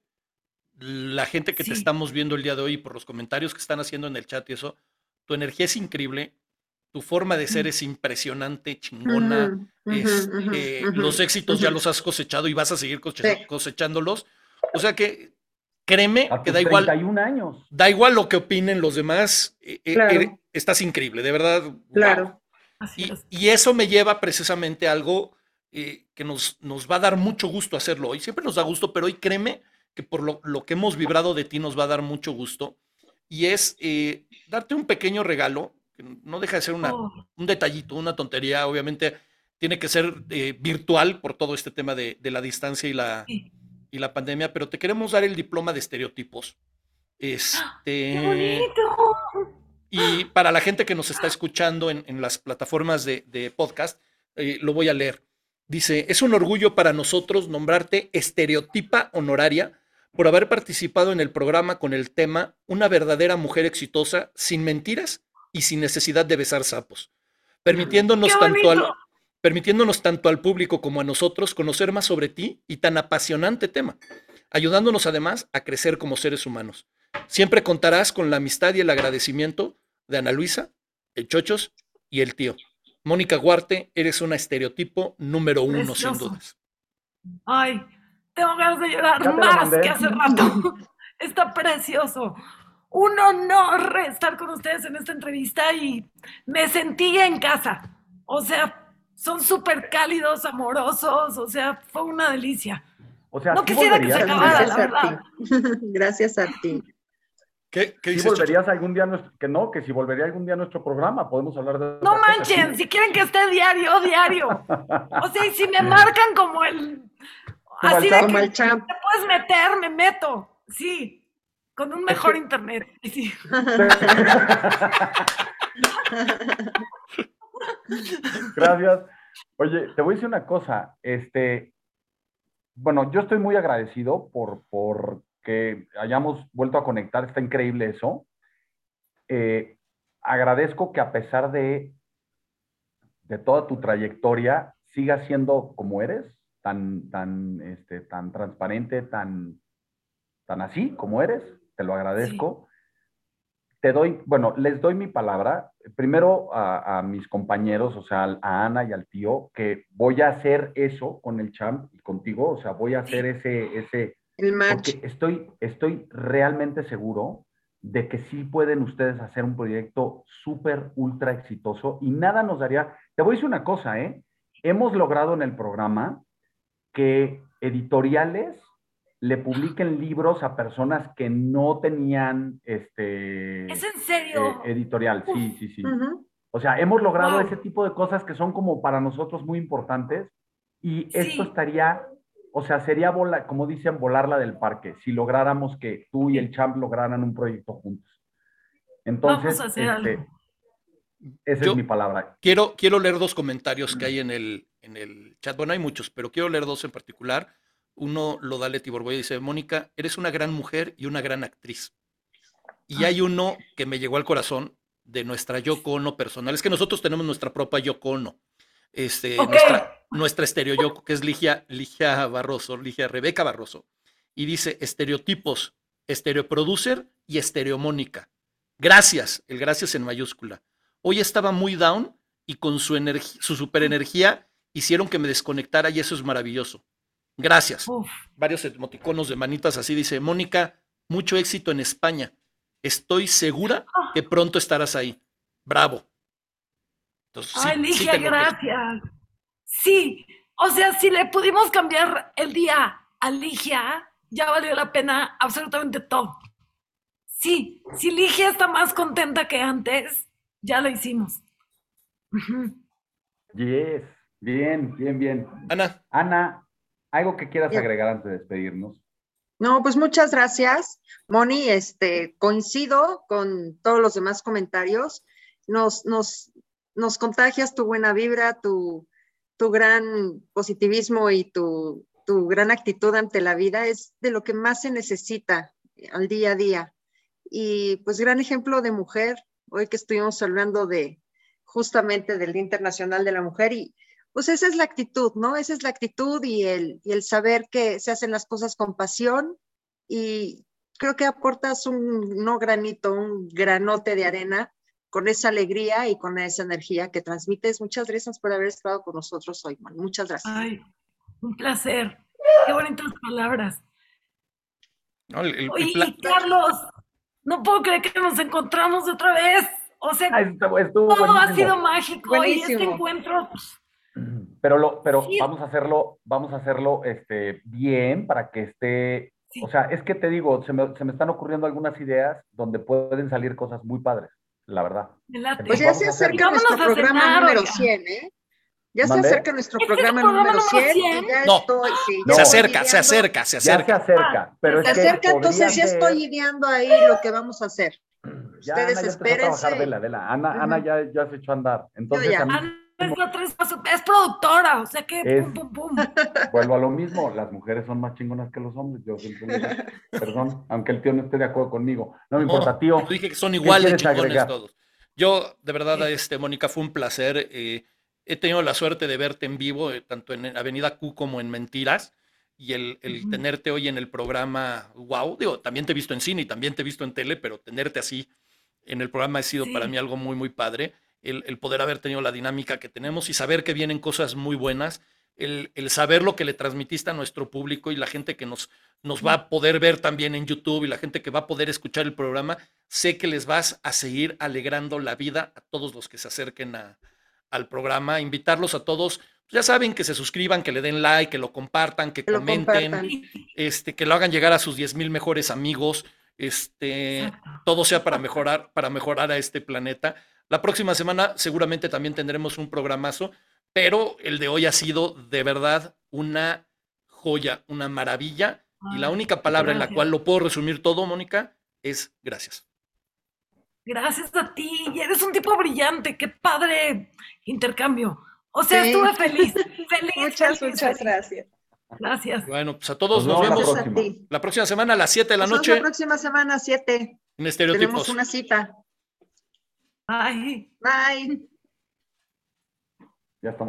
la gente que te estamos viendo el día de hoy y por los comentarios que están haciendo en el chat y eso, tu energía es increíble, tu forma de ser es impresionante, chingona. Este, los éxitos ya los has cosechado y vas a seguir cosecha- Sí. cosechándolos. O sea que créeme A que da igual, 31 años. da igual lo que opinen los demás, eh, eh, Claro. eh, estás increíble, de verdad. wow. Claro. Así Y, es. y eso me lleva precisamente a algo eh, que nos, nos va a dar mucho gusto hacerlo hoy. Siempre nos da gusto, pero hoy créeme que por lo, lo que hemos vibrado de ti nos va a dar mucho gusto. Y es eh, darte un pequeño regalo, que no deja de ser una, Oh, un detallito, una tontería, obviamente tiene que ser eh, virtual por todo este tema de, de la distancia y la, sí. Y la pandemia, pero te queremos dar el diploma de estereotipos. ¡Qué Este, bonito! y para la gente que nos está escuchando en, en las plataformas de, de podcast, eh, lo voy a leer. Dice, es un orgullo para nosotros nombrarte estereotipa honoraria por haber participado en el programa con el tema Una verdadera mujer exitosa, sin mentiras y sin necesidad de besar sapos, permitiéndonos ¡Qué tanto al! Permitiéndonos tanto al público como a nosotros conocer más sobre ti y tan apasionante tema, ayudándonos además a crecer como seres humanos. Siempre contarás con la amistad y el agradecimiento de Ana Luisa, el Chochos y el tío. Mónica Guarte, eres una estereotipo número uno, sin dudas. Ay, tengo ganas de llorar más que hace rato. Está precioso. Un honor estar con ustedes en esta entrevista y me sentí en casa. O sea, son súper cálidos, amorosos. O sea, fue una delicia. O sea, No ¿sí quisiera que se acabara, Gracias la a verdad. ti. Gracias a ti. ¿Qué, qué ¿Sí dices, Chocho? volverías algún día a nuestro, que no, que si volvería algún día a nuestro programa, podemos hablar de No manchen, si quieren que esté diario, diario. O sea, y si me marcan como el... Como Así el de que te puedes meter, me meto. Sí, con un mejor que- internet. Sí. Gracias. Oye, te voy a decir una cosa. Este, bueno, yo estoy muy agradecido por, por que hayamos vuelto a conectar. Está increíble eso. Eh, agradezco que a pesar de, de toda tu trayectoria, sigas siendo como eres, tan, tan, este, tan transparente, tan, tan así como eres. Te lo agradezco. Te doy, bueno, les doy mi palabra. Primero a, a mis compañeros, o sea, a Ana y al tío, que voy a hacer eso con el champ y contigo, o sea, voy a hacer ese, ese, El match. porque estoy, estoy realmente seguro de que sí pueden ustedes hacer un proyecto súper, ultra exitoso y nada nos daría. Te voy a decir una cosa, ¿eh? Hemos logrado en el programa que editoriales le publiquen libros a personas que no tenían este ¿Es en serio? eh, editorial. Sí, sí, sí. O sea, hemos logrado Wow. ese tipo de cosas que son como para nosotros muy importantes y esto estaría, o sea, sería volar, como dicen, volarla del parque, si lográramos que tú y el champ lograran un proyecto juntos. Entonces, Vamos a hacer este, algo. esa Yo- es mi palabra. Quiero, quiero leer dos comentarios que hay en el, en el chat. Bueno, hay muchos, pero quiero leer dos en particular. Uno lo da Leti Borboya y dice, Mónica, eres una gran mujer y una gran actriz. Y hay uno que me llegó al corazón, de nuestra Yoko Ono personal. Es que nosotros tenemos nuestra propia Yoko Ono. Este, nuestra, nuestra estereo Yoko, que es Ligia, Ligia Barroso, Ligia Rebeca Barroso. Y dice estereotipos, estereoproducer y estereomónica. Gracias, el gracias en mayúscula. Hoy estaba muy down y con su, energía, su superenergía hicieron que me desconectara y eso es maravilloso. Gracias. Uf. Varios emoticonos de manitas así dice, Mónica, mucho éxito en España. Estoy segura que pronto estarás ahí. Bravo. Entonces, Ay, sí Ligia, que- gracias. Sí, o sea, si le pudimos cambiar el día a Ligia, ya valió la pena absolutamente todo. Sí, si Ligia está más contenta que antes, ya lo hicimos. Yes. Bien, bien, bien. Ana, Ana, ¿algo que quieras agregar antes de despedirnos? No, pues muchas gracias, Moni. Este, coincido con todos los demás comentarios. Nos, nos, nos contagias tu buena vibra, tu, tu gran positivismo y tu, tu gran actitud ante la vida. Es de lo que más se necesita al día a día. Y pues gran ejemplo de mujer, hoy que estuvimos hablando de justamente del Día Internacional de la Mujer y pues esa es la actitud, ¿no? Esa es la actitud y el, y el saber que se hacen las cosas con pasión y creo que aportas un no granito, un granote de arena con esa alegría y con esa energía que transmites. Muchas gracias por haber estado con nosotros hoy, Moni. Muchas gracias. Ay, un placer. Qué bonitas palabras. ¿no? El- el- el Oye, y Carlos, no puedo creer que nos encontramos otra vez. O sea, Ah, estuvo, estuvo todo ha buenísimo. sido mágico y este Buenísimo. encuentro, pues, Pero, lo, pero Sí. vamos a hacerlo, vamos a hacerlo este, bien para que esté, Sí. o sea, es que te digo, se me, se me están ocurriendo algunas ideas donde pueden salir cosas muy padres, la verdad. Pues ya Vamos se acerca nuestro Vámonos a programa cenar, número oiga. 100, ¿eh? Ya se acerca nuestro ¿Este es el programa programa número número 100 y 100? ya No. estoy, sí, No. se ya acerca, se acerca, se Ya se acerca. acerca, pero Se es que acerca, entonces ya estoy ideando ahí lo que vamos a hacer. Ya Ustedes Ana ya espérense. trabajar, vela, vela. Ana, Ana Ujú. ya, ya se echó a andar. Entonces ya. a mí Ana es la tres pasos- es productora, o sea que Es- pum, pum, pum. vuelvo a lo mismo, las mujeres son más chingonas que los hombres, yo siempre digo. Perdón, aunque el tío no esté de acuerdo conmigo. No me importa, No, tío. yo dije que son igual de chingones agregar? todos. Yo, de verdad, este, Mónica, fue un placer. eh, he tenido la suerte de verte en vivo, eh, tanto en Avenida Q como en Mentiras. Y el, el Ujú. tenerte hoy en el programa, wow, digo, también te he visto en cine y también te he visto en tele, pero tenerte así en el programa ha sido para Sí. mí algo muy, muy padre. El, el poder haber tenido la dinámica que tenemos y saber que vienen cosas muy buenas. El, el saber lo que le transmitiste a nuestro público y la gente que nos, nos va a poder ver también en YouTube y la gente que va a poder escuchar el programa, sé que les vas a seguir alegrando la vida a todos los que se acerquen a- al programa. Invitarlos a todos, ya saben, que se suscriban, que le den like, que lo compartan, que comenten, compartan. este, que lo hagan llegar a sus 10 mil mejores amigos. Este, Exacto. todo sea para mejorar, para mejorar a este planeta. La próxima semana seguramente también tendremos un programazo, pero el de hoy ha sido de verdad una joya, una maravilla. Y la Ay, única palabra en la cual lo puedo resumir todo, Mónica, es gracias. Gracias a ti, y eres un tipo brillante, qué padre intercambio. O sea, Sí. estuve feliz, feliz. Muchas, feliz, muchas feliz. gracias. Gracias. Bueno, pues a todos Nos vemos la a próxima. ti. la próxima semana a las 7 de la Nos noche la próxima semana, 7. en Tenemos Estereotipos. una cita. Ay. Bye. Ya estamos.